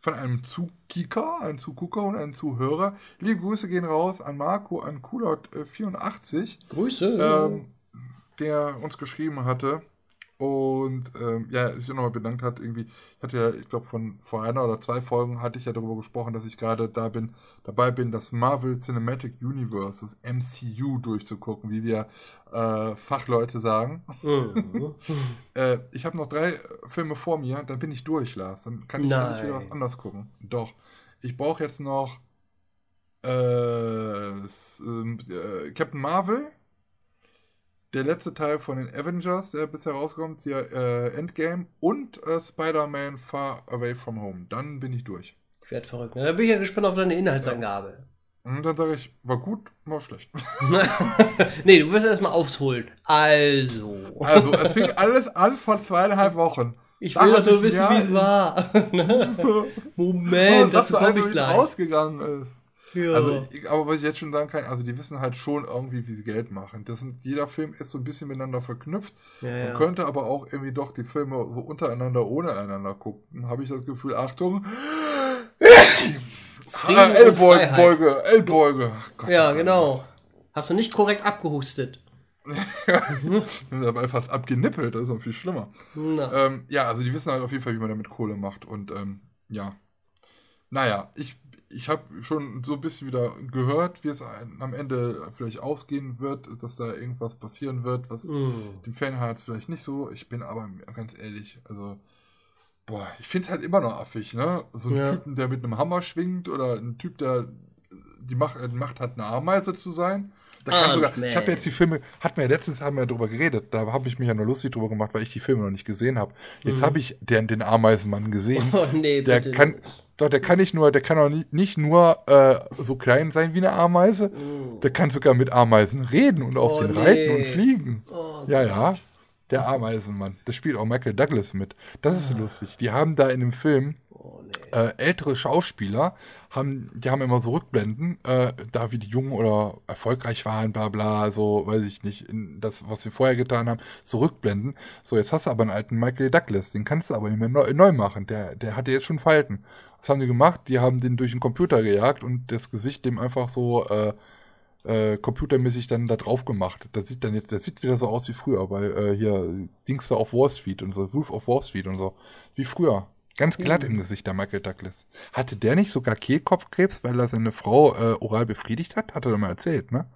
von einem Zukicker, einem Zugucker und einem Zuhörer. Liebe Grüße gehen raus an Marco, an Kulot84. Grüße. ähm, der uns geschrieben hatte und ähm, ja, sich nochmal bedankt hat. Irgendwie, ich hatte ja, ich glaube, von vor einer oder zwei Folgen hatte ich ja darüber gesprochen, dass ich gerade da bin, dabei bin, das Marvel Cinematic Universe, das MCU durchzugucken, wie wir äh, Fachleute sagen. Mhm. [LAUGHS] Äh, ich habe noch drei Filme vor mir, dann bin ich durch, Lars. Dann kann ich nicht wieder was Nein. anderes gucken. Doch. Ich brauche jetzt noch äh, ähm, äh, Captain Marvel. Der letzte Teil von den Avengers, der bisher rauskommt, hier äh, Endgame und äh, Spider-Man Far Away From Home. Dann bin ich durch. Ich werd verrückt. Na, da bin ich ja gespannt auf deine Inhaltsangabe. Und dann sage ich, war gut, war schlecht. [LAUGHS] [LAUGHS] nee, du wirst erstmal aufholen. Also. Also, es fing alles an vor zweieinhalb Wochen. Ich will doch nur wissen, ja- wie es war. [LAUGHS] Moment, Und dazu komme ich wie es gleich. ausgegangen ist. Ja. Also, ich, aber was ich jetzt schon sagen kann, also die wissen halt schon irgendwie, wie sie Geld machen. Das sind, jeder Film ist so ein bisschen miteinander verknüpft. ja, Man ja. könnte aber auch irgendwie doch die Filme so untereinander, ohne einander gucken. Habe ich das Gefühl, Achtung. Ah, Ellbeuge. Beuge, Ellbeuge. Gott, ja, genau. Gott. Hast du nicht korrekt abgehustet? Ich [LAUGHS] bin dabei fast abgenippelt, das ist noch viel schlimmer. Ähm, ja, also die wissen halt auf jeden Fall, wie man damit Kohle macht. Und ähm, ja. Naja, ich, ich habe schon so ein bisschen wieder gehört, wie es ein- am Ende vielleicht ausgehen wird, dass da irgendwas passieren wird, was Mm. dem Fanherz vielleicht nicht so. Ich bin aber ganz ehrlich, also, boah, ich finde es halt immer noch affig, ne? So einen Ja. Typen, der mit einem Hammer schwingt oder ein Typ, der die Macht, die Macht hat, eine Ameise zu sein. Da kann sogar, Ant-Man. ich habe jetzt die Filme, hatten wir ja letztens haben wir ja drüber geredet, da habe ich mich ja nur lustig drüber gemacht, weil ich die Filme noch nicht gesehen habe. Jetzt Mhm. habe ich den, den Ameisenmann gesehen. [LAUGHS] Oh nee, Der bitte. kann, doch, der kann nicht nur, der kann auch nicht, nicht nur äh, so klein sein wie eine Ameise, Mm. der kann sogar mit Ameisen reden und auf Oh, den nee. reiten und fliegen. Oh, Ja, ja. Der Ameisenmann. Das spielt auch Michael Douglas mit. Das ist lustig. Die haben da in dem Film oh nee. äh, ältere Schauspieler, haben, die haben immer so Rückblenden, äh, da wie die jung oder erfolgreich waren, bla bla, so, weiß ich nicht, in das, was sie vorher getan haben, so Rückblenden. So, jetzt hast du aber einen alten Michael Douglas, den kannst du aber nicht mehr neu, neu machen. Der, der hatte jetzt schon Falten. Was haben die gemacht? Die haben den durch den Computer gejagt und das Gesicht dem einfach so äh, äh, computermäßig dann da drauf gemacht. Das sieht dann jetzt, das sieht wieder so aus wie früher, bei äh, hier Dings da auf Wall Street und so, Roof of Wall Street und so. Wie früher. Ganz glatt im Gesicht, der Michael Douglas. Hatte der nicht sogar Kehlkopfkrebs, weil er seine Frau äh, oral befriedigt hat? Hat er doch mal erzählt, ne?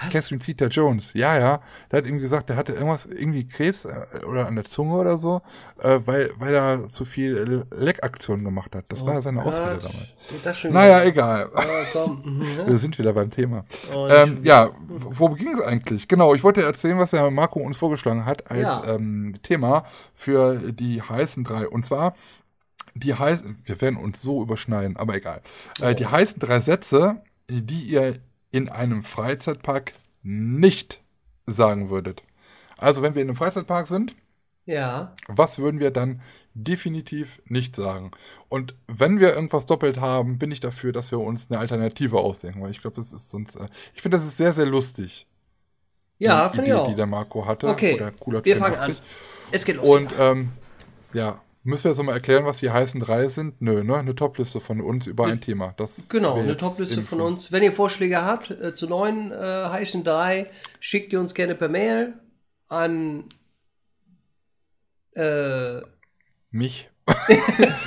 Was? Catherine Zeta Jones. Ja, ja. Der hat ihm gesagt, der hatte irgendwas, irgendwie Krebs äh, oder an der Zunge oder so, äh, weil, weil er zu viel Leckaktionen gemacht hat. Das war seine Ausrede Gott. damals. Geht das schon Naja, egal. Oh, komm. [LAUGHS] Wir Mhm. sind wieder beim Thema. Oh, Ähm, ja, wo ging es eigentlich? Genau, ich wollte erzählen, was der Marco uns vorgeschlagen hat als Ja. ähm, Thema für die heißen drei. Und zwar, die heißen, wir werden uns so überschneiden, aber egal. Oh. die heißen drei Sätze, die ihr in einem Freizeitpark nicht sagen würdet. Also, wenn wir in einem Freizeitpark sind, Ja. was würden wir dann definitiv nicht sagen. Und wenn wir irgendwas doppelt haben, bin ich dafür, dass wir uns eine Alternative ausdenken, weil ich glaube, das ist sonst. Äh, ich finde, das ist sehr, sehr lustig. Ja, finde ich auch. die der Marco hatte. Okay, Oder cooler wir fangen 84. an. Es geht los. Und ähm, ja, müssen wir jetzt nochmal erklären, was die heißen drei sind? Nö, ne? Eine Topliste von uns über ein Thema. Das Genau, eine Topliste von uns. Wenn ihr Vorschläge habt äh, zu neuen äh, heißen drei, schickt ihr uns gerne per Mail an äh, Mich. [LAUGHS]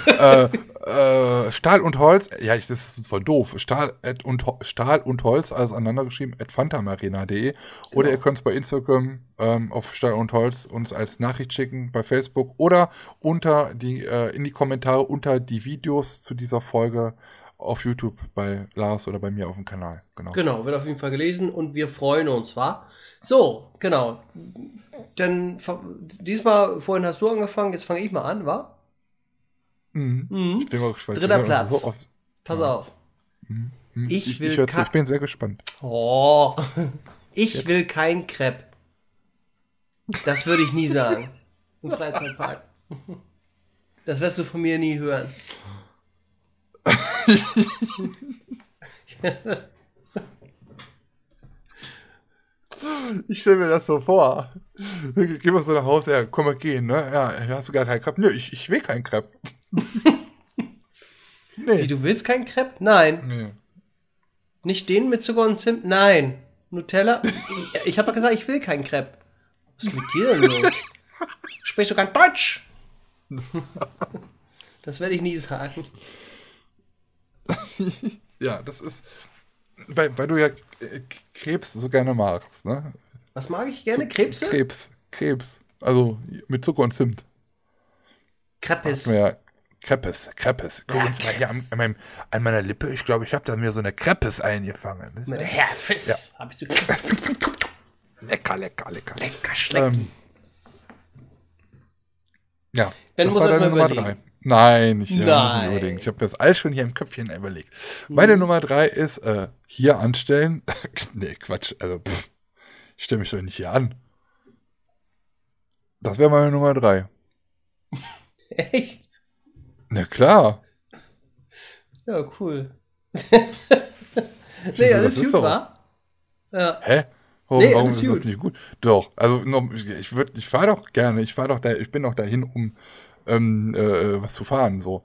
äh, äh, Stahl und Holz, ja, ich, das ist voll doof. Stahl, at und, Stahl und Holz, alles aneinander geschrieben, at fantamarena.de. Oder ihr könnt es bei Instagram ähm, auf Stahl und Holz uns als Nachricht schicken, bei Facebook oder unter die, äh, in die Kommentare unter die Videos zu dieser Folge auf YouTube bei Lars oder bei mir auf dem Kanal. Genau. Genau, wird auf jeden Fall gelesen und wir freuen uns, wa? So, genau. Dann fa- diesmal, vorhin hast du angefangen, jetzt fange ich mal an, wa? Mhm. Mhm. Ich bin mal gespannt. Dritter Platz. so Pass auf. Mhm. Ich ich, will ich, ich bin sehr gespannt. Oh, [LAUGHS] ich will kein Crepe. Das würde ich nie sagen. Im Freizeitpark. Das wirst du von mir nie hören. [LAUGHS] Ich stelle mir das so vor. Geh mal so nach Hause, ja, komm mal gehen, ne? Ja, hast du gar keinen Crepe? Nö, ich, ich will keinen Crepe. Wie, nee. du willst kein Crepe? Nein. nee. Nicht den mit Zucker und Zimt? Nein. Nutella? Ich, ich habe doch gesagt, ich will keinen Crepe. Was ist mit dir denn los? Sprichst du kein Deutsch? Das werde ich nie sagen. Ja, das ist. Weil, weil du ja äh, Krebs so gerne magst, ne? Was mag ich gerne? Krebse? Krebs. Krebs. Also mit Zucker und Zimt. Crepes. Ja, Crepes, Crepes. Guck Ja, uns mal hier an, an, meinem, an meiner Lippe. Ich glaube, ich habe da mir so eine Crepes eingefangen. Mit ja Herpes. Hab ich so [LAUGHS] lecker, lecker, lecker. lecker schlecken. Ähm, ja, Dann muss war erst deine mal Nummer überlegen. drei. Nein, ich, ja, muss Nein. nicht überlegen. Ich habe das alles schon hier im Köpfchen überlegt. Hm. Meine Nummer drei ist äh, hier anstellen. [LAUGHS] nee, Quatsch. Also, pff, ich stelle mich doch nicht hier an. Das wäre meine Nummer drei. [LAUGHS] Echt? Na klar. Ja, cool. [LAUGHS] Nee, alles das ist gut, doch- wa? Ja. Hä? Warum, Nee, warum ist das gut. nicht gut? Doch, also ich würde, ich fahre doch gerne, ich fahre doch da, ich bin doch dahin, um ähm, äh, was zu fahren, so.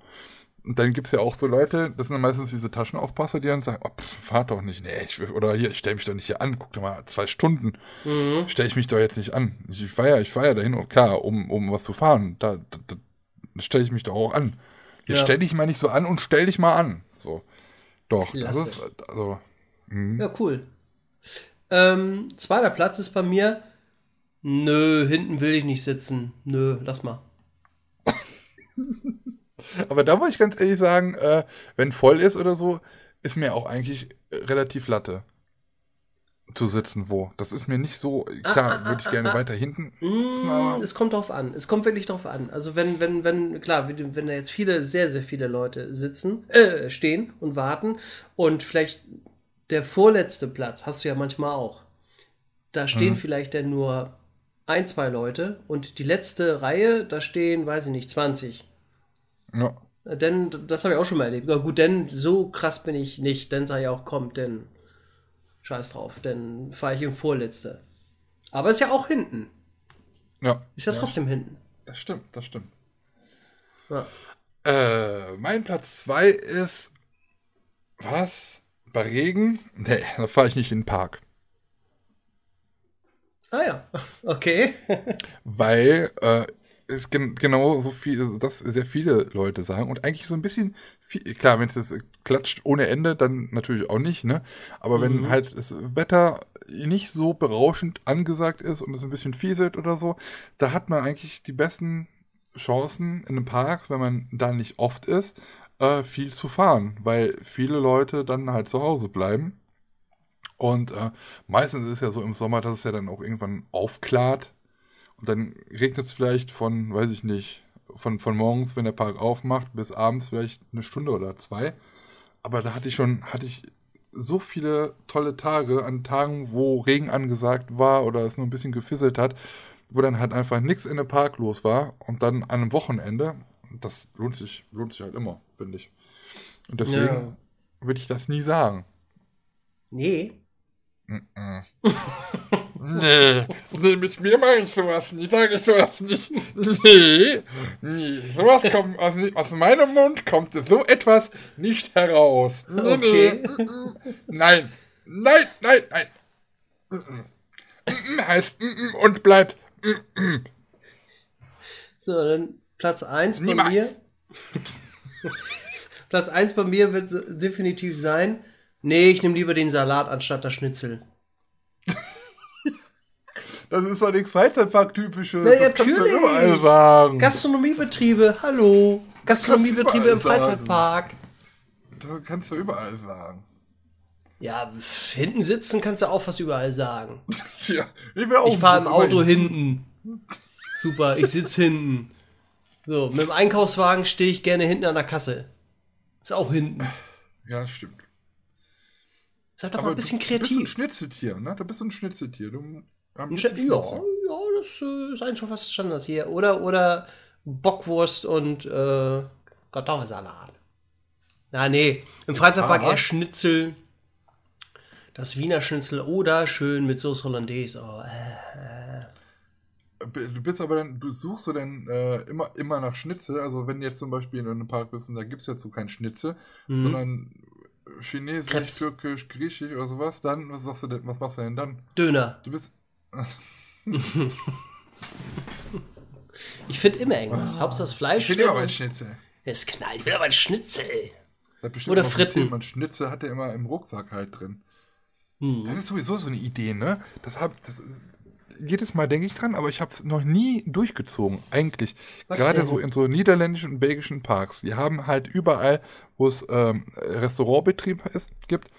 Und dann gibt es ja auch so Leute, das sind dann meistens diese Taschenaufpasser, die dann sagen, oh, pff, fahr doch nicht, nee, ich oder hier, ich stelle mich doch nicht hier an, guck doch mal, zwei Stunden, Mhm. stelle ich mich doch jetzt nicht an. Ich, ich fahre ja, ich fahre ja dahin, und klar, um, um was zu fahren, da, da, da stelle ich mich doch auch an. Jetzt Ja. stell dich mal nicht so an und stell dich mal an. So. Doch, Klasse. das ist, also, mhm. Ja, cool. Ähm, zweiter Platz ist bei mir. Nö, hinten will ich nicht sitzen. Nö, lass mal. [LAUGHS] Aber da muss ich ganz ehrlich sagen, äh, wenn voll ist oder so, ist mir auch eigentlich relativ Latte zu sitzen wo. Das ist mir nicht so, klar, würde ich gerne weiter hinten sitzen, Mm, aber es kommt drauf an. Es kommt wirklich drauf an. Also wenn, wenn, wenn, klar, wenn wenn da jetzt viele, sehr, sehr viele Leute sitzen, äh, stehen und warten und vielleicht der vorletzte Platz hast du ja manchmal auch. Da stehen vielleicht dann nur ein, zwei Leute und die letzte Reihe, da stehen, weiß ich nicht, 20. ja, Denn, das habe ich auch schon mal erlebt. Ja, gut, denn so krass bin ich nicht. Dann sage ich auch, kommt, denn scheiß drauf, dann fahre ich im Vorletzte. Aber ist ja auch hinten. ja, Ist ja trotzdem hinten. das stimmt, das stimmt. Ja. Äh, mein Platz 2 ist, was? Bei Regen? Nee, [LAUGHS] da fahre ich nicht in den Park. Ah ja, [LAUGHS] okay. Weil äh, es gen genau so viel, das sehr viele Leute sagen und eigentlich so ein bisschen, viel, klar, wenn es jetzt klatscht ohne Ende, dann natürlich auch nicht, ne? Aber wenn Mhm. halt das Wetter nicht so berauschend angesagt ist und es ein bisschen fieselt oder so, da hat man eigentlich die besten Chancen in einem Park, wenn man da nicht oft ist, äh, viel zu fahren, weil viele Leute dann halt zu Hause bleiben. Und äh, meistens ist es ja so im Sommer, dass es ja dann auch irgendwann aufklart. Und dann regnet es vielleicht von, weiß ich nicht, von, von morgens, wenn der Park aufmacht, bis abends vielleicht eine Stunde oder zwei. Aber da hatte ich schon, hatte ich so viele tolle Tage an Tagen, wo Regen angesagt war oder es nur ein bisschen gefisselt hat. wo dann halt einfach nichts in dem Park los war und dann an einem Wochenende, das lohnt sich, lohnt sich halt immer, finde ich. Und deswegen Ja. würde ich das nie sagen. Nee. Mhm. [LAUGHS] nee, nee, mit mir mache ich sowas nicht, sage ich sowas nicht. Nee, nee, sowas kommt aus, aus meinem Mund, kommt so etwas nicht heraus. Nee, Okay. nee, nein, nein, nein, nein. Heißt und bleibt. So, dann Platz 1 bei mir. [LAUGHS] Platz 1 bei mir wird definitiv sein. Nee, ich nehme lieber den Salat anstatt das Schnitzel. Das ist doch nichts Freizeitpark-typisches. Na, das kannst du natürlich. überall sagen. Gastronomiebetriebe, hallo. Gastronomiebetriebe im. Freizeitpark. Das kannst du überall sagen. Ja, hinten sitzen kannst du auch fast überall sagen. [LAUGHS] Ja, ich Ich fahre im Auto hin. hinten. Super, ich sitze hinten. So, mit dem Einkaufswagen stehe ich gerne hinten an der Kasse. Ist auch hinten. Ja, stimmt. Seid doch mal ein bisschen du, Du bist ein kreativ. Schnitzeltier, ne? Du bist ein Schnitzeltier. Du, ja, Ein Ja, ja, das äh, ist eigentlich schon fast Standard hier. Oder, oder Bockwurst und äh, Kartoffelsalat. Na, nee. Im Freizeitpark eher Schnitzel. Das Wiener Schnitzel oder schön mit Sauce Hollandaise. Oh, äh. Du bist aber dann, du suchst du denn äh, immer, immer nach Schnitzel. Also wenn du jetzt zum Beispiel in einem Park bist und da gibt es jetzt so kein Schnitzel, Mhm. sondern Chinesisch, Krebs. Türkisch, Griechisch oder sowas, dann, was sagst du denn, was machst du denn dann? Döner. Du bist. Ich finde immer irgendwas. Hauptsache das Fleisch. Ich will ja drin aber ein und- Schnitzel. Es knallt. Ich will aber ein Schnitzel. Das Oder Fritten. Ein Schnitzel hat er immer im Rucksack halt drin. Das Hm. ist sowieso so eine Idee, ne? Das hab, das, jedes Mal denke ich dran, aber ich habe es noch nie durchgezogen, eigentlich. Was Gerade denn? so in so niederländischen und belgischen Parks. Die haben halt überall, wo es ähm, Restaurantbetrieb ist, gibt,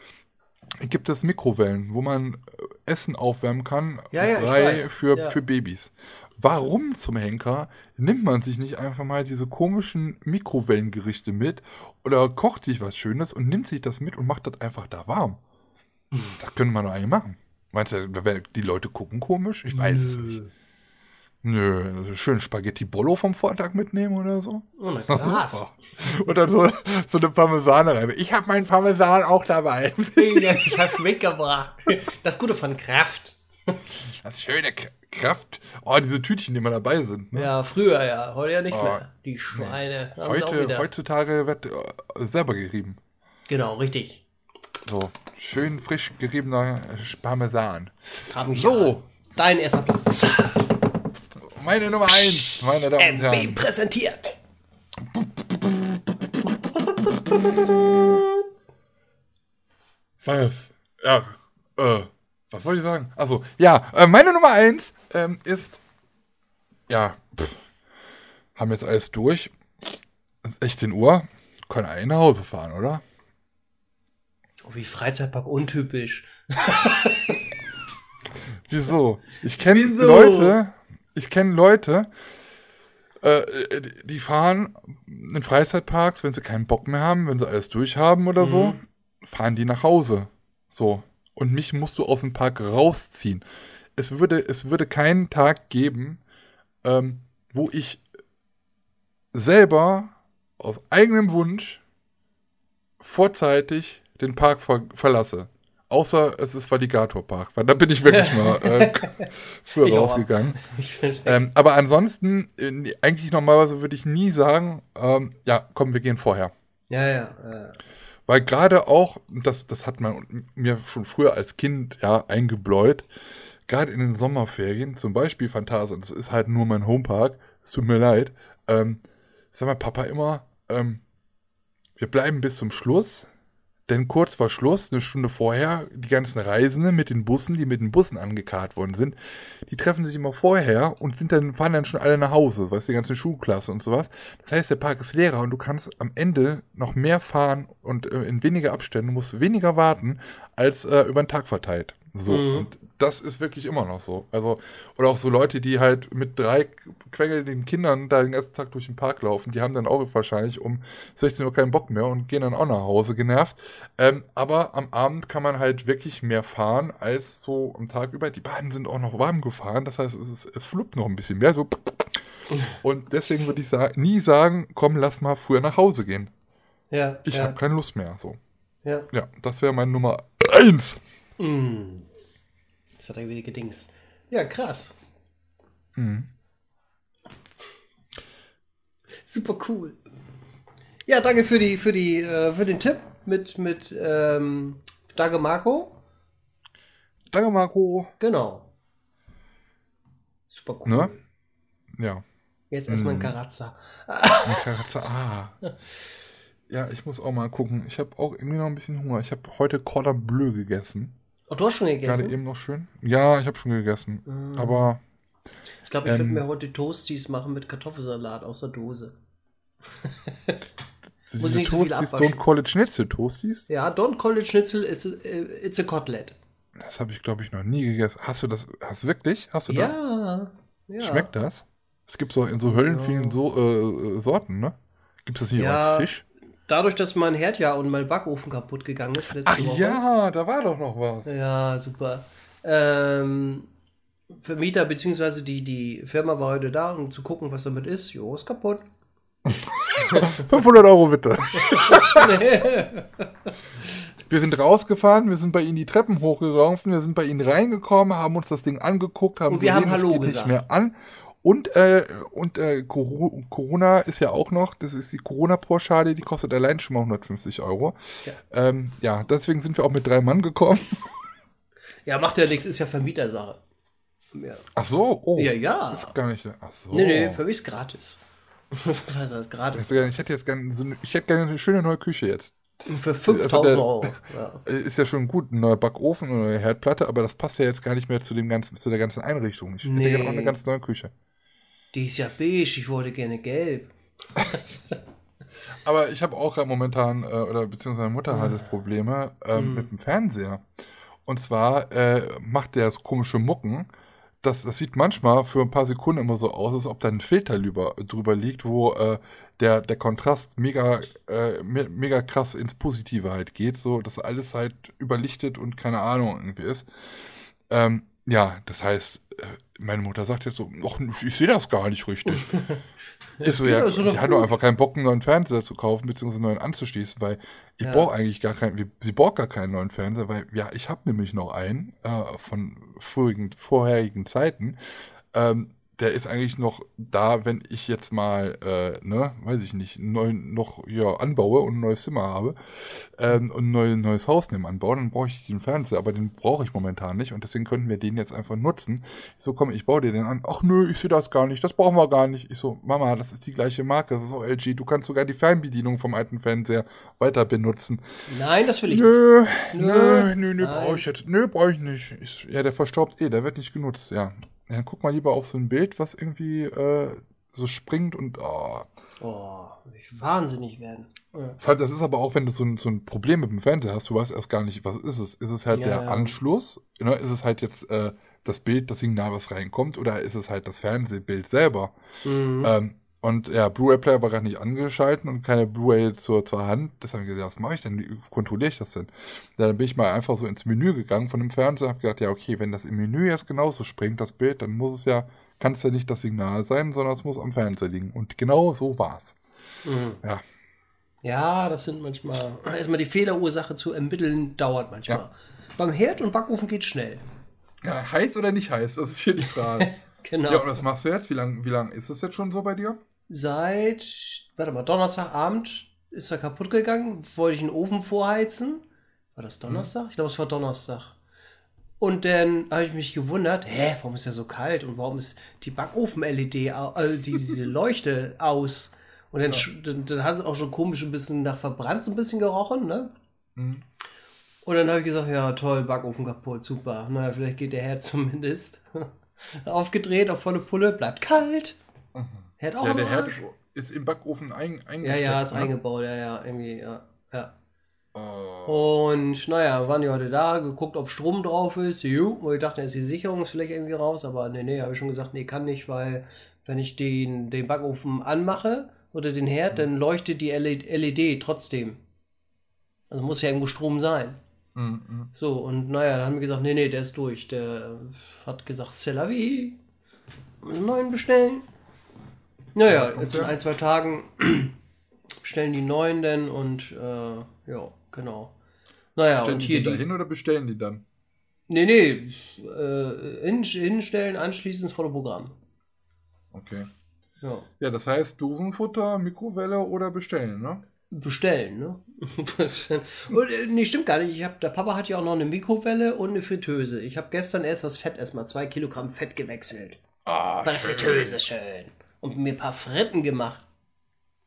gibt es Mikrowellen, wo man äh, Essen aufwärmen kann. Ja, ja, weiß, für, ja. für Babys. Warum zum Henker nimmt man sich nicht einfach mal diese komischen Mikrowellengerichte mit oder kocht sich was Schönes und nimmt sich das mit und macht das einfach da warm? Das könnte man doch eigentlich machen. Meinst du, die Leute gucken komisch? Ich weiß es nicht. Nö, schön Spaghetti Bollo vom Vortag mitnehmen oder so. Oh, na [LAUGHS] klar. Und dann so, so eine Parmesanreibe. Ich habe meinen Parmesan auch dabei. ich hab mitgebracht. Das Gute von Kraft. Das schöne Kraft. Oh, diese Tütchen, die immer dabei sind. Ne? Ja, früher ja. Heute ja nicht Oh, mehr. Die Schweine. auch Heute, heutzutage wird äh, selber gerieben. Genau, richtig. So, schön frisch geriebener Parmesan. Mich So. Dein erster Platz. Meine Nummer eins, meine Damen und MB Herren. präsentiert. Was? Ja, äh, was wollte ich sagen? Also, ja, äh, meine Nummer eins ähm, ist, ja, pff, haben jetzt alles durch. Es ist 16 Uhr, können alle nach Hause fahren, oder? Oh, wie Freizeitpark untypisch. Wieso? Ich kenne? Leute, ich kenne Leute, äh, die- fahren in Freizeitparks, wenn sie keinen Bock mehr haben, wenn sie alles durchhaben oder so, fahren die nach Hause. So. Und mich musst du aus dem Park rausziehen. Es würde, es würde keinen Tag geben, ähm, wo ich selber aus eigenem Wunsch vorzeitig den Park ver verlasse. Außer es ist Valigatorpark, weil da bin ich wirklich [LAUGHS] mal äh, früher Ich rausgegangen. Ähm, aber ansonsten, äh, eigentlich normalerweise würde ich nie sagen, ähm, ja, komm, wir gehen vorher. ja, ja. Äh, Weil gerade auch, das, das hat man mir schon früher als Kind ja eingebläut, gerade in den Sommerferien, zum Beispiel Phantasia, das ist halt nur mein Homepark, es tut mir leid, ähm, sag mal Papa immer, ähm, wir bleiben bis zum Schluss, denn kurz vor Schluss, eine Stunde vorher, die ganzen Reisenden mit den Bussen, die mit den Bussen angekarrt worden sind, die treffen sich immer vorher und sind dann, fahren dann schon alle nach Hause, weißt du, die ganze Schulklasse und sowas. Das heißt, der Park ist leerer und du kannst am Ende noch mehr fahren und äh, in weniger Abständen, musst weniger warten, als äh, über den Tag verteilt. So, mhm. und das ist wirklich immer noch so. Also, oder auch so Leute, die halt mit drei quengelnden Kindern da den ganzen Tag durch den Park laufen, die haben dann auch wahrscheinlich um 16 Uhr keinen Bock mehr und gehen dann auch nach Hause genervt. Ähm, aber am Abend kann man halt wirklich mehr fahren als so am Tag über. Die beiden sind auch noch warm gefahren, das heißt, es, ist, es fluppt noch ein bisschen mehr. So. Und deswegen würde ich sa nie sagen, komm, lass mal früher nach Hause gehen. Ja. Ich ja. habe keine Lust mehr. So. Ja. Ja, das wäre meine Nummer eins. Mm. Das hat er wieder gedingst. Ja, krass. Mhm. Super cool. Ja, danke für die für die äh, für den Tipp mit mit ähm, Danke Marco. Danke Marco. Genau. Super cool. Ne? Ja. Jetzt erstmal ein Karazza. Ein Karazza, ah. Ja, ich muss auch mal gucken. Ich habe auch irgendwie noch ein bisschen Hunger. Ich habe heute Cordon Bleu gegessen. Oh, du hast schon gegessen? Gerade eben noch schön. Ja, ich habe schon gegessen. Mhm. Aber. Ich glaube, ich ähm, würde mir heute Toasties machen mit Kartoffelsalat aus der Dose. [LAUGHS] Muss nicht so viel Toasties, abwaschen. Don't Call It Schnitzel Toasties? Ja, Don't Call it Schnitzel, it's a, it's a Kotelett. Das habe ich, glaube ich, noch nie gegessen. Hast du das? Hast wirklich? Hast du das? Ja, ja. Schmeckt das? Es gibt so in so Höllen Ja. vielen so, äh, äh, Sorten, ne? Gibt es das nicht Ja. auch als Fisch? Dadurch, dass mein Herd ja und mein Backofen kaputt gegangen ist letzte Ach Woche. ja, da war doch noch was. Ja, super. Ähm, Vermieter bzw. Die, die Firma war heute da, um zu gucken, was damit ist. Jo, ist kaputt. [LAUGHS] 500 Euro bitte. [LAUGHS] Wir sind rausgefahren, wir sind bei ihnen die Treppen hochgelaufen, wir sind bei ihnen reingekommen, haben uns das Ding angeguckt, haben Und wir haben es Hallo geht gesagt. nicht mehr an. Und, äh, und äh, Coro- Corona ist ja auch noch, das ist die Corona-Pauschale, die kostet allein schon mal 150 Euro. Ja. Ähm, ja, deswegen sind wir auch mit drei Mann gekommen. [LAUGHS] Ja, macht ja nichts, ist ja Vermietersache. Ja, Ach so, oh. ja. ja. Ist gar nicht. Ach so. Nee, nee, für mich ist gratis. [LAUGHS] Was heißt gratis? Ich hätte jetzt gerne so eine, ich hätte gerne eine schöne neue Küche jetzt. Für 5000 Also Euro. [LAUGHS] Ja. Ist ja schon gut, ein neuer Backofen und eine neue Herdplatte, aber das passt ja jetzt gar nicht mehr zu dem ganzen, zu der ganzen Einrichtung. Ich Nee. hätte gerne auch eine ganz neue Küche. Die ist ja beige, ich wollte gerne gelb. [LAUGHS] Aber ich habe auch gerade momentan, äh, oder beziehungsweise meine Mutter hat das Probleme ähm, Hm. mit dem Fernseher. Und zwar äh, macht der so komische Mucken. Das, das sieht manchmal für ein paar Sekunden immer so aus, als ob da ein Filter drüber, drüber liegt, wo äh, der, der Kontrast mega, äh, me mega krass ins Positive halt geht, so dass alles halt überlichtet und keine Ahnung irgendwie ist. Ähm, ja, das heißt, äh, meine Mutter sagt jetzt so, "Och, ich sehe das gar nicht richtig. [LAUGHS] Ist so, ja, doch die hat doch gut. einfach keinen Bock, einen neuen Fernseher zu kaufen, beziehungsweise einen neuen anzuschließen, weil ich Ja. brauche eigentlich gar keinen, sie braucht gar keinen neuen Fernseher, weil, ja, ich habe nämlich noch einen äh, von vorigen, vorherigen Zeiten. Ähm, der ist eigentlich noch da, wenn ich jetzt mal, äh, ne, weiß ich nicht, neuen, noch hier anbaue und ein neues Zimmer habe ähm, und ein neues, neues Haus neben anbaue, dann brauche ich den Fernseher, aber den brauche ich momentan nicht und deswegen könnten wir den jetzt einfach nutzen. Ich so, komm, ich baue dir den an. Ach nö, ich sehe das gar nicht, das brauchen wir gar nicht. Ich so, Mama, das ist die gleiche Marke, das ist auch LG, du kannst sogar die Fernbedienung vom alten Fernseher weiter benutzen. Nein, das will ich nicht. Nö, Nö, nö, nö, nö, nein. brauche ich jetzt. Nö, brauche ich nicht. Ich, ja, der verstaubt eh, der wird nicht genutzt, ja. Ja. Dann guck mal lieber auf so ein Bild, was irgendwie äh, so springt und oh. Oh, ich wahnsinnig werden. Ja. Das ist aber auch, wenn du so ein, so ein Problem mit dem Fernseher hast, du weißt erst gar nicht, was ist es? Ist es halt Ja, der ja. Anschluss? Ne? Ist es halt jetzt äh, das Bild, das Signal, was reinkommt? Oder ist es halt das Fernsehbild selber? Mhm. Ähm, und ja, Blu-ray-Player war gerade nicht angeschalten und keine Blu-ray zur, zur Hand. Deshalb habe ich gesagt, was mache ich denn? Wie kontrolliere ich das denn? Dann bin ich mal einfach so ins Menü gegangen von dem Fernseher habe gedacht, ja, okay, wenn das im Menü jetzt genauso springt, das Bild, dann muss es ja, kann es ja nicht das Signal sein, sondern es muss am Fernseher liegen. Und genau so war's. Mhm. Ja. Ja, das sind manchmal. Erstmal die Fehlerursache zu ermitteln, dauert manchmal. Ja. Beim Herd und Backofen geht schnell. ja. Heiß oder nicht heiß? Das ist hier die Frage. [LAUGHS] Genau. Ja, und was machst du jetzt? Wie lange wie lang ist das jetzt schon so bei dir? Seit, warte mal, Donnerstagabend ist er kaputt gegangen. Wollte ich einen Ofen vorheizen. War das Donnerstag? Ich glaube, es war Donnerstag. Und dann habe ich mich gewundert, hä, warum ist der so kalt und warum ist die Backofen-LED, au- äh, die, diese Leuchte [LAUGHS] aus? Und dann, sch- dann, dann hat es auch schon komisch ein bisschen nach verbrannt so ein bisschen gerochen, ne? Mhm. Und dann habe ich gesagt, ja toll, Backofen kaputt, super. Naja, vielleicht geht der Herd [LAUGHS] zumindest. Aufgedreht auf volle Pulle, bleibt kalt. Herd auch Ja, der Herd ist, ist im Backofen ein, Ja, eingesteckt. ja, ist ne? eingebaut, ja, ja, irgendwie, ja. ja. Oh. Und naja, waren die heute da, geguckt, ob Strom drauf ist. Jo, und ich dachte, ist die Sicherung vielleicht irgendwie raus, aber nee, nee, habe ich schon gesagt, nee, kann nicht, weil wenn ich den, den Backofen anmache oder den Herd, dann leuchtet die LED trotzdem. Also muss ja irgendwo Strom sein. Mhm. So, und naja, dann haben wir gesagt, nee, nee, der ist durch. Der hat gesagt, c'est la vie. Einen neuen bestellen. Naja, kommt jetzt in ein, zwei Tagen [CLEARS THROAT] bestellen die neuen denn und äh, ja, genau. Naja, Stellen und die hier die die. dahin oder bestellen die dann? Nee, nee, äh, hin, hinstellen, anschließend volle Programm. Okay. Ja. Ja, das heißt Dosenfutter, Mikrowelle oder bestellen, ne? Bestellen, ne? Bestellen. [LAUGHS] und, äh, nee, stimmt gar nicht. Ich hab, der Papa hat ja auch noch eine Mikrowelle und eine Fritteuse. Ich habe gestern erst das Fett erstmal zwei Kilogramm Fett gewechselt. Ah, Bei der Fritteuse schön. Und mir ein paar Fritten gemacht.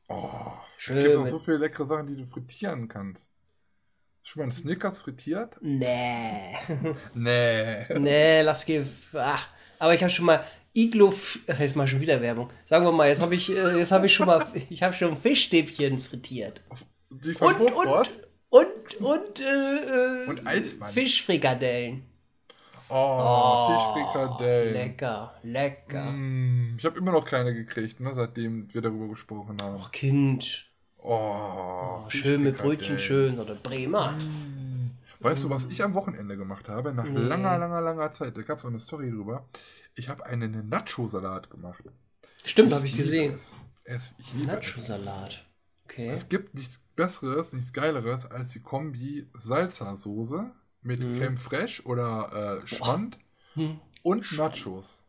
Oh, Schön da gibt so viele leckere Sachen, die du frittieren kannst. Schon mal einen Snickers frittiert? Nee. Nee. [LAUGHS] nee, lass gehen. Ach, aber ich habe schon mal Iglo. Jetzt mal schon wieder Werbung. Sagen wir mal, jetzt habe ich, äh, jetzt habe ich schon mal, [LAUGHS] ich habe schon Fischstäbchen frittiert. Die Und, von und, Bofrost? und, und, äh, äh, Und Eismann. Fischfrikadellen. Oh, Fischfrikadellen. Lecker, lecker. Mm, ich habe immer noch keine gekriegt, ne, seitdem wir darüber gesprochen haben. Oh, Kind. Oh, Oh, schön mit Brötchen, schön. Oder Bremer. Mm. Weißt du, was ich am Wochenende gemacht habe? Nach Nee. langer, langer, langer Zeit. Da gab es auch eine Story drüber. Ich habe einen Nacho-Salat gemacht. Stimmt, habe ich gesehen. Nacho-Salat. Okay. Es gibt nichts Besseres, nichts Geileres als die Kombi Salsa-Soße mit Mhm. Creme Fraiche oder äh, Schmand Hm. und Nachos.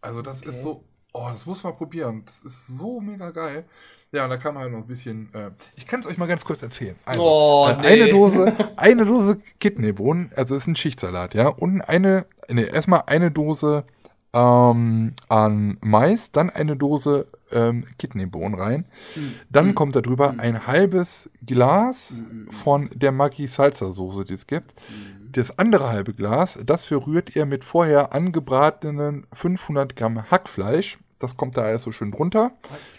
Also das Okay. ist so, oh, das muss man probieren. Das ist so mega geil. Ja, und da kann man halt noch ein bisschen, äh, ich kann es euch mal ganz kurz erzählen. Also, Oh, äh, nee. eine Dose, [LAUGHS] eine Dose Kidneybohnen, also es ist ein Schichtsalat, ja, und eine, nee, erstmal eine Dose ähm, an Mais, dann eine Dose ähm, Kidneybohnen rein. Hm. Dann kommt da drüber ein halbes Glas Hm, von der Maggi Salsa Soße, die es gibt. hm. Das andere halbe Glas, das verrührt ihr mit vorher angebratenen 500 Gramm Hackfleisch. Das kommt da alles so schön drunter.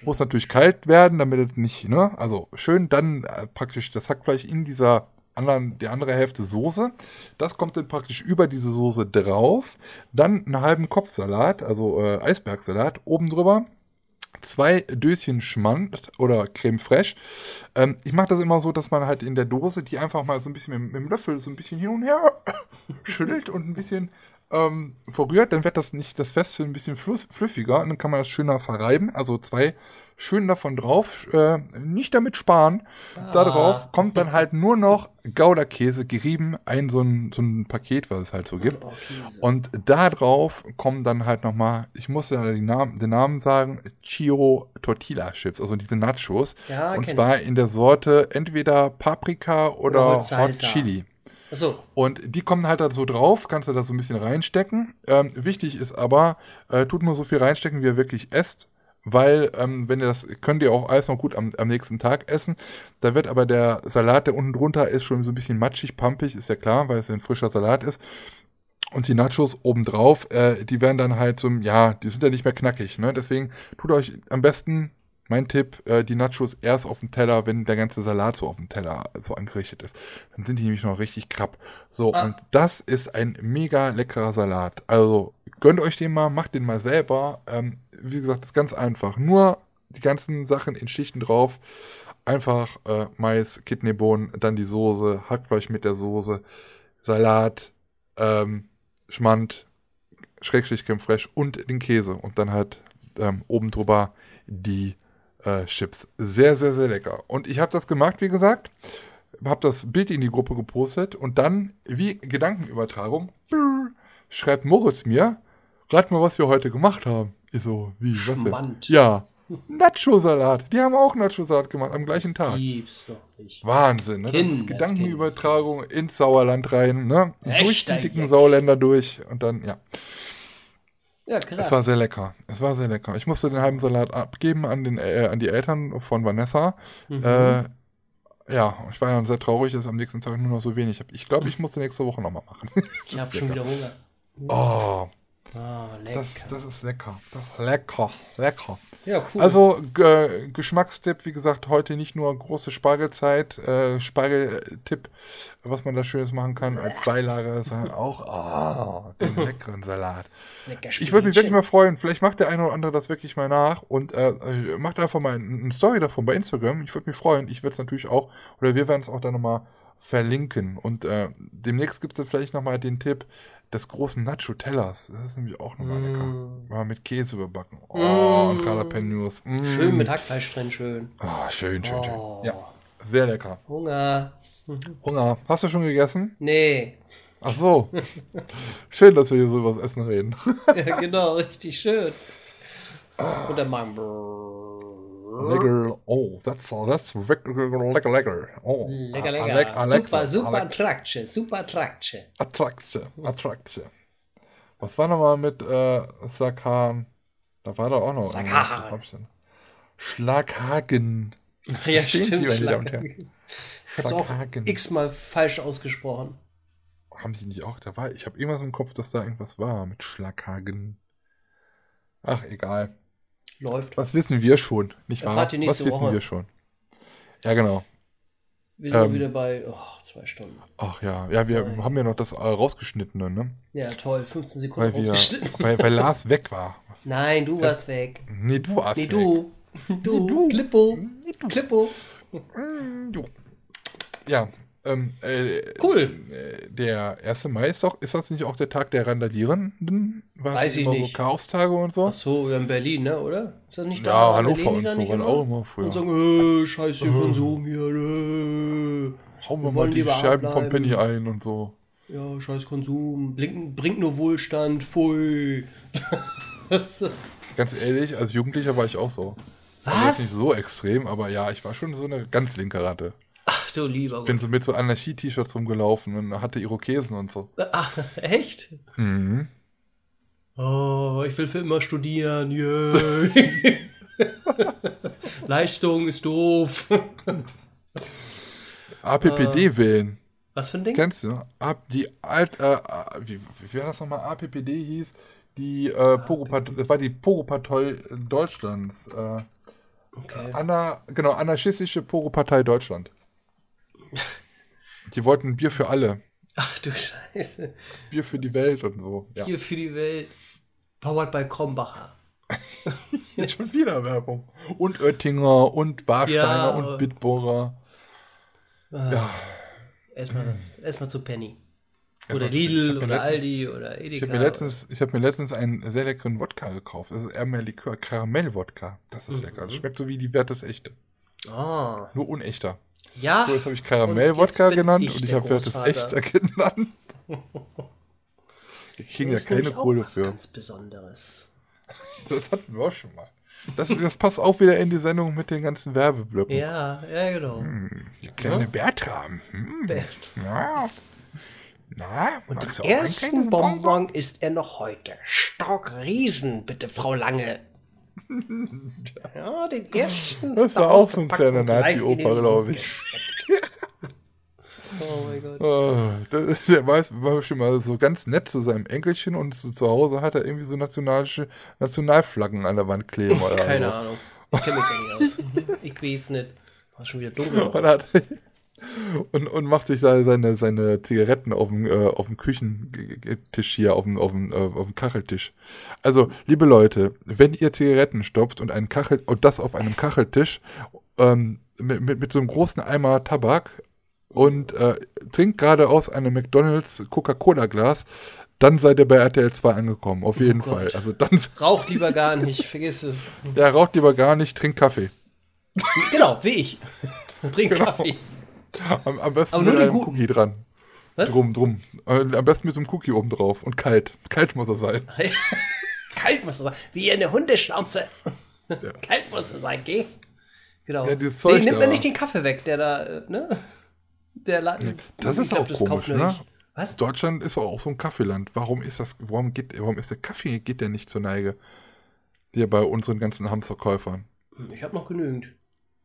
Muss natürlich kalt werden, damit es nicht, ne? Also schön dann äh, praktisch das Hackfleisch in dieser anderen, die andere Hälfte Soße. Das kommt dann praktisch über diese Soße drauf. Dann einen halben Kopfsalat, also äh, Eisbergsalat, oben drüber. Zwei Döschen Schmand oder Creme Fraiche. Ähm, ich mache das immer so, dass man halt in der Dose die einfach mal so ein bisschen mit, mit dem Löffel so ein bisschen hin und her [COUGHS] schüttelt und ein bisschen ähm, verrührt. Dann wird das nicht das Feste ein bisschen fluss, flüffiger und dann kann man das schöner verreiben. Also zwei schön davon drauf. Äh, nicht damit sparen. Da Ah. drauf kommt dann halt nur noch Gouda-Käse gerieben. Ein so ein, so ein Paket, was es halt so gibt. Oh. Und da drauf kommen dann halt nochmal, ich muss ja den Namen, den Namen sagen, Chiro Tortilla Chips, also diese Nachos. Ja, und zwar in der Sorte entweder Paprika oder, Oder Hot. Chili. Achso, Und die kommen halt da so drauf, kannst du da so ein bisschen reinstecken. Ähm, wichtig ist aber, äh, tut nur so viel reinstecken, wie ihr wirklich esst. Weil, ähm, wenn ihr das, könnt ihr auch alles noch gut am, am nächsten Tag essen. Da wird aber der Salat, der unten drunter ist, schon so ein bisschen matschig, pampig, ist ja klar, weil es ein frischer Salat ist. Und die Nachos obendrauf, äh, die werden dann halt so, ja, die sind ja nicht mehr knackig, ne? Deswegen tut euch am besten, mein Tipp, äh, die Nachos erst auf dem Teller, wenn der ganze Salat so auf dem Teller so angerichtet ist. Dann sind die nämlich noch richtig krapp. So, Ah. und das ist ein mega leckerer Salat. Also, gönnt euch den mal, macht den mal selber. Ähm, wie gesagt, das ist ganz einfach. Nur die ganzen Sachen in Schichten drauf. Einfach äh, Mais, Kidneybohnen, dann die Soße, Hackfleisch mit der Soße, Salat, ähm, Schmand, Schrägstrich Creme Fraiche und den Käse. Und dann halt ähm, oben drüber die äh, Chips. Sehr, sehr, sehr lecker. Und ich habe das gemacht, wie gesagt. Habe das Bild in die Gruppe gepostet und dann, wie Gedankenübertragung, brr, schreibt Moritz mir, rat mal, was wir heute gemacht haben. Ich so, wie? Schmand. Ja, Nacho-Salat. Die haben auch Nacho-Salat gemacht am gleichen Tag. gibt's doch nicht. Wahnsinn, ne? Das Kind, ist das Gedankenübertragung ins Sauerland rein, ne? Echter durch die dicken. Sauerländer durch und dann, ja. Ja, krass. Es war sehr lecker. Es war sehr lecker. Ich musste den halben Salat abgeben an, den, äh, an die Eltern von Vanessa. Mhm. Äh, ja, ich war dann sehr traurig, dass am nächsten Tag nur noch so wenig habe. Ich glaube, ich muss nächste Woche nochmal machen. [LAUGHS] ich habe schon wieder Hunger. Oh, Ah, lecker. Das, das ist lecker. Das ist lecker. Lecker. ja, cool. Also, äh, Geschmackstipp, wie gesagt, heute nicht nur große Spargelzeit, äh, Spargeltipp, was man da Schönes machen kann als Beilage, sondern auch ah, den [LAUGHS] leckeren Salat. lecker Ich würde mich wirklich mal freuen, vielleicht macht der eine oder andere das wirklich mal nach und äh, äh, macht einfach mal eine Story davon bei Instagram. Ich würde mich freuen. Ich werde es natürlich auch, oder wir werden es auch dann nochmal verlinken. Und äh, demnächst gibt es vielleicht nochmal den Tipp des großen Nacho-Tellers. Das ist nämlich auch nochmal lecker. Mm. Mal mit Käse überbacken. Oh, und Mm. Jalapenos. Mm. Schön mit Hackfleisch drin, schön. Ah, schön, schön, schön. Oh. Ja, sehr lecker. Hunger. Hunger. Hast du schon gegessen? Nee. Ach so. [LAUGHS] schön, dass wir hier so über das Essen reden. [LAUGHS] Ja, genau, richtig schön. Und dann machen Lecker. Oh, that's, that's lecker, lecker. Oh, Lecker, lecker. Alexa, super, super Alec- Attraction, super Attraction. Attraction, Attraction. Was war nochmal mit äh, Sakan? Da war da auch noch. Sakan. Schlaghagen. [LAUGHS] Ja, stimmt. meine Damen und Schlag- Herren? Ich hab's auch Schlaghagen. x-mal falsch ausgesprochen. Haben Sie nicht auch? Da war, ich habe irgendwas im Kopf, dass da irgendwas war mit Schlaghagen. Ach, egal. Läuft. Was wissen wir schon, nicht wahr? Erfahrt ihr Was nächste wissen Woche. wir schon? Ja, genau. Wir sind Ähm. wieder bei oh, zwei Stunden. Ach ja, ja, wir Nein. haben ja noch das äh, rausgeschnittene, ne? Ja, toll. 15 Sekunden Weil wir, rausgeschnitten. weil, weil Lars weg war. Nein, du warst weg. Nee, du warst Nee, weg. du. Du. du. Klippo. Nee, du. Klippo. Mm, du. Ja, ähm, äh, Cool. äh, Der 1. Mai ist doch, ist das nicht auch der Tag der Randalierenden? War Weiß ich nicht. so Chaostage und so? Ach so, in Berlin, ne, oder? Ist das nicht da? ja, Hannover und so, waren auch immer früher. Und sagen, äh, scheiße, Konsum hier, äh. Hauen wir wir mal die Scheiben vom. Penny ein und so. Ja, scheiß Konsum, bringt, bringt nur Wohlstand, pfui. [LAUGHS] Ganz ehrlich, als Jugendlicher war ich auch so. Also jetzt Was? nicht so extrem, aber ja, ich war schon so eine ganz linke Ratte. Du lieber Bin so mit so Anarchie-T-Shirts rumgelaufen und hatte Irokesen und so. Ach, echt? Mhm. Oh, ich will für immer studieren. Jö. [LAUGHS] Leistung ist doof. [LAUGHS] APPD Äh. wählen. Was für ein Ding? Kennst du? Ab, die alt, äh, wie, wie war das nochmal? APPD hieß die äh, Pogopat das war die Pogo-Partei Deutschlands. Äh, Okay. Anna, genau, anarchistische Pogo-Partei Deutschland. Die wollten Bier für alle. Ach du Scheiße. Bier für die Welt und so. Ja. Hier für die Welt. Powered by Krombacher. [LAUGHS] Schon wieder Werbung. Und Oettinger und Warsteiner Ja. und Bitburger. Ja. Erstmal erstmal zu Penny. Oder Lidl oder letztens- Aldi oder Edeka. Ich habe mir, letztens, ich hab mir letztens einen sehr leckeren Wodka gekauft. Das ist eher mehr Likör. Karamell-Wodka. Das ist Mhm. lecker. Das schmeckt so wie die Wert des Echte. Ah. Nur unechter. Ja. So, jetzt habe ich Karamell-Wodka genannt ich und ich habe Großvater. Echter genannt. [LAUGHS] Wir kriegen ja ist keine Kohle was für. ganz Besonderes. [LAUGHS] Das hatten wir auch schon mal. Das, das passt auch wieder in die Sendung mit den ganzen Werbeblöcken. Ja, ja, genau. Hm, die kleine Ja. Bertram. Hm. Bert. Ja. Na, Und den du auch ein ersten Bonbon isst er noch heute. Stock Riesen, bitte, Frau Lange. [LAUGHS] Ja, den ersten. Das war auch so ein kleiner Nazi-Opa, in den glaub Mund ich. Oh mein Gott. Oh, das der weiß, war schon mal so ganz nett zu seinem Enkelchen und so zu Hause hat er irgendwie so nationalische Nationalflaggen an der Wand kleben oder Keine so. Ahnung. Ich kenne mich da nicht aus. [LAUGHS] Ich weiß nicht. War schon wieder dunkel. Und, hat, und, und macht sich da seine, seine Zigaretten auf dem, äh, auf dem Küchentisch hier, auf dem, auf, dem, äh, auf dem Kacheltisch. Also, liebe Leute, wenn ihr Zigaretten stopft und einen Kachel und das auf einem Kacheltisch ähm, mit, mit, mit so einem großen Eimer Tabak und äh, trinkt gerade aus einem McDonalds Coca-Cola-Glas, dann seid ihr bei RTL 2 angekommen, auf jeden Oh. Fall. Also dann, [LAUGHS] Rauch lieber gar nicht, vergiss es. ja, raucht lieber gar nicht, trinkt Kaffee. Genau, wie ich. Trink Genau. Kaffee. [LAUGHS] Am, am besten Aber mit einem. Cookie dran. Was? Drum, drum. Äh, am besten mit so einem Cookie oben drauf. Und kalt. Kalt muss er sein. [LAUGHS] Kalt muss er sein. Wie eine Hundeschnauze. [LAUGHS] Kalt muss er sein, geh. Genau. Ja, dieses Zeug nee, nimmt da. mir nicht den Kaffee weg, der da, äh, ne? Der Laden. das ist auch komisch, kauft nur ne? Was? Deutschland ist auch so ein Kaffeeland. Warum ist das, warum geht, warum ist der Kaffee, geht der nicht zur Neige? Hier bei unseren ganzen Hamsterkäufern. Ich habe noch genügend.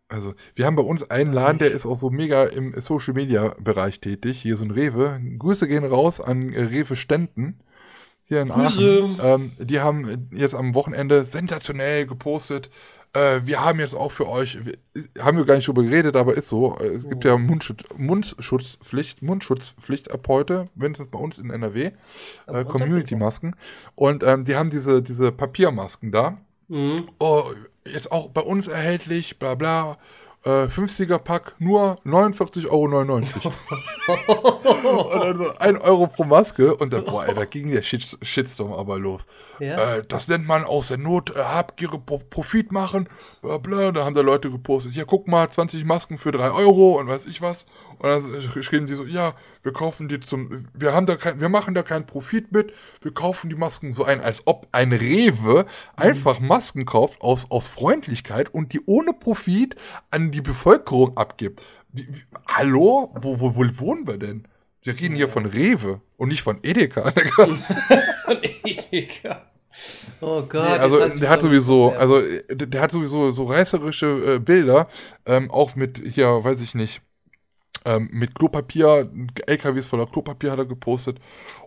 Also, wir haben bei uns einen Laden, der ist auch so mega im Social Media Bereich tätig. Hier so ein Rewe. Grüße gehen raus an äh, Rewe Ständen. hier in Grüße. Aachen. Ähm, die haben jetzt am Wochenende sensationell gepostet. Äh, wir haben jetzt auch für euch, wir, haben wir gar nicht drüber geredet, aber ist so. äh, Es gibt ja Mundschutz, Mundschutzpflicht, Mundschutzpflicht ab heute, wenn es bei uns in NRW, äh, Community-Masken. Und ähm, die haben diese, diese Papiermasken da. Mhm. Oh, jetzt auch bei uns erhältlich, bla bla. Äh, 50er-Pack, nur 49,99 Euro. [LAUGHS] und dann so 1 Euro pro Maske. Und dann, boah, ey, da ging der Shit Shitstorm aber los. Ja? Äh, das nennt man aus der Not, äh, Habgier, Pro Profit machen, bla bla. Da haben da Leute gepostet, hier guck mal, 20 Masken für 3 Euro und weiß ich was. Und dann schrieben die so, ja, wir kaufen die zum, wir haben da kein, wir machen da keinen Profit mit, wir kaufen die Masken so ein, als ob ein Rewe einfach Masken kauft aus, aus Freundlichkeit und die ohne Profit an die Bevölkerung abgibt. Wie, wie, hallo? Wo, wo, wo wohnen wir denn? Wir reden hier von Rewe und nicht von Edeka. [LAUGHS] [LAUGHS] Edeka. Oh Gott. Nee, also hat's der hat sowieso, also der hat sowieso so reißerische äh, Bilder, ähm, auch mit hier, weiß ich nicht, ähm, mit Klopapier, LKWs voller Klopapier hat er gepostet.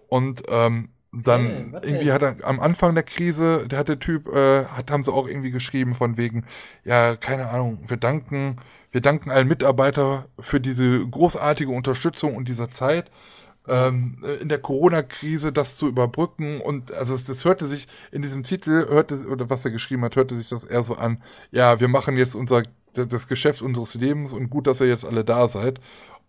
Und ähm, dann Hey, irgendwie hat er am Anfang der Krise, der hat der Typ, äh, hat, haben sie auch irgendwie geschrieben von wegen, ja, keine Ahnung, wir danken, wir danken allen Mitarbeiter für diese großartige Unterstützung und dieser Zeit ähm, äh, in der Corona-Krise das zu überbrücken. Und also es, das hörte sich in diesem Titel hörte oder was er geschrieben hat hörte sich das eher so an ja wir machen jetzt unser das Geschäft unseres Lebens und gut dass ihr jetzt alle da seid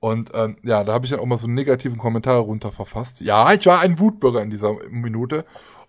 und ähm, ja da habe ich dann auch mal so einen negativen Kommentar runter verfasst ja ich war ein Wutbürger in dieser Minute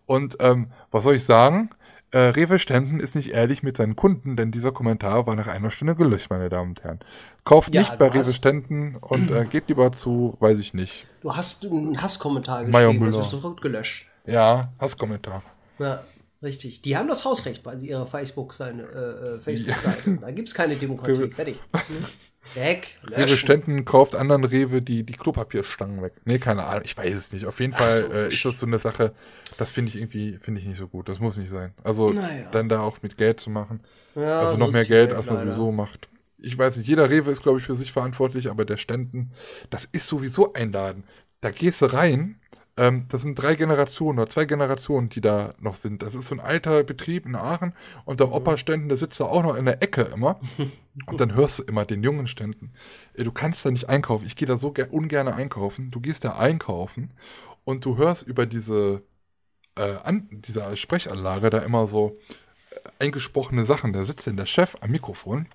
und ähm, was soll ich sagen äh, Rewe Stenden ist nicht ehrlich mit seinen Kunden, denn dieser Kommentar war nach einer Stunde gelöscht, meine Damen und Herren. Kauft Ja, nicht bei Rewe Stenden und äh, geht lieber zu, weiß ich nicht, Du hast einen Hasskommentar geschrieben, das wird sofort gelöscht. Ja, Hasskommentar. Ja, richtig. Die haben das Hausrecht bei ihrer Facebook-Seite. Äh, äh, Facebook-Seite. Da gibt es keine Demokratie. [LAUGHS] Fertig. [LAUGHS] Weg. Rewe. Stenden kauft anderen Rewe die, die Klopapierstangen weg. Nee, keine Ahnung, ich weiß es nicht. Auf jeden Ach Fall so. äh, ist das so eine Sache, das finde ich irgendwie, finde ich nicht so gut. Das muss nicht sein. Also Naja. dann da auch mit Geld zu machen. Ja, also so noch mehr Geld, Welt als man leider. sowieso macht. Ich weiß nicht, jeder Rewe ist, glaube ich, für sich verantwortlich, aber der Ständen, das ist sowieso ein Laden. Da gehst du rein, ähm, das sind drei Generationen oder zwei Generationen, die da noch sind. Das ist so ein alter Betrieb in Aachen und der Opa Ständen, der sitzt da auch noch in der Ecke immer. [LAUGHS] Und dann hörst du immer den jungen Ständen, du kannst da nicht einkaufen. Ich gehe da so ger ungern einkaufen. Du gehst da einkaufen und du hörst über diese, äh, an, diese Sprechanlage da immer so äh, eingesprochene Sachen. Da sitzt dann der Chef am Mikrofon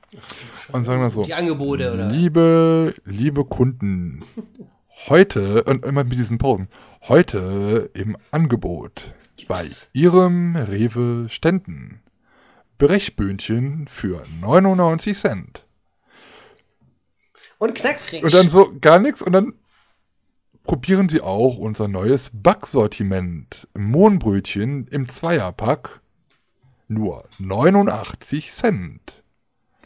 und sagen dann so, Die Angebote, oder? liebe, liebe Kunden, [LAUGHS] heute, und immer mit diesen Pausen, heute im Angebot bei Ihrem Rewe Ständen. Brechböhnchen für 99 Cent. Und knackfrisch. Und dann so gar nichts und dann probieren Sie auch unser neues Backsortiment. Mohnbrötchen im Zweierpack. Nur 89 Cent.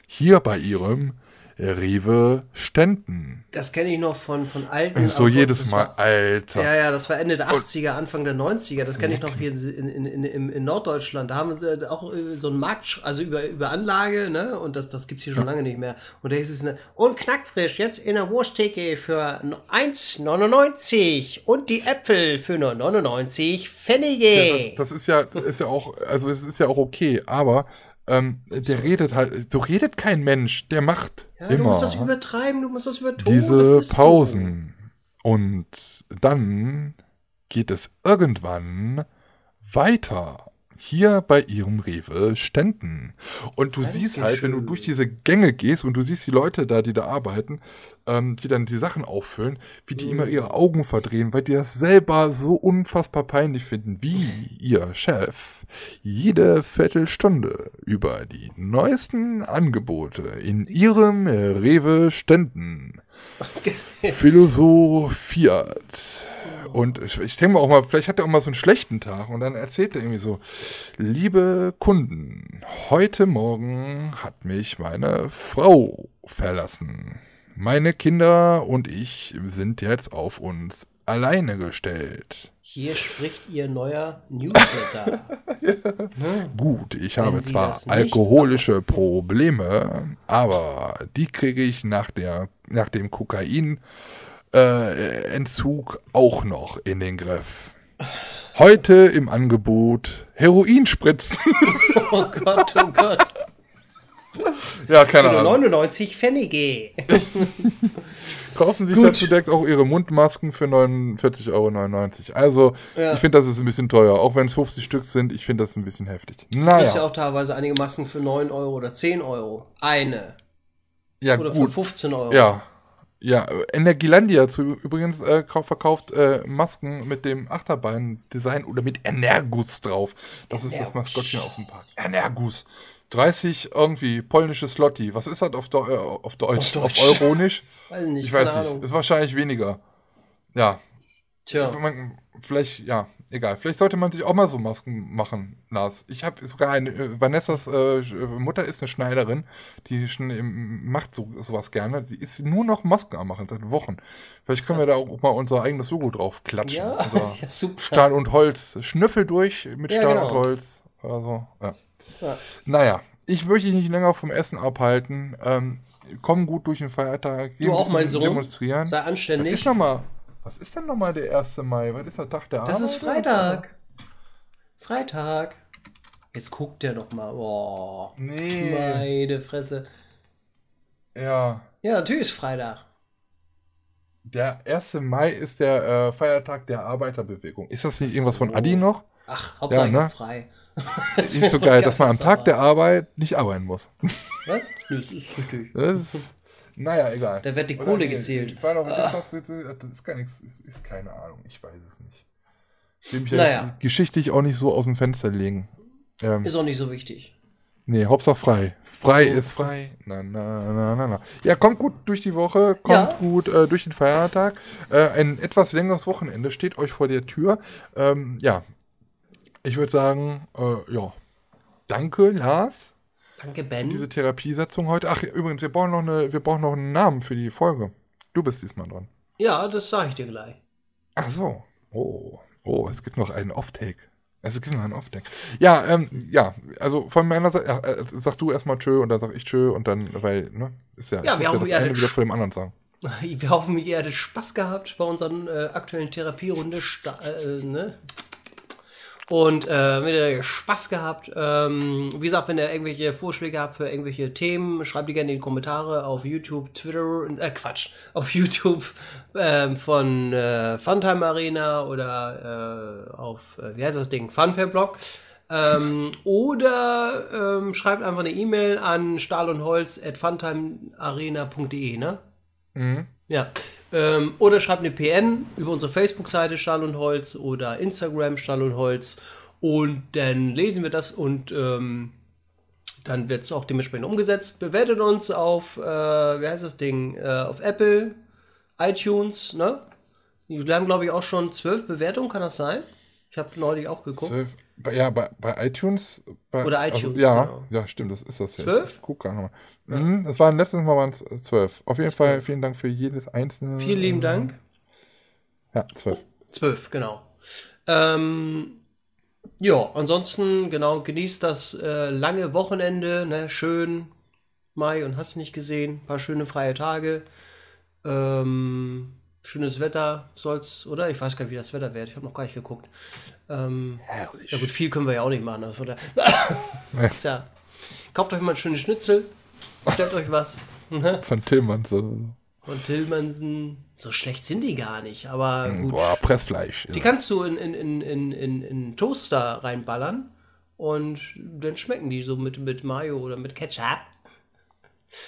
Hier bei Ihrem Rewe Ständen. das kenne ich noch von, von alten. So jedes Mal, War, Alter. ja, ja, das war Ende der 80er, Anfang der 90er. Das kenne ich noch hier in, in, in, in, Norddeutschland. Da haben sie auch äh, so einen Markt, also über, über Anlage, ne? Und das, das gibt's hier schon lange nicht mehr. Und da hieß es, ne, und knackfrisch, jetzt in der Wursttheke für 1,99 und die Äpfel für nur 99 Pfennige. Ja, das, das ist ja, ist ja auch, also es ist ja auch okay, aber ähm, der redet halt, so redet kein Mensch, der macht ja, du immer musst das übertreiben, du musst das übertun. das diese so. Pausen. Und dann geht es irgendwann weiter. Hier bei ihrem Rewe Ständen. Und du siehst halt, wenn du Dankeschön. durch diese Gänge gehst und du siehst die Leute da, die da arbeiten, ähm, die dann die Sachen auffüllen, wie die Mhm. immer ihre Augen verdrehen, weil die das selber so unfassbar peinlich finden, wie ihr Chef jede Viertelstunde über die neuesten Angebote in ihrem Rewe Ständen philosophiert. Und ich, ich denke mal auch mal, vielleicht hat er auch mal so einen schlechten Tag und dann erzählt er irgendwie so, liebe Kunden, heute Morgen hat mich meine Frau verlassen. Meine Kinder und ich sind jetzt auf uns alleine gestellt. Hier spricht ihr neuer Newsletter. [LAUGHS] Ne? Gut, ich Wenn habe Sie zwar alkoholische Probleme, aber die kriege ich nach, der, nach dem Kokain äh, Entzug auch noch in den Griff. Heute im Angebot Heroinspritzen. [LAUGHS] Oh Gott, oh Gott. ja, keine Für Ahnung. 99 Pfennige. [LAUGHS] Kaufen sich Gut. dazu direkt auch ihre Mundmasken für 49,99 Euro. Also, Ja. ich finde, das ist ein bisschen teuer. Auch wenn es 50 Stück sind, ich finde das ein bisschen heftig. Du hast ja Naja, auch teilweise einige Masken für 9 Euro oder 10 Euro. Eine. ja, Oder für gut. 15 Euro. Ja. Ja, Energielandia zu, übrigens äh, kau- verkauft äh, Masken mit dem Achterbahn-Design oder mit Energus drauf. Das ist das Energus. Maskottchen aus dem Park. Energus. 30 irgendwie polnische Slotti. Was ist das auf, Deu äh, auf Deutsch? Auf Auf, Deutsch. Euronisch? [LAUGHS] Weiß nicht, Ich weiß nicht. Ahnung. Ist wahrscheinlich weniger. Ja, Tja. man, vielleicht, ja, egal. Vielleicht sollte man sich auch mal so Masken machen, Lars. Ich habe sogar eine, äh, Vanessas äh, Mutter ist eine Schneiderin, die schon im, macht so, sowas gerne. Sie ist nur noch Masken am machen, seit Wochen. Vielleicht können wir da auch mal unser eigenes Logo drauf klatschen. Ja, [LAUGHS] ja, super. Stahl und Holz. Schnüffel durch mit Ja, Stahl genau. und Holz. Oder so. Ja. Ja. Naja, ich möchte dich nicht länger vom Essen abhalten. Ähm, komm gut durch den Feiertag. Geh Du auch, mein bisschen Sohn. Demonstrieren. Sei Was ist anständig. Was ist denn nochmal der 1. Mai? Was ist der Tag der Das Arbeit? ist Freitag. Freitag. Jetzt guckt der noch mal. Oh, Nee. meine Fresse. Ja. Ja, natürlich ist Freitag. Der 1. Mai ist der äh, Feiertag der Arbeiterbewegung. Ist das nicht irgendwas von Adi noch? Ach, Hauptsache Ja, ne? frei. Das [LAUGHS] Ist so geil, dass man am Tag der. Arbeit nicht arbeiten muss. Was? Das ist richtig. Das ist, naja, egal. Da wird die Oder Kohle nee, gezählt. Ich war willst du- das ist gar nichts, ist keine Ahnung, ich weiß es nicht. Ich will mich ja Naja. jetzt geschichtlich auch nicht so aus dem Fenster legen. Ähm, Ist auch nicht so wichtig. nee, Hauptsache frei. Frei So. ist frei. Na, na, na, na, na. Ja, kommt gut durch die Woche, kommt Ja. gut äh, durch den Feiertag. Äh, ein etwas längeres Wochenende steht euch vor der Tür. Ähm, ja, ich würde sagen, äh, ja, danke, Lars, Danke, Ben. diese Therapiesetzung heute. Ach, übrigens, wir brauchen noch, eine, wir brauchen noch einen Namen für die Folge. Du bist diesmal dran. Ja, das sage ich dir gleich. Ach so. Oh, oh, es gibt noch einen Off-Take. Es gibt noch einen Off-Take. Ja, ähm, ja, also von meiner Seite, äh, äh, sag du erstmal tschö und dann sag ich tschö und dann, weil, ne, ist ja, Ja, wir hoffen, das ihr eine wieder vor dem anderen sagen. [LAUGHS] Wir hoffen, ihr hattet Spaß gehabt bei unseren äh, aktuellen Therapierunde. sta- Äh, ne? Und äh, wenn ihr Spaß gehabt, ähm, wie gesagt, wenn ihr irgendwelche Vorschläge habt für irgendwelche Themen, schreibt die gerne in die Kommentare auf YouTube, Twitter, äh, Quatsch, [LAUGHS] auf YouTube ähm, von äh, Funtime Arena oder äh, auf, äh, wie heißt das Ding, Funfair Blog. Ähm, oder ähm, schreibt einfach eine E-Mail an stahl und holz at funtimearena.de, ne? Mhm. Ja. Ähm, oder schreibt eine PN über unsere Facebook-Seite Stahl und Holz oder Instagram Stahl und Holz. Und dann lesen wir das und ähm, dann wird es auch dementsprechend umgesetzt. Bewertet uns auf, äh, wie heißt das Ding? Äh, auf Apple, iTunes, ne? Wir haben, glaube ich, auch schon zwölf Bewertungen, kann das sein? Ich habe neulich auch geguckt. Zwölf, ja, bei, bei iTunes. Bei, Oder also, iTunes, ja, genau. ja, stimmt, das ist das ja. Zwölf? Ich guck gerade nochmal. Mhm, es waren letztes Mal waren es äh, zwölf. Auf jeden Fall vielen Dank für jedes einzelne. Vielen lieben äh, Dank. Ja, zwölf. Zwölf, genau. Ähm, ja, ansonsten, genau, genießt das äh, lange Wochenende, ne, schön Mai und hast nicht gesehen, paar schöne freie Tage, ähm, schönes Wetter soll's, oder? Ich weiß gar nicht, wie das Wetter wird, ich habe noch gar nicht geguckt. Ähm, Herrlich. ja gut, viel können wir ja auch nicht machen, also von [LAUGHS] ist ja, kauft euch mal ein schönes Schnitzel, stellt euch was. [LAUGHS] Von Tillmann. So. Und Tillmansen, so schlecht sind die gar nicht, aber gut. Boah, Pressfleisch. Die kannst du in, in, in, in, in, in Toaster reinballern und dann schmecken die so mit, mit Mayo oder mit Ketchup.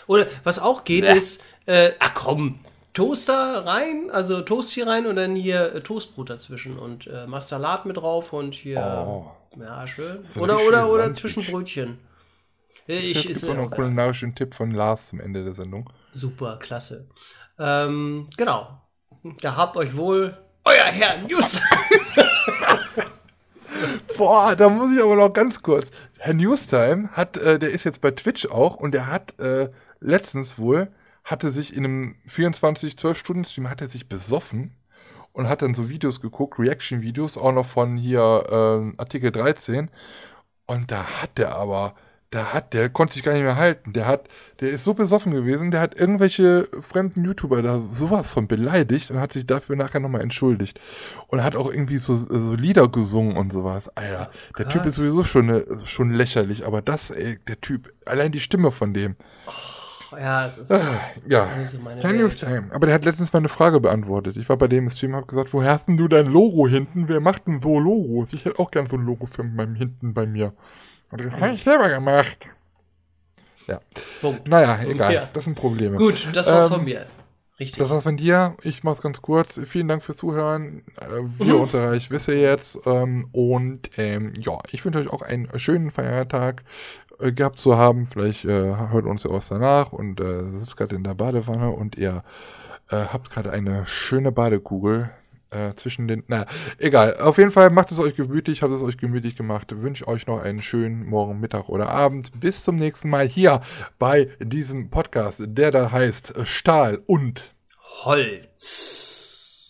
Oder was auch geht ist, äh, ach komm, Toaster rein, also Toast hier rein und dann hier äh, Toastbrot dazwischen und äh, machst Salat mit drauf und hier, Oh. ja schön. Oder, oder, oder Sandwich. Zwischenbrötchen. Ja, Ich, Ich, auch noch einen auch, kulinarischen Tipp von Lars zum Ende der Sendung. super, klasse. Ähm, genau. Da habt euch wohl euer Herr News. [LAUGHS] Boah, da muss ich aber noch ganz kurz. Herr Newstime hat, äh, der ist jetzt bei Twitch auch und der hat äh, letztens wohl, hatte sich in einem 24-12-Stunden-Stream, hat er sich besoffen und hat dann so Videos geguckt, Reaction-Videos, auch noch von hier ähm, Artikel 13. Und da hat der aber, der hat, der konnte sich gar nicht mehr halten. Der hat, der ist so besoffen gewesen, der hat irgendwelche fremden YouTuber da sowas von beleidigt und hat sich dafür nachher nochmal entschuldigt. Und hat auch irgendwie so, so Lieder gesungen und sowas. Alter, Oh der Typ ist sowieso schon, ne, schon lächerlich, aber das, ey, der Typ, allein die Stimme von dem. Ja, es ist Ah, ja. so meine Kein Welt. Newstime. Aber der hat letztens mal eine Frage beantwortet. Ich war bei dem im Stream und hab gesagt, woher hast denn du dein Logo hinten? Wer macht denn so Logos? Ich hätte auch gern so ein Logo für meinem hinten bei mir. Und ich habe ich selber gemacht. Ja. Punkt. Naja, egal. Ja. Das sind Probleme. Gut, das war's Ähm, von mir. Richtig. Das war's von dir. Ich mach's ganz kurz. Vielen Dank fürs Zuhören. Äh, Wir Mhm. unter euch wisst ihr jetzt. Ähm, und ähm, ja, ich wünsche euch auch einen schönen Feiertag äh, gehabt zu haben. Vielleicht äh, hört uns ja was danach und äh, sitzt gerade in der Badewanne und ihr äh, habt gerade eine schöne Badekugel äh, zwischen den. Na, egal. Auf jeden Fall macht es euch gemütlich, habt es euch gemütlich gemacht. Wünsche euch noch einen schönen Morgen, Mittag oder Abend. Bis zum nächsten Mal hier bei diesem Podcast, der da heißt Stahl und Holz.